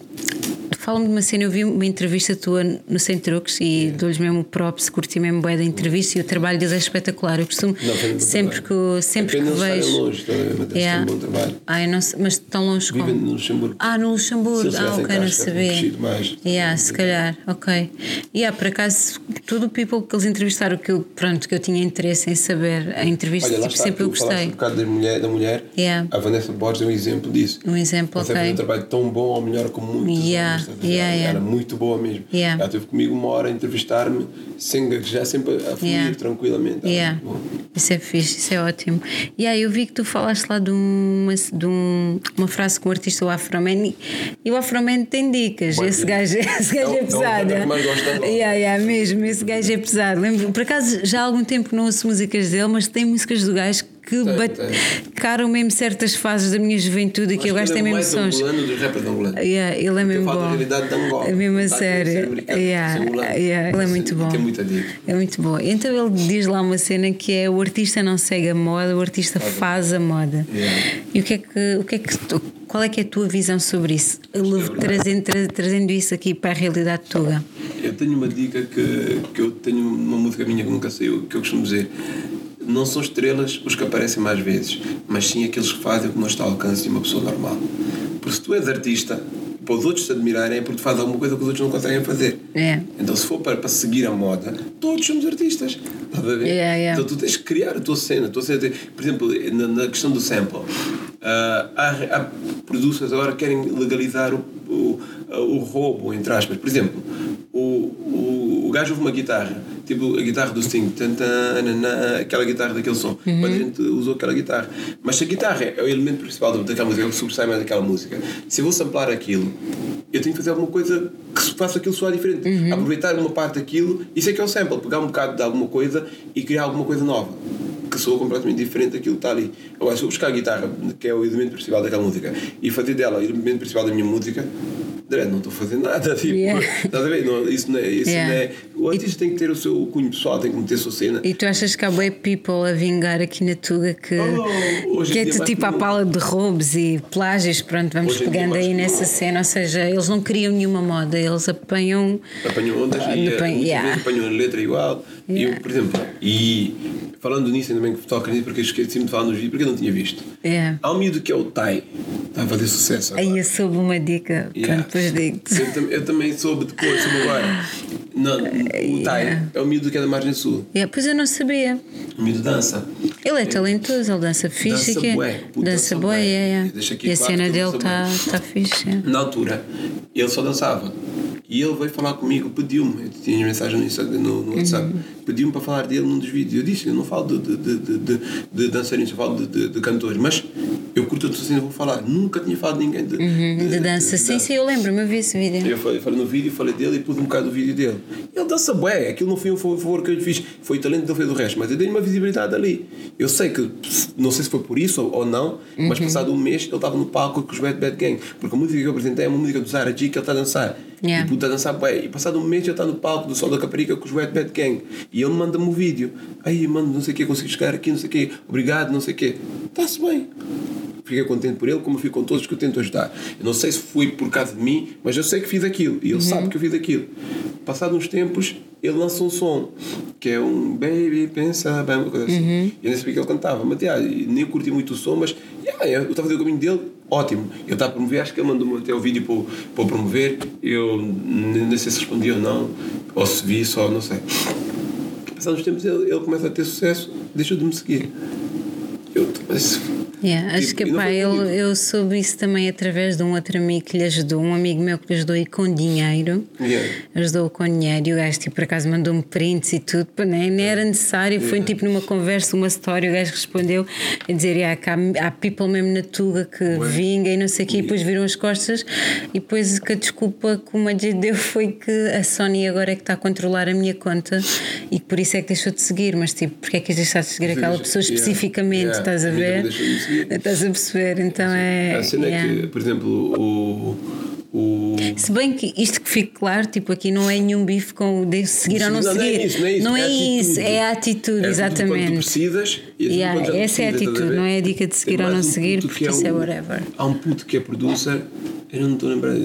Speaker 1: fala-me de uma cena. Eu vi uma entrevista tua no Centrux e dou-lhes mesmo props, curti mesmo bem da entrevista e o trabalho deles é espetacular. Eu costumo,
Speaker 2: Não,
Speaker 1: sempre
Speaker 2: trabalho.
Speaker 1: que, sempre
Speaker 2: É
Speaker 1: que
Speaker 2: eles estarem
Speaker 1: vejo.
Speaker 2: longe,
Speaker 1: Yeah.
Speaker 2: um bom trabalho.
Speaker 1: Ah, não mas tão longe
Speaker 2: Vivem
Speaker 1: como?
Speaker 2: no Luxemburgo.
Speaker 1: Ah, no Luxemburgo. Ah, ok, não
Speaker 2: que
Speaker 1: sabia.
Speaker 2: mais.
Speaker 1: Yeah, se calhar, ok. Yeah, por acaso, todo o people que eles entrevistaram, que eu, pronto, que eu tinha interesse em saber, a entrevista,
Speaker 2: Olha,
Speaker 1: tipo,
Speaker 2: está,
Speaker 1: sempre eu gostei.
Speaker 2: um bocado da mulher, da mulher.
Speaker 1: Yeah.
Speaker 2: a Vanessa Borges é um exemplo disso.
Speaker 1: Um exemplo, ok.
Speaker 2: um trabalho tão bom ou melhor como muitos
Speaker 1: Yeah, yeah.
Speaker 2: Era muito boa mesmo.
Speaker 1: Yeah.
Speaker 2: Ela esteve comigo uma hora a entrevistar-me, sem gaguejar, sempre a fluir tranquilamente. Bom.
Speaker 1: Isso é fixe, isso é ótimo. E aí eu vi que tu falaste lá de, uma, de um- uma frase com o artista o Afroman e, o Afroman tem dicas.
Speaker 2: Bem,
Speaker 1: esse
Speaker 2: é.
Speaker 1: gajo, esse gajo
Speaker 2: É
Speaker 1: é,
Speaker 2: é
Speaker 1: pesado.
Speaker 2: que mais gosto
Speaker 1: yeah, yeah, mesmo, esse gajo é pesado. Lembro, por acaso já há algum tempo que não ouço músicas dele, mas tem músicas do gajo que Bate-
Speaker 2: tem.
Speaker 1: mesmo certas fases da minha juventude que eu
Speaker 2: que ele é
Speaker 1: mesmo sons.
Speaker 2: angolano dos rappers angolanos.
Speaker 1: Yeah, ele é mesmo bom.
Speaker 2: de Angola.
Speaker 1: É mesmo a
Speaker 2: Está aqui a ser
Speaker 1: sério.
Speaker 2: americano,
Speaker 1: Yeah, yeah, ele é muito bom.
Speaker 2: Tem muita dica.
Speaker 1: É muito bom. Então ele diz lá uma cena que é o artista não segue a moda, o artista faz a moda.
Speaker 2: Yeah.
Speaker 1: E o que é que, o que é que tu- qual é que é a tua visão sobre isso? Trazendo, tra- trazendo isso aqui para a realidade tuga.
Speaker 2: Eu tenho uma dica que, que eu tenho uma música minha que nunca saiu, que eu costumo dizer. Não são estrelas os que aparecem mais vezes, mas sim aqueles que fazem o que não está ao alcance de uma pessoa normal. Porque se tu és artista, para os outros te admirarem é porque tu fazes alguma coisa que os outros não conseguem fazer.
Speaker 1: É.
Speaker 2: Então, se for para, para seguir a moda, todos somos artistas. Estás a ver?
Speaker 1: Yeah, yeah.
Speaker 2: Então tu tens que criar a tua cena. A tua cena por exemplo, na, na questão do sample, ah, há, há producers agora que querem legalizar o, o, o roubo, entre aspas. Por exemplo, o, o, o gajo ouve uma guitarra, tipo a guitarra do Sting, aquela guitarra daquele som.
Speaker 1: Uhum.
Speaker 2: Mas a gente usou aquela guitarra. Mas se a guitarra é o elemento principal daquela música, é o que sobressai mais daquela música, se eu vou samplar aquilo, eu tenho que fazer alguma coisa que faça aquilo soar diferente.
Speaker 1: Uhum.
Speaker 2: Aproveitar uma parte daquilo, isso é que é o sample, pegar um bocado de alguma coisa e criar alguma coisa nova. Que soa completamente diferente daquilo que está ali. Agora, se eu buscar a guitarra, que é o elemento principal daquela música, e fazer dela o elemento principal da minha música, não estou a fazer nada. Tipo,
Speaker 1: Yeah.
Speaker 2: Estás a ver? Não, isso não é. Isso
Speaker 1: Yeah.
Speaker 2: não é o artista tem que ter o seu cunho pessoal, tem que meter a sua cena.
Speaker 1: E tu achas que há bué people a vingar aqui na Tuga que,
Speaker 2: Oh,
Speaker 1: que é tipo à
Speaker 2: que
Speaker 1: pala de roubos e plágios, pronto, vamos
Speaker 2: Hoje
Speaker 1: pegando aí nessa cena, ou seja, eles não criam nenhuma moda, eles apanham
Speaker 2: apanham ondas e
Speaker 1: apanham-
Speaker 2: muitas
Speaker 1: yeah.
Speaker 2: apanham a letra igual. E
Speaker 1: Yeah.
Speaker 2: eu, por exemplo, e falando nisso, ainda bem que toca nisso, porque esqueci-me de falar nos vídeos, porque eu não tinha visto.
Speaker 1: Yeah.
Speaker 2: Há um miúdo que é o Tai, está a fazer sucesso. Agora.
Speaker 1: Aí eu soube uma dica,
Speaker 2: Yeah.
Speaker 1: depois digo-te.
Speaker 2: Eu, eu também soube depois, soube agora. Não, o Tai
Speaker 1: Yeah.
Speaker 2: é o miúdo que é da margem sul.
Speaker 1: Yeah, pois eu não sabia.
Speaker 2: O miúdo dança.
Speaker 1: Ele é talentoso, ele dança fixe.
Speaker 2: Dança
Speaker 1: é-
Speaker 2: bué,
Speaker 1: dança bué,
Speaker 2: bué.
Speaker 1: é, é. E a cena dele está tá fixe. é.
Speaker 2: Na altura, ele só dançava. E ele veio falar comigo, pediu-me, eu tinha mensagem no, no WhatsApp,
Speaker 1: Uhum.
Speaker 2: Pediu-me para falar dele num dos vídeos. Eu disse, eu não falo de, de, de, de, de, dançarinos, eu falo de, de, cantores, mas eu curto a cena, vou falar. Nunca tinha falado de ninguém de,
Speaker 1: Uhum, De dança, sim, sim, eu lembro-me, eu vi esse vídeo.
Speaker 2: Eu falei, falei no vídeo, falei dele e pus um bocado do vídeo dele. Ele dança bué, aquilo não foi um favor que eu lhe fiz, foi o talento que ele fez do resto, mas eu dei uma visibilidade ali. Eu sei que, não sei se foi por isso ou, ou não, mas
Speaker 1: Uhum.
Speaker 2: passado um mês ele estava no palco com os Bad Bad Gang, porque a música que eu apresentei é uma música do Zara G que ele está a dançar.
Speaker 1: Yeah.
Speaker 2: E puta a dançar bué. E passado um mês ele está no palco do Sol da Caparica com os Bad Bad Gang. E ele manda-me o vídeo. Aí, mano, não sei o que, consegui chegar aqui, não sei o que, obrigado, não sei o que. Está-se bem fiquei contente por ele, como eu fico com todos que eu tento ajudar. Eu não sei se foi por causa de mim, mas eu sei que fiz aquilo e ele sabe que eu fiz aquilo. Passado uns tempos, ele lança um som que é um Baby Pensa Bem, uma coisa assim. Eu nem sabia que ele cantava, mas yeah, nem curti muito o som, mas yeah, eu estava a fazer o caminho dele, ótimo. Ele está a promover, acho que ele mandou-me até o vídeo para, para promover. Eu nem sei se respondi ou não, ou se vi só, não sei. Passados tempos, ele, ele começa a ter sucesso, deixou de me seguir. Eu, mas,
Speaker 1: Yeah, acho
Speaker 2: Tipo,
Speaker 1: que pá, eu, eu soube isso também através de um outro amigo que lhe ajudou, um amigo meu que lhe ajudou e com dinheiro.
Speaker 2: Yeah.
Speaker 1: Ajudou com dinheiro e o gajo, tipo, por acaso mandou-me prints e tudo, pá, nem, nem era necessário. Foi tipo numa conversa, uma história, o gajo respondeu a dizer: yeah, há, há people mesmo na Tuga que vinga e não sei o quê, e depois viram as costas. E depois que a desculpa que o Majid deu foi que a Sony agora é que está a controlar a minha conta e que por isso é que deixou de seguir. Mas, tipo, porque é que deixar de seguir aquela pessoa
Speaker 2: Yeah.
Speaker 1: especificamente? Estás a ver? Estás a perceber? Então é.
Speaker 2: A cena
Speaker 1: yeah.
Speaker 2: é que, por exemplo, o. o
Speaker 1: Se bem que isto que fique claro, tipo, aqui não é nenhum bife com o de seguir ou não,
Speaker 2: não,
Speaker 1: seguir.
Speaker 2: Não é isso, não é isso.
Speaker 1: Não
Speaker 2: é,
Speaker 1: é isso,
Speaker 2: atitude.
Speaker 1: é a atitude,
Speaker 2: É
Speaker 1: exatamente.
Speaker 2: Quando precisas e
Speaker 1: Yeah,
Speaker 2: quando
Speaker 1: essa é a atitude, não é a dica de seguir
Speaker 2: Tem
Speaker 1: ou não
Speaker 2: um
Speaker 1: seguir, porque
Speaker 2: que é
Speaker 1: isso é
Speaker 2: o-
Speaker 1: whatever.
Speaker 2: Há um puto que é producer, eu não estou a lembrar.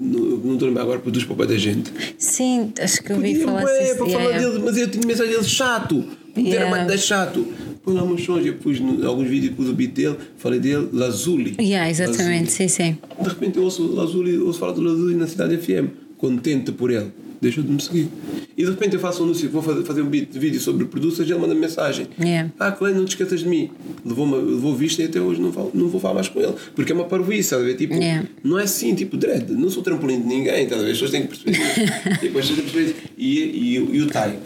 Speaker 2: Não não estou a lembrar agora, produz para o pé da gente.
Speaker 1: Sim, acho que eu ouvi falar assim.
Speaker 2: para
Speaker 1: yeah,
Speaker 2: falar
Speaker 1: yeah.
Speaker 2: dele, mas eu tinha mensagem dele chato. Puto,
Speaker 1: Yeah.
Speaker 2: Mais da chato. Põe lá uns sons, eu pus alguns vídeos, pus o beat dele, falei dele, Lazuli.
Speaker 1: Yeah, exatamente, sim, sim.
Speaker 2: De repente eu ouço Lazuli, ouço falar do Lazuli na cidade FM, contente por ele, deixou de me seguir. E de repente eu faço um anúncio, vou fazer, fazer um beat de vídeo sobre producers e ele manda mensagem.
Speaker 1: Yeah.
Speaker 2: Ah, Clay, não te esqueças de mim. Levou-me- Levou vista e até hoje não, falo, não vou falar mais com ele. Porque é uma parvoíce, sabe? Tipo,
Speaker 1: Yeah.
Speaker 2: não é assim, tipo, dread, não sou trampolim de ninguém, tá as pessoas têm que perceber isso. tipo, as pessoas têm que perceber isso. E, e, e o Tai,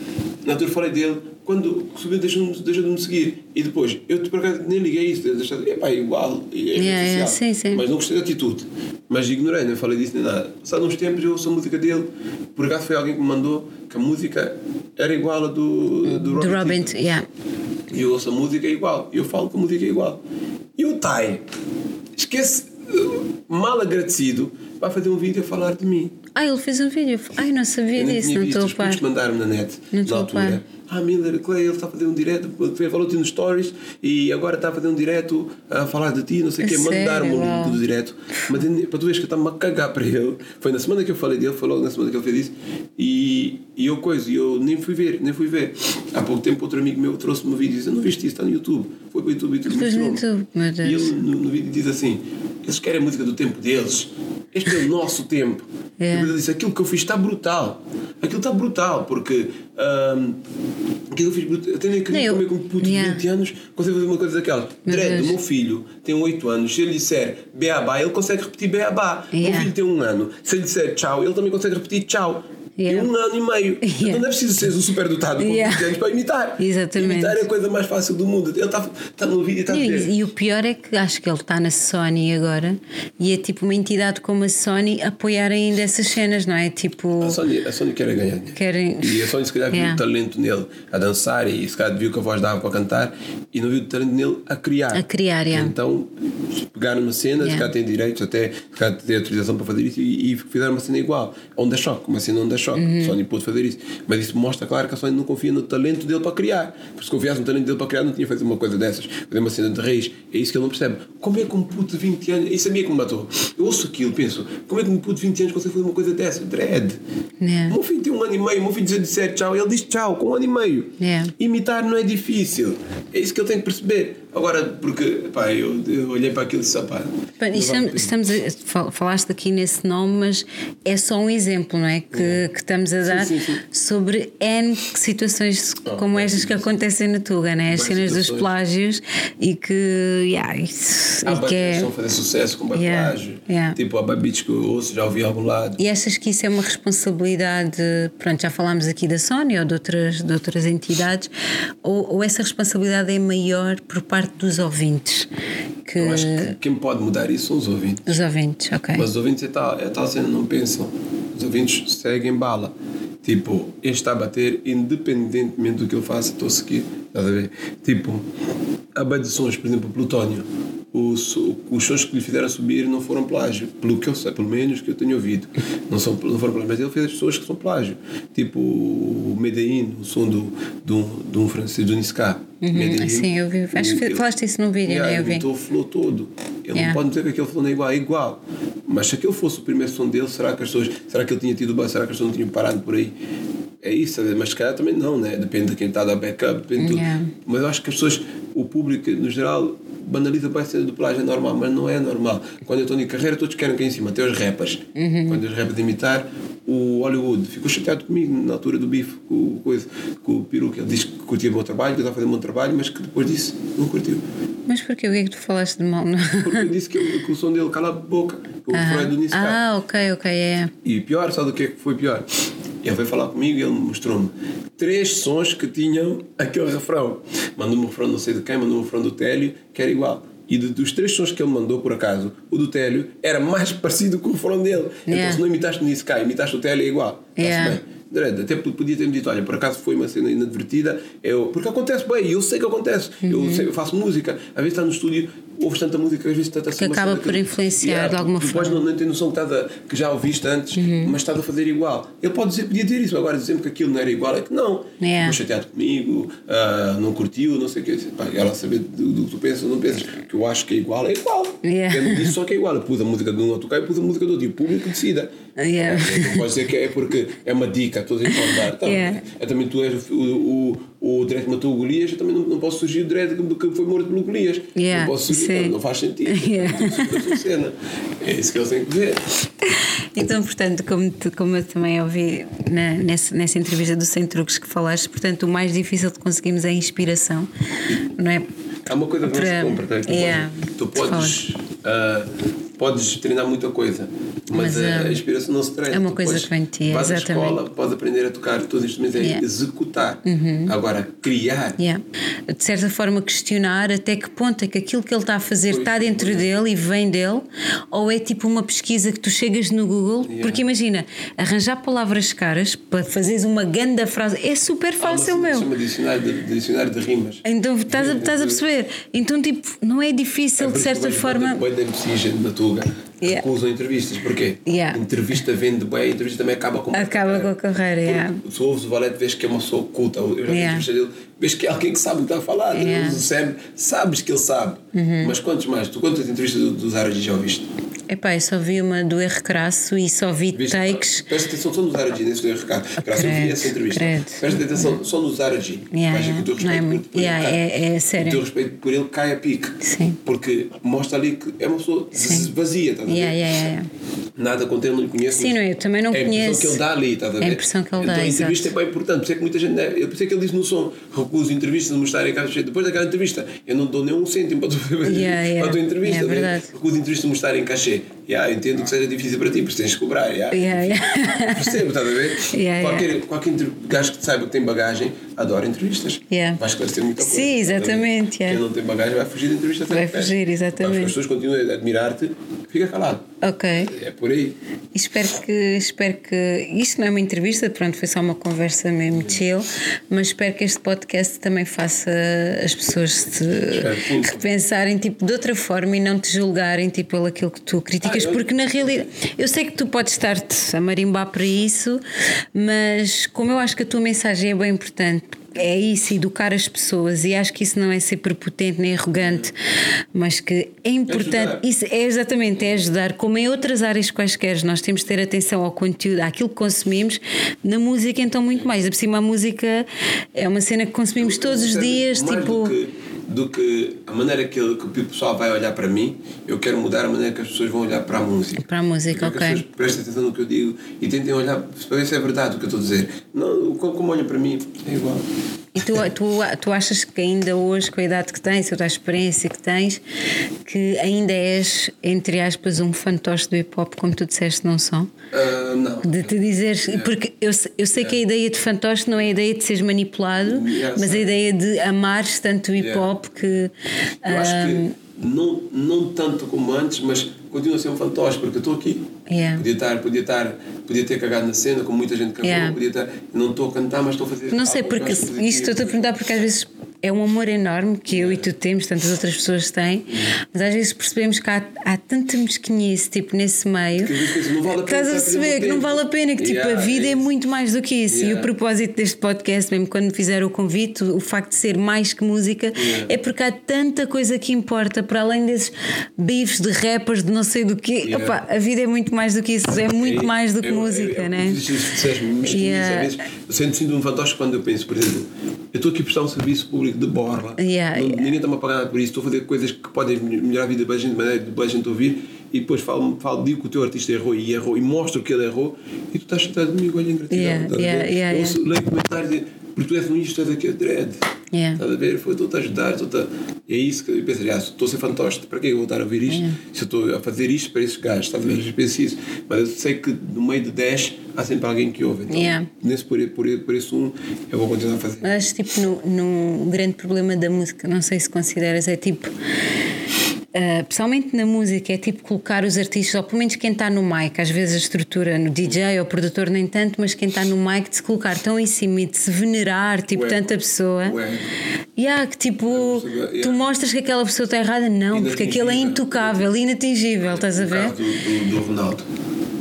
Speaker 2: na altura falei dele, quando subiu deixou-me deixou de me seguir. E depois, eu por acaso nem liguei isso, deixei, epá, igual, é
Speaker 1: Yeah, yeah, sim, sim.
Speaker 2: Mas não gostei da atitude. Mas ignorei, não falei disso nem nada. Passado uns tempos eu ouço a música dele, por acaso foi alguém que me mandou que a música era igual a do, do
Speaker 1: Do Robin, yeah.
Speaker 2: E eu ouço a música é igual. E eu falo que a música é igual. E o Tai, esquece, mal agradecido, vai fazer um vídeo a falar de mim.
Speaker 1: Ah, ele fez um vídeo. Ai, não sabia
Speaker 2: Eu
Speaker 1: disso, não estou a par.
Speaker 2: mandaram na net
Speaker 1: Não
Speaker 2: na altura.
Speaker 1: par.
Speaker 2: Ah, Miller Clay, ele está a fazer um direto, falou-te nos stories e agora está a fazer um direto a falar de ti, não sei o quê. Mandaram-me o
Speaker 1: sério?
Speaker 2: link do direto. Mas para tu veres que eu estava-me a cagar para ele. Foi na semana que eu falei dele, foi logo na semana que ele fez isso. E, e eu coisa, e eu nem fui ver, nem fui ver. Há pouco tempo outro amigo meu trouxe-me um vídeo e disse, eu não viste isso, está no YouTube. Foi para o YouTube e tudo mostrou-me. E ele no, no vídeo diz assim: eles querem a música do tempo deles. Este é o nosso tempo.
Speaker 1: É.
Speaker 2: E ele disse: aquilo que eu fiz está brutal. Aquilo está brutal, porque ahm, Aquilo eu fiz bruto. Eu tenho nem
Speaker 1: Não, eu-
Speaker 2: comer com um puto de
Speaker 1: Yeah.
Speaker 2: 20 anos, consegue fazer uma coisa daquela.
Speaker 1: Meu
Speaker 2: Dread, o meu filho tem 8 anos, se ele disser beabá, ele consegue repetir beabá. O meu
Speaker 1: Yeah.
Speaker 2: filho tem um ano, se ele disser tchau, ele também consegue repetir tchau.
Speaker 1: Yeah.
Speaker 2: Tem um ano e meio.
Speaker 1: Yeah.
Speaker 2: Então não é preciso ser um super dotado com
Speaker 1: Yeah.
Speaker 2: 20 anos para imitar.
Speaker 1: Exatamente.
Speaker 2: Imitar é a coisa mais fácil do mundo. Ele está tá no vídeo e está a dizer.
Speaker 1: E, e o pior é que acho que ele está na Sony agora e é tipo uma entidade como a Sony apoiar ainda essas cenas, não é? Tipo.
Speaker 2: A Sony, a Sony quer ganhar.
Speaker 1: Querem-
Speaker 2: E a Sony se calhar viu
Speaker 1: Yeah.
Speaker 2: o talento nele a dançar e se calhar viu que a voz dava para cantar e não viu o talento nele a criar.
Speaker 1: A criar, yeah.
Speaker 2: Então pegaram uma cena, se
Speaker 1: Yeah.
Speaker 2: calhar tem direitos, até se calhar tem autorização para fazer isso e, e fizeram uma cena igual. Onda choque, uma cena onda choque.
Speaker 1: Uhum.
Speaker 2: A Sony pôde fazer isso. Mas isso mostra, claro, que a Sony não confia no talento dele para criar. Porque se confiasse no talento dele para criar, não tinha feito uma coisa dessas. Fazer uma cena de raiz. É isso que ele não percebe. Como é que um puto de 20 anos. Isso a mim é que me matou. Eu ouço aquilo, penso, como é que um puto de 20 anos consegue fazer uma coisa dessa? Dread.
Speaker 1: Yeah.
Speaker 2: O meu filho tem um ano e meio, meu filho diz disser tchau, ele diz tchau com um ano e meio.
Speaker 1: Yeah.
Speaker 2: Imitar não é difícil. É isso que ele tem que perceber. Agora, porque, pá, eu, eu olhei para aquilo e disse, pá.
Speaker 1: Bem,
Speaker 2: não
Speaker 1: estamos,
Speaker 2: a
Speaker 1: estamos a- fal- falaste aqui nesse nome, mas é só um exemplo, não é? Que, que estamos a dar
Speaker 2: sim, sim.
Speaker 1: sobre N situações como
Speaker 2: bem,
Speaker 1: estas que acontecem na Tuga, né? As cenas dos plágios e que. Yeah, isso,
Speaker 2: Há
Speaker 1: e que
Speaker 2: bandas que
Speaker 1: é-
Speaker 2: estão a fazer sucesso com
Speaker 1: Yeah,
Speaker 2: bacalhau.
Speaker 1: yeah.
Speaker 2: Tipo a Babich que eu ouço, já ouvi em algum lado.
Speaker 1: E achas que isso é uma responsabilidade, pronto, já falámos aqui da Sony ou de outras, de outras entidades, ou, ou essa responsabilidade é maior por parte dos ouvintes? Que,
Speaker 2: Eu acho que quem pode mudar isso são os ouvintes.
Speaker 1: Dos ouvintes, ok.
Speaker 2: Mas os ouvintes é tal, é tal cena, não pensam. Os ouvintes seguem bala. Tipo, este está a bater independentemente do que ele faça, estou a seguir. Estás a ver? Tipo, a banda de sons, por exemplo, Plutónio. Os, os sons que lhe fizeram subir não foram plágio, pelo que eu sei, pelo menos que eu tenho ouvido. Não, são, não foram plágio, mas ele fez as pessoas que são plágio. Tipo o Medellín, o som do, do, de um francês, do Niska. Medellín.
Speaker 1: sim, eu vi. Acho que falaste isso num vídeo,
Speaker 2: Yeah,
Speaker 1: né? Eu vi.
Speaker 2: o flow todo. Ele
Speaker 1: Yeah.
Speaker 2: não pode dizer que aquele flow não é igual, é igual. Mas se aquele fosse o primeiro som dele, será que as pessoas. Será que ele tinha tido? Será que as pessoas não tinham parado por aí? É isso, mas se calhar também não, né? Depende de quem está a dar backup, depende de tudo. Mas eu acho que as pessoas, o público no geral, banaliza para do plágio, é normal, mas não é normal. Quando eu estou em carreira, todos querem que em cima, até os rappers.
Speaker 1: Uhum.
Speaker 2: Quando os rappers imitar, o Hollywood ficou chateado comigo na altura do bife, com, o coisa, com o peru, que ele disse que curtia o meu trabalho, que eu estava a fazer o meu trabalho, mas que depois disso não curtiu.
Speaker 1: Mas porquê? O que é que tu falaste de mal? Não?
Speaker 2: Porque eu disse que, que o som dele cala a boca, o é do Niska.
Speaker 1: Ah, ok, ok, é.
Speaker 2: E pior, sabe do que é que foi pior? Ele veio falar comigo e ele mostrou-me três sons que tinham aquele refrão. Mandou-me um refrão não sei de quem, mandou-me um refrão do Télio, que era igual. E de- dos três sons que ele mandou, por acaso, o do Télio era mais parecido com o refrão dele. Então
Speaker 1: Yeah.
Speaker 2: se não imitaste o Niska, imitaste o Télio é igual.
Speaker 1: Yeah.
Speaker 2: bem. Até podia ter-me dito, olha, por acaso foi uma cena inadvertida, eu, porque acontece bem, eu sei que acontece, eu, sei, eu faço música, às vezes está no estúdio, ouves tanta música, às vezes está
Speaker 1: Que acaba por influenciar de alguma
Speaker 2: tu
Speaker 1: forma.
Speaker 2: Podes não, não ter noção que, a, que já ouviste antes, mas estás a fazer igual. Ele pode dizer, podia dizer isso, agora dizer-me que aquilo não era igual, é que não.
Speaker 1: Yeah.
Speaker 2: Ficou chateado comigo, ah, não curtiu, não sei o que. Pá, ela saber do, do que tu pensas ou não pensas, que eu acho que é igual, é igual.
Speaker 1: Yeah.
Speaker 2: Eu não disse só que é igual, eu pus a música de um a tocar e pus a música do outro, e o público decida.
Speaker 1: Yeah.
Speaker 2: Não podes dizer que é porque é uma dica, estou a dizer para dar. Tá,
Speaker 1: Yeah.
Speaker 2: Eu também tu és o, o, o Dredd matou o Golias, eu também não, não posso surgir o Dredd que foi morto pelo Golias.
Speaker 1: Yeah,
Speaker 2: Não posso surgir, não, não faz sentido.
Speaker 1: Yeah.
Speaker 2: Cena. É isso que eles têm que ver.
Speaker 1: Então, portanto, como, como eu também ouvi na- nessa, nessa entrevista do Sem Truques que falaste, portanto, o mais difícil de conseguirmos é a inspiração, não é?
Speaker 2: Há uma coisa que não se compra, tá? tu,
Speaker 1: Yeah.
Speaker 2: podes, tu podes, ah, podes treinar muita coisa, mas,
Speaker 1: Mas,
Speaker 2: a,
Speaker 1: ah,
Speaker 2: a inspiração não se treina.
Speaker 1: é uma
Speaker 2: Tu
Speaker 1: coisa
Speaker 2: podes-
Speaker 1: que vem de ti,
Speaker 2: vais à
Speaker 1: exatamente.
Speaker 2: escola, podes aprender a tocar todos os instrumentos, é
Speaker 1: Yeah. Uhum.
Speaker 2: executar. Agora, criar.
Speaker 1: Yeah. De certa forma, questionar até que ponto é que aquilo que ele está a fazer
Speaker 2: Pois,
Speaker 1: está dentro
Speaker 2: pois.
Speaker 1: dele e vem dele, ou é tipo uma pesquisa que tu chegas no Google,
Speaker 2: Yeah.
Speaker 1: porque imagina, arranjar palavras caras para fazeres uma grande frase é super fácil,
Speaker 2: se
Speaker 1: meu.
Speaker 2: chama dicionário de, dicionário de rimas.
Speaker 1: Então estás a, estás a perceber? Então, tipo, não é difícil de certa forma.
Speaker 2: Bem da MCs na Tuga
Speaker 1: Yeah.
Speaker 2: recusam entrevistas. Porquê?
Speaker 1: Yeah.
Speaker 2: Entrevista vende bem, a entrevista também acaba com
Speaker 1: Acaba com a carreira, yeah.
Speaker 2: Se ouves o Valete, vês que é uma pessoa culta. Eu já vi
Speaker 1: Yeah.
Speaker 2: entrevista dele, vês que é alguém que sabe o que está a falar.
Speaker 1: Yeah. Uhum.
Speaker 2: O Sam, sabes que ele sabe. Mas quantos mais? Tu quantas entrevistas do, do Zara G já ouviste?
Speaker 1: Epá, eu só vi uma do R Crasso e só vi
Speaker 2: Viste?
Speaker 1: takes.
Speaker 2: Presta atenção só no Zara G, nesse teu recado. Graças eu vi
Speaker 1: credo,
Speaker 2: essa entrevista.
Speaker 1: credo.
Speaker 2: Presta atenção só no Zara G.
Speaker 1: Yeah,
Speaker 2: ver que o teu
Speaker 1: yeah. Não é
Speaker 2: por
Speaker 1: yeah,
Speaker 2: cai.
Speaker 1: é- é sério.
Speaker 2: O teu respeito por ele cai a pique.
Speaker 1: Sim.
Speaker 2: Porque mostra ali que é uma pessoa
Speaker 1: Sim.
Speaker 2: vazia, estás a ver?
Speaker 1: Yeah, yeah, yeah, yeah.
Speaker 2: Nada contra ele, não lhe conheço.
Speaker 1: Sim, não é? Eu também não
Speaker 2: é a impressão
Speaker 1: conheço.
Speaker 2: que ele dá ali, estás a ver?
Speaker 1: É a impressão que ele
Speaker 2: então,
Speaker 1: dá,
Speaker 2: a entrevista
Speaker 1: exato.
Speaker 2: é bem importante. Por isso é que muita gente. né, Por isso é que ele disse no som: recuso entrevistas de mostrar em casa cheia. Depois daquela entrevista, eu não dou nem um cêntimo para, tu,
Speaker 1: Yeah, yeah.
Speaker 2: para a tua entrevista.
Speaker 1: É
Speaker 2: né? Recuso entrevistas de mostrar em cachê. Yeah, eu entendo que seja difícil para ti, porque tens de cobrar. Yeah.
Speaker 1: Yeah, yeah.
Speaker 2: Percebo, estás a ver?
Speaker 1: Yeah,
Speaker 2: qualquer qualquer entre- gajo que saiba que tem bagagem adora entrevistas.
Speaker 1: Yeah.
Speaker 2: Vai esclarecer muita coisa.
Speaker 1: Sim, exatamente, yeah.
Speaker 2: Quem não tem bagagem vai fugir de entrevista
Speaker 1: Vai fugir, exatamente.
Speaker 2: As pessoas continuem a admirar-te, fica calado.
Speaker 1: Ok.
Speaker 2: É por aí.
Speaker 1: E espero que, espero que. Isto não é uma entrevista, pronto, foi só uma conversa mesmo chill, mas espero que este podcast também faça as pessoas se repensarem tipo, de outra forma e não te julgarem tipo, pelo aquilo que tu criticas,
Speaker 2: Ah, eu-
Speaker 1: porque na realidade eu sei que tu podes estar-te a marimbar para isso, mas como eu acho que a tua mensagem é bem importante. É isso, educar as pessoas, e acho que isso não é ser prepotente nem arrogante, mas que é importante.
Speaker 2: ajudar.
Speaker 1: Isso é exatamente, é ajudar, como em outras áreas quaisquer, nós temos de ter atenção ao conteúdo, àquilo que consumimos, na música então muito mais. Por cima a música é uma cena que consumimos todos os
Speaker 2: Sabe,
Speaker 1: dias, tipo.
Speaker 2: Do que, a maneira que, ele- que o pessoal vai olhar para mim, eu quero mudar a maneira que as pessoas vão olhar para a música.
Speaker 1: Para a música,
Speaker 2: que
Speaker 1: ok.
Speaker 2: as pessoas prestem atenção no que eu digo e tentem olhar para ver se é verdade o que eu estou a dizer. Não, como, olham para mim, é igual.
Speaker 1: E tu, tu, tu achas que ainda hoje, com a idade que tens, com a experiência que tens, que ainda és, entre aspas, um fantoche do hip hop, como tu disseste, não são?
Speaker 2: Ah, não.
Speaker 1: De te dizeres, porque eu, eu sei que a ideia de fantoche não é a ideia de seres manipulado,
Speaker 2: Yeah,
Speaker 1: mas a ideia de amares tanto o hip hop que.
Speaker 2: Eu acho
Speaker 1: ah,
Speaker 2: que não, não tanto como antes, mas continua a ser um fantoche, porque eu estou aqui.
Speaker 1: Yeah.
Speaker 2: Podia, estar, podia, estar, podia ter cagado na cena, como muita gente cagou,
Speaker 1: Yeah.
Speaker 2: podia estar. Não estou a cantar, mas estou a fazer.
Speaker 1: Não sei, porque
Speaker 2: acho
Speaker 1: isto estou-te a perguntar porque às vezes é um amor enorme que eu e tu temos, tantas outras pessoas têm, mas às vezes percebemos que há, há tanta mesquinhice tipo, nesse meio.
Speaker 2: Não vale a pena
Speaker 1: Estás a perceber que não vale a pena, que tipo,
Speaker 2: Yeah,
Speaker 1: a vida
Speaker 2: é
Speaker 1: é,
Speaker 2: isso.
Speaker 1: muito mais do que isso. E
Speaker 2: Yeah.
Speaker 1: o propósito deste podcast, mesmo quando fizeram o convite, o facto de ser mais que música,
Speaker 2: Yeah.
Speaker 1: é porque há tanta coisa que importa, para além desses bifes de rappers, de não sei do quê. Opa, a vida é muito mais do que isso, é muito
Speaker 2: É-
Speaker 1: mais do que
Speaker 2: eu-
Speaker 1: música,
Speaker 2: eu,
Speaker 1: né?
Speaker 2: Eu, disseste mesquinhice,
Speaker 1: Yeah.
Speaker 2: às vezes, eu sinto, sinto um fantoche quando eu penso, por exemplo, eu estou aqui a prestar um serviço público de borla,
Speaker 1: Yeah,
Speaker 2: não-
Speaker 1: yeah.
Speaker 2: ninguém está-me a pagar nada por isso, estou a fazer coisas que podem melhorar a vida da gente, de maneira de a gente ouvir, e depois falo, falo, digo que o teu artista errou e errou, e mostro que ele errou, e tu estás sentado comigo, olha, ingratidão.
Speaker 1: Yeah,
Speaker 2: a
Speaker 1: yeah, yeah,
Speaker 2: leio comentários e porque tu és um isto, és aqui, dread.
Speaker 1: Yeah.
Speaker 2: Estás a ver? Foi, estou-te a ajudar, estou-te a... É isso que eu penso, ah, estou a ser fantoche, para que eu vou estar a ouvir isto? Se eu estou a fazer isto para esses gajos, estás a ver? Eu penso isso. Mas eu sei que no meio de 10 há sempre alguém que ouve. Então,
Speaker 1: Yeah.
Speaker 2: nesse, por, por, por esse um, eu vou continuar a fazer.
Speaker 1: Mas tipo no, no grande problema da música, não sei se consideras, é tipo. ah, pessoalmente na música, é tipo colocar os artistas, ou pelo menos quem está no mic, às vezes a estrutura no DJ ou produtor nem tanto, mas quem está no mic de se colocar tão em cima e de se venerar, tipo,
Speaker 2: Ué.
Speaker 1: tanta pessoa.
Speaker 2: Ué.
Speaker 1: Yeah, que tipo,
Speaker 2: Yeah.
Speaker 1: tu mostras que aquela pessoa está errada, não, porque aquilo é intocável, inatingível, estás a ver?
Speaker 2: do, do, do Ronaldo.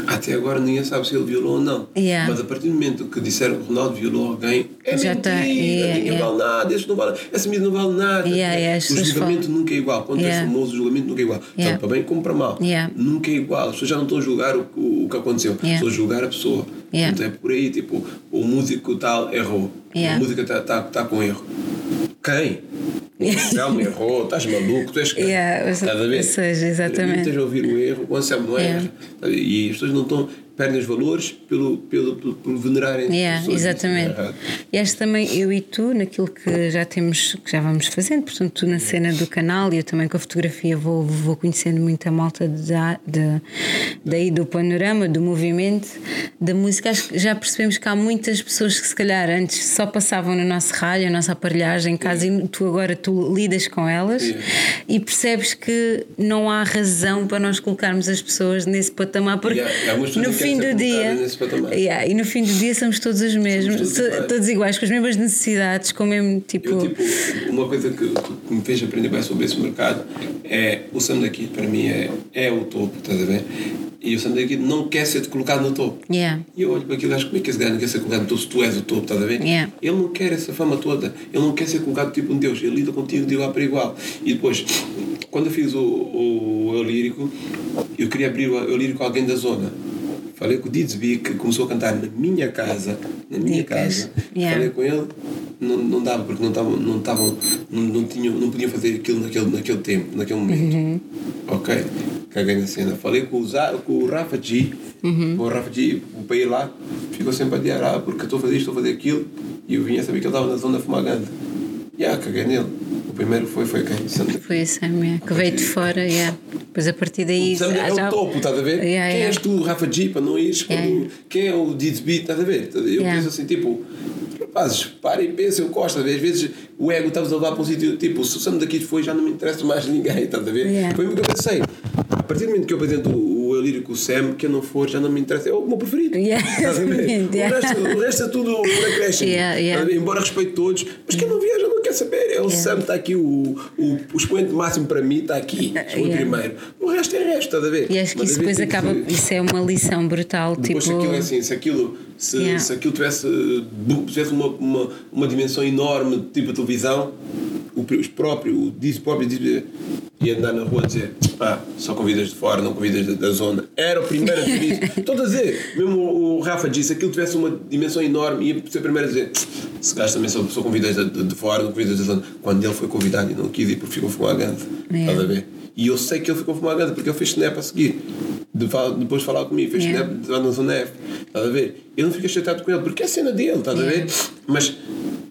Speaker 2: Até agora ninguém sabe se ele violou ou não.
Speaker 1: Yeah.
Speaker 2: Mas a partir do momento que disseram que o Ronaldo violou alguém, é
Speaker 1: Já
Speaker 2: mentira,
Speaker 1: tá, yeah,
Speaker 2: ninguém
Speaker 1: yeah.
Speaker 2: vale nada, esse não vale, essa mídia não vale nada.
Speaker 1: Yeah,
Speaker 2: o julgamento nunca é igual. Quando é famoso, o julgamento nunca é igual. Tanto para bem como para mal. Nunca é igual. As pessoas já não estão a julgar o, o, o que aconteceu,
Speaker 1: Yeah.
Speaker 2: estão a julgar a pessoa.
Speaker 1: Yeah.
Speaker 2: Então é por aí, tipo, o músico tal errou.
Speaker 1: Yeah.
Speaker 2: A música está tá, tá com erro. Quem? O Anselmo errou, estás maluco, tu és quem?
Speaker 1: Yeah,
Speaker 2: Estás a ver?
Speaker 1: ou seja, exatamente.
Speaker 2: Estás a ouvir o erro, o Anselmo não
Speaker 1: Yeah.
Speaker 2: erra. E as pessoas não estão, perdem os valores pelo, pelo, pelo, por venerarem
Speaker 1: Yeah,
Speaker 2: pessoas.
Speaker 1: Exatamente. E acho também eu e tu, naquilo que já temos, que já vamos fazendo, portanto, tu na cena do canal e eu também com a fotografia vou, vou conhecendo muita malta da, de, daí do panorama, do movimento, da música. Acho que já percebemos que há muitas pessoas que se calhar antes só passavam no nosso rádio, a nossa aparelhagem em casa e tu agora tu lidas com elas
Speaker 2: Yeah.
Speaker 1: e percebes que não há razão para nós colocarmos as pessoas nesse patamar porque
Speaker 2: Yeah,
Speaker 1: no fim do dia. Yeah, e no fim do dia somos todos os mesmos,
Speaker 2: todos
Speaker 1: so-
Speaker 2: iguais.
Speaker 1: todos iguais, com as mesmas necessidades, com o mesmo tipo.
Speaker 2: Eu, tipo, uma coisa que, que me fez aprender bem sobre esse mercado é o Sam daqui, para mim, é, é o topo, estás a ver? E o Sam daqui não quer ser colocado no topo.
Speaker 1: Yeah.
Speaker 2: E eu olho para aquilo e acho como é que esse gajo não quer ser colocado no topo se tu és o topo, estás a ver?
Speaker 1: Yeah.
Speaker 2: Ele não quer essa fama toda, ele não quer ser colocado tipo um Deus, ele lida contigo de igual para igual. E depois, quando eu fiz o, o Eu Lírico, eu queria abrir o Eu Lírico a alguém da zona. Falei com o Didsby, que começou a cantar na minha casa, na minha
Speaker 1: Dicas.
Speaker 2: casa.
Speaker 1: Yeah.
Speaker 2: Falei com ele, não, não dava, porque não estavam, não, estavam, não, não, tinham, não podiam fazer aquilo naquele, naquele tempo, naquele momento.
Speaker 1: Uhum.
Speaker 2: Ok? caguei na cena. Falei com o, Za, com o Rafa G,
Speaker 1: Uhum.
Speaker 2: o Rafa G, o para ir lá, ficou sempre a dizer, ah, porque estou a fazer isto, estou a fazer aquilo, e eu vinha saber que ele estava na zona fumagante. E ah, caguei nele. Primeiro foi, foi quem? Sandra.
Speaker 1: Foi Sam, yeah, que veio de fora, yeah. depois a partir daí.
Speaker 2: O
Speaker 1: ah,
Speaker 2: é
Speaker 1: já-
Speaker 2: o topo, estás a ver?
Speaker 1: Yeah,
Speaker 2: Quem
Speaker 1: yeah.
Speaker 2: és tu, Rafa G, para não ires?
Speaker 1: Yeah.
Speaker 2: quando- Quem é o Beat, estás a ver? Eu
Speaker 1: Yeah.
Speaker 2: penso assim, tipo, rapazes, parem e pensem, eu gosto, às vezes, o ego estava a levar para um sítio, tipo, se o Sam daqui foi, já não me interessa mais ninguém, estás a ver?
Speaker 1: Yeah.
Speaker 2: Foi o que eu pensei. A partir do momento que eu apresento o, o Elírio com o Sam, que eu não for, já não me interessa, é o meu preferido.
Speaker 1: Yeah, exatamente,
Speaker 2: O,
Speaker 1: yeah.
Speaker 2: resto, o resto é tudo por acréscimo.
Speaker 1: Yeah, yeah.
Speaker 2: Embora respeite todos, mas quem não viaja não quer saber. É o Sam, está aqui, o, o, o expoente máximo para mim está aqui, o
Speaker 1: Yeah.
Speaker 2: primeiro. O resto é resto, estás a ver?
Speaker 1: E acho que
Speaker 2: Mas
Speaker 1: isso depois
Speaker 2: que
Speaker 1: acaba.
Speaker 2: ser-
Speaker 1: Isso é uma lição brutal.
Speaker 2: depois se
Speaker 1: tipo,
Speaker 2: aquilo é assim, se aquilo, se,
Speaker 1: Yeah.
Speaker 2: se aquilo tivesse, tivesse uma, uma, uma dimensão enorme, tipo a televisão, o, os próprios, o disse próprio disse, ia andar na rua a dizer, ah, só convidas de fora, não convidas da, da zona. Era o primeiro a dizer isso. Estou a dizer, mesmo o, o Rafa disse, se aquilo tivesse uma dimensão enorme, ia ser o primeiro a dizer, se gajo também só, só convidas de, de, de fora, não convidas da zona. Quando ele foi convidado e não quis ir porque ficou fumagante.
Speaker 1: Yeah.
Speaker 2: Estás a ver? E eu sei que ele ficou fumagante porque ele fez snap a seguir. De fal- depois de falar comigo, fez
Speaker 1: Yeah.
Speaker 2: snap lá na zona F. Estás a ver? Eu não fico chateado com ele porque é a cena dele, estás a ver?
Speaker 1: Yeah.
Speaker 2: Mas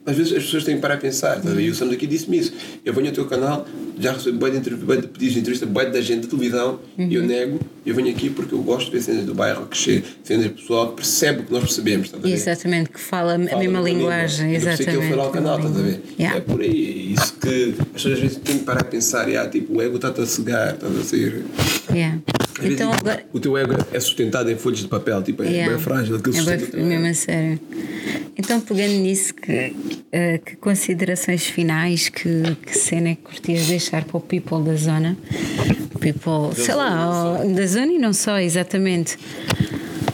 Speaker 2: às vezes as pessoas têm que parar a pensar, estás a ver? E o Sam daqui disse-me isso. Eu venho ao teu canal, já recebo bem de, entrev- bué de pedidos de entrevista, bem da gente de televisão, e eu nego. Eu venho aqui porque eu gosto de ver cenas do bairro, chega, cenas de pessoal que percebe o que nós percebemos, estás a ver?
Speaker 1: Exatamente, que fala a
Speaker 2: Fala
Speaker 1: mesma
Speaker 2: na língua.
Speaker 1: linguagem.
Speaker 2: Eu que ele foi lá ao
Speaker 1: Exatamente.
Speaker 2: canal, estás a ver?
Speaker 1: Yeah.
Speaker 2: É por aí. É isso que as pessoas às vezes têm que parar a pensar, e, ah, tipo, o ego está-te a cegar, estás a ser.
Speaker 1: Yeah.
Speaker 2: Vezes,
Speaker 1: Então agora.
Speaker 2: O teu ego é sustentado em folhas de papel, tipo, é
Speaker 1: Yeah.
Speaker 2: bem frágil,
Speaker 1: É bem, mesmo a sério. Então, pegando nisso, que, eh, que considerações finais, que, que cena é que curtias deixar para o people da zona? People, sei
Speaker 2: zona,
Speaker 1: lá, da zona e não só, exatamente.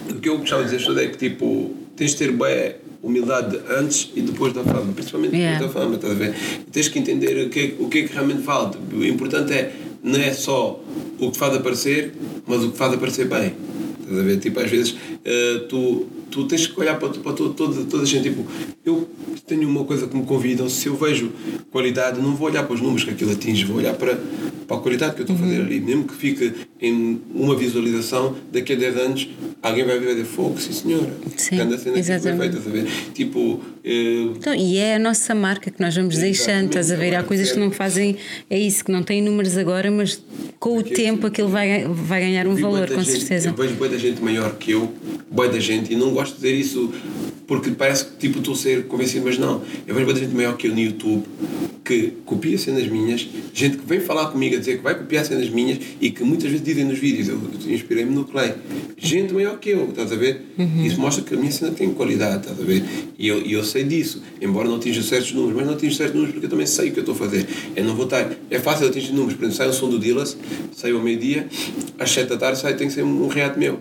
Speaker 2: O que eu gostava de dizer é que tipo, tens de ter bem humildade antes e depois da fama, principalmente depois
Speaker 1: Yeah.
Speaker 2: da fama, estás a ver? Tens que entender o que, é- o que é que realmente falta. O importante é, não é só o que faz aparecer, mas o que faz aparecer bem. Estás a ver? Tipo, às vezes eh, tu, tu tens que olhar para, para todo, toda, toda a gente. Tipo, eu tenho uma coisa que me convidam, se eu vejo qualidade, não vou olhar para os números que aquilo atinge, vou olhar para, para a qualidade que eu estou a fazer ali. Mesmo que fique em uma visualização, daqui a 10 anos alguém vai ver de fogo, sim senhora.
Speaker 1: Sim, exatamente.
Speaker 2: feita? Tipo,
Speaker 1: Então, e é a nossa marca que nós vamos deixando, estás a ver? Há coisas que não fazem, é isso, que não têm números agora, mas com o tempo aquilo vai, vai ganhar um valor, com
Speaker 2: gente-
Speaker 1: certeza.
Speaker 2: Eu vejo boa da gente maior que eu, boa da gente, e não gosto de dizer isso porque parece que tipo estou a ser convencido, mas não. Eu vejo boa da gente maior que eu no YouTube que copia cenas minhas, gente que vem falar comigo a dizer que vai copiar cenas minhas e que muitas vezes dizem nos vídeos, eu inspirei-me no Clay. Gente maior que eu, estás a ver?
Speaker 1: Uhum.
Speaker 2: Isso mostra que a minha cena tem qualidade, estás a ver? E eu, eu sei disso, embora não atinja certos números, mas não atinjo certos números porque eu também sei o que eu estou a fazer. Eu não vou estar. É fácil atingir números, por exemplo, sai o som do Dillas, sai ao meio-dia, às 7 da tarde sai, tem que ser um reato meu.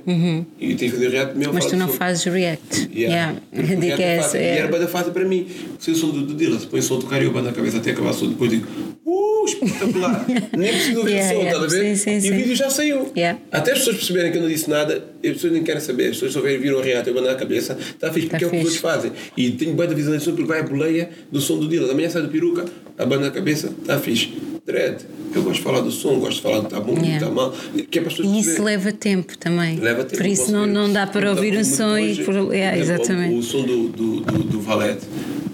Speaker 2: E tem que fazer um reato meu.
Speaker 1: Uhum. Mas tu não fazes react.
Speaker 2: Yeah.
Speaker 1: Yeah. A dica é essa.
Speaker 2: E
Speaker 1: é.
Speaker 2: era banda fácil para mim. Se o som do, do Dillas, põe o som do Carioba na cabeça até acabar o som, depois digo, uh, espetacular. Nem preciso ouvir
Speaker 1: Yeah,
Speaker 2: o som,
Speaker 1: yeah.
Speaker 2: estás a ver?
Speaker 1: Sim, sim,
Speaker 2: e o vídeo já saiu.
Speaker 1: Yeah.
Speaker 2: Até as pessoas perceberem que eu não disse nada, as pessoas nem querem saber. As pessoas só viram o reato, eu banda na cabeça, está fixe,
Speaker 1: Tá
Speaker 2: porque é o que os outros fazem. E tenho banda de visualização porque vai a boleia do som do Dillas. Amanhã sai do peruca, a banda na cabeça, está fixe. Dread. Eu gosto de falar do som, gosto de falar do que está bom, do
Speaker 1: Yeah.
Speaker 2: está mal. Que é
Speaker 1: E isso
Speaker 2: perceberem.
Speaker 1: leva tempo também.
Speaker 2: Leva tempo,
Speaker 1: Por isso não,
Speaker 2: ver.
Speaker 1: não dá para
Speaker 2: Então,
Speaker 1: ouvir um som e. Por... Yeah,
Speaker 2: por exemplo,
Speaker 1: exatamente.
Speaker 2: O, o som do, do, do, do Valete,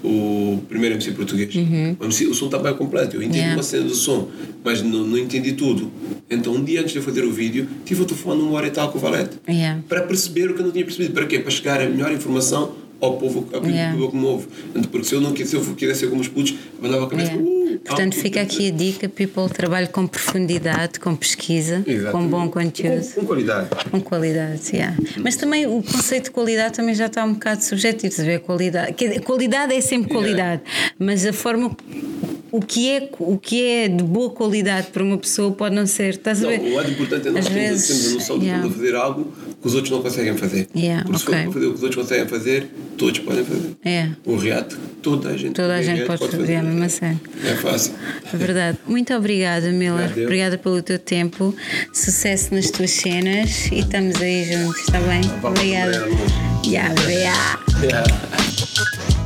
Speaker 2: o primeiro MC português. O, MC, o som está bem completo. Eu entendi
Speaker 1: Uhum. Yeah.
Speaker 2: uma cena do som, mas não, não entendi tudo. Então, um dia antes de eu fazer o vídeo, tive o telefone uma hora e tal com o Valete.
Speaker 1: Yeah.
Speaker 2: Para perceber o que eu não tinha percebido. Para quê? Para chegar a melhor informação ao povo, ao público
Speaker 1: Yeah.
Speaker 2: que me ouve. Porque se eu não quisesse, se eu quisesse ser como os putos, mandava a cabeça.
Speaker 1: Yeah.
Speaker 2: Uh,
Speaker 1: Portanto,
Speaker 2: ah,
Speaker 1: fica aqui a dica: people trabalho com profundidade, com pesquisa, com
Speaker 2: Exatamente.
Speaker 1: bom conteúdo.
Speaker 2: Com, com qualidade.
Speaker 1: Com qualidade, yeah. mas também o conceito de qualidade também já está um bocado subjetivo. Se vê qualidade, dizer, qualidade é sempre qualidade, mas a forma o que é o que é de boa qualidade para uma pessoa pode não ser. Estás a ver?
Speaker 2: Não, o mais importante é nós
Speaker 1: Às vezes,
Speaker 2: termos a noção de
Speaker 1: yeah.
Speaker 2: que fazer algo que os outros não conseguem fazer.
Speaker 1: Yeah,
Speaker 2: Por isso, fazer o que os outros conseguem fazer, todos podem fazer.
Speaker 1: É.
Speaker 2: O reato, toda a gente
Speaker 1: Toda a gente
Speaker 2: reato,
Speaker 1: pode fazer, é a sério.
Speaker 2: É fácil.
Speaker 1: É verdade. Muito obrigada, Miller.
Speaker 2: Obrigado.
Speaker 1: Obrigada pelo teu tempo. Sucesso nas tuas cenas e estamos aí juntos, está bem? Obrigada. Yeah, yeah.
Speaker 2: Yeah.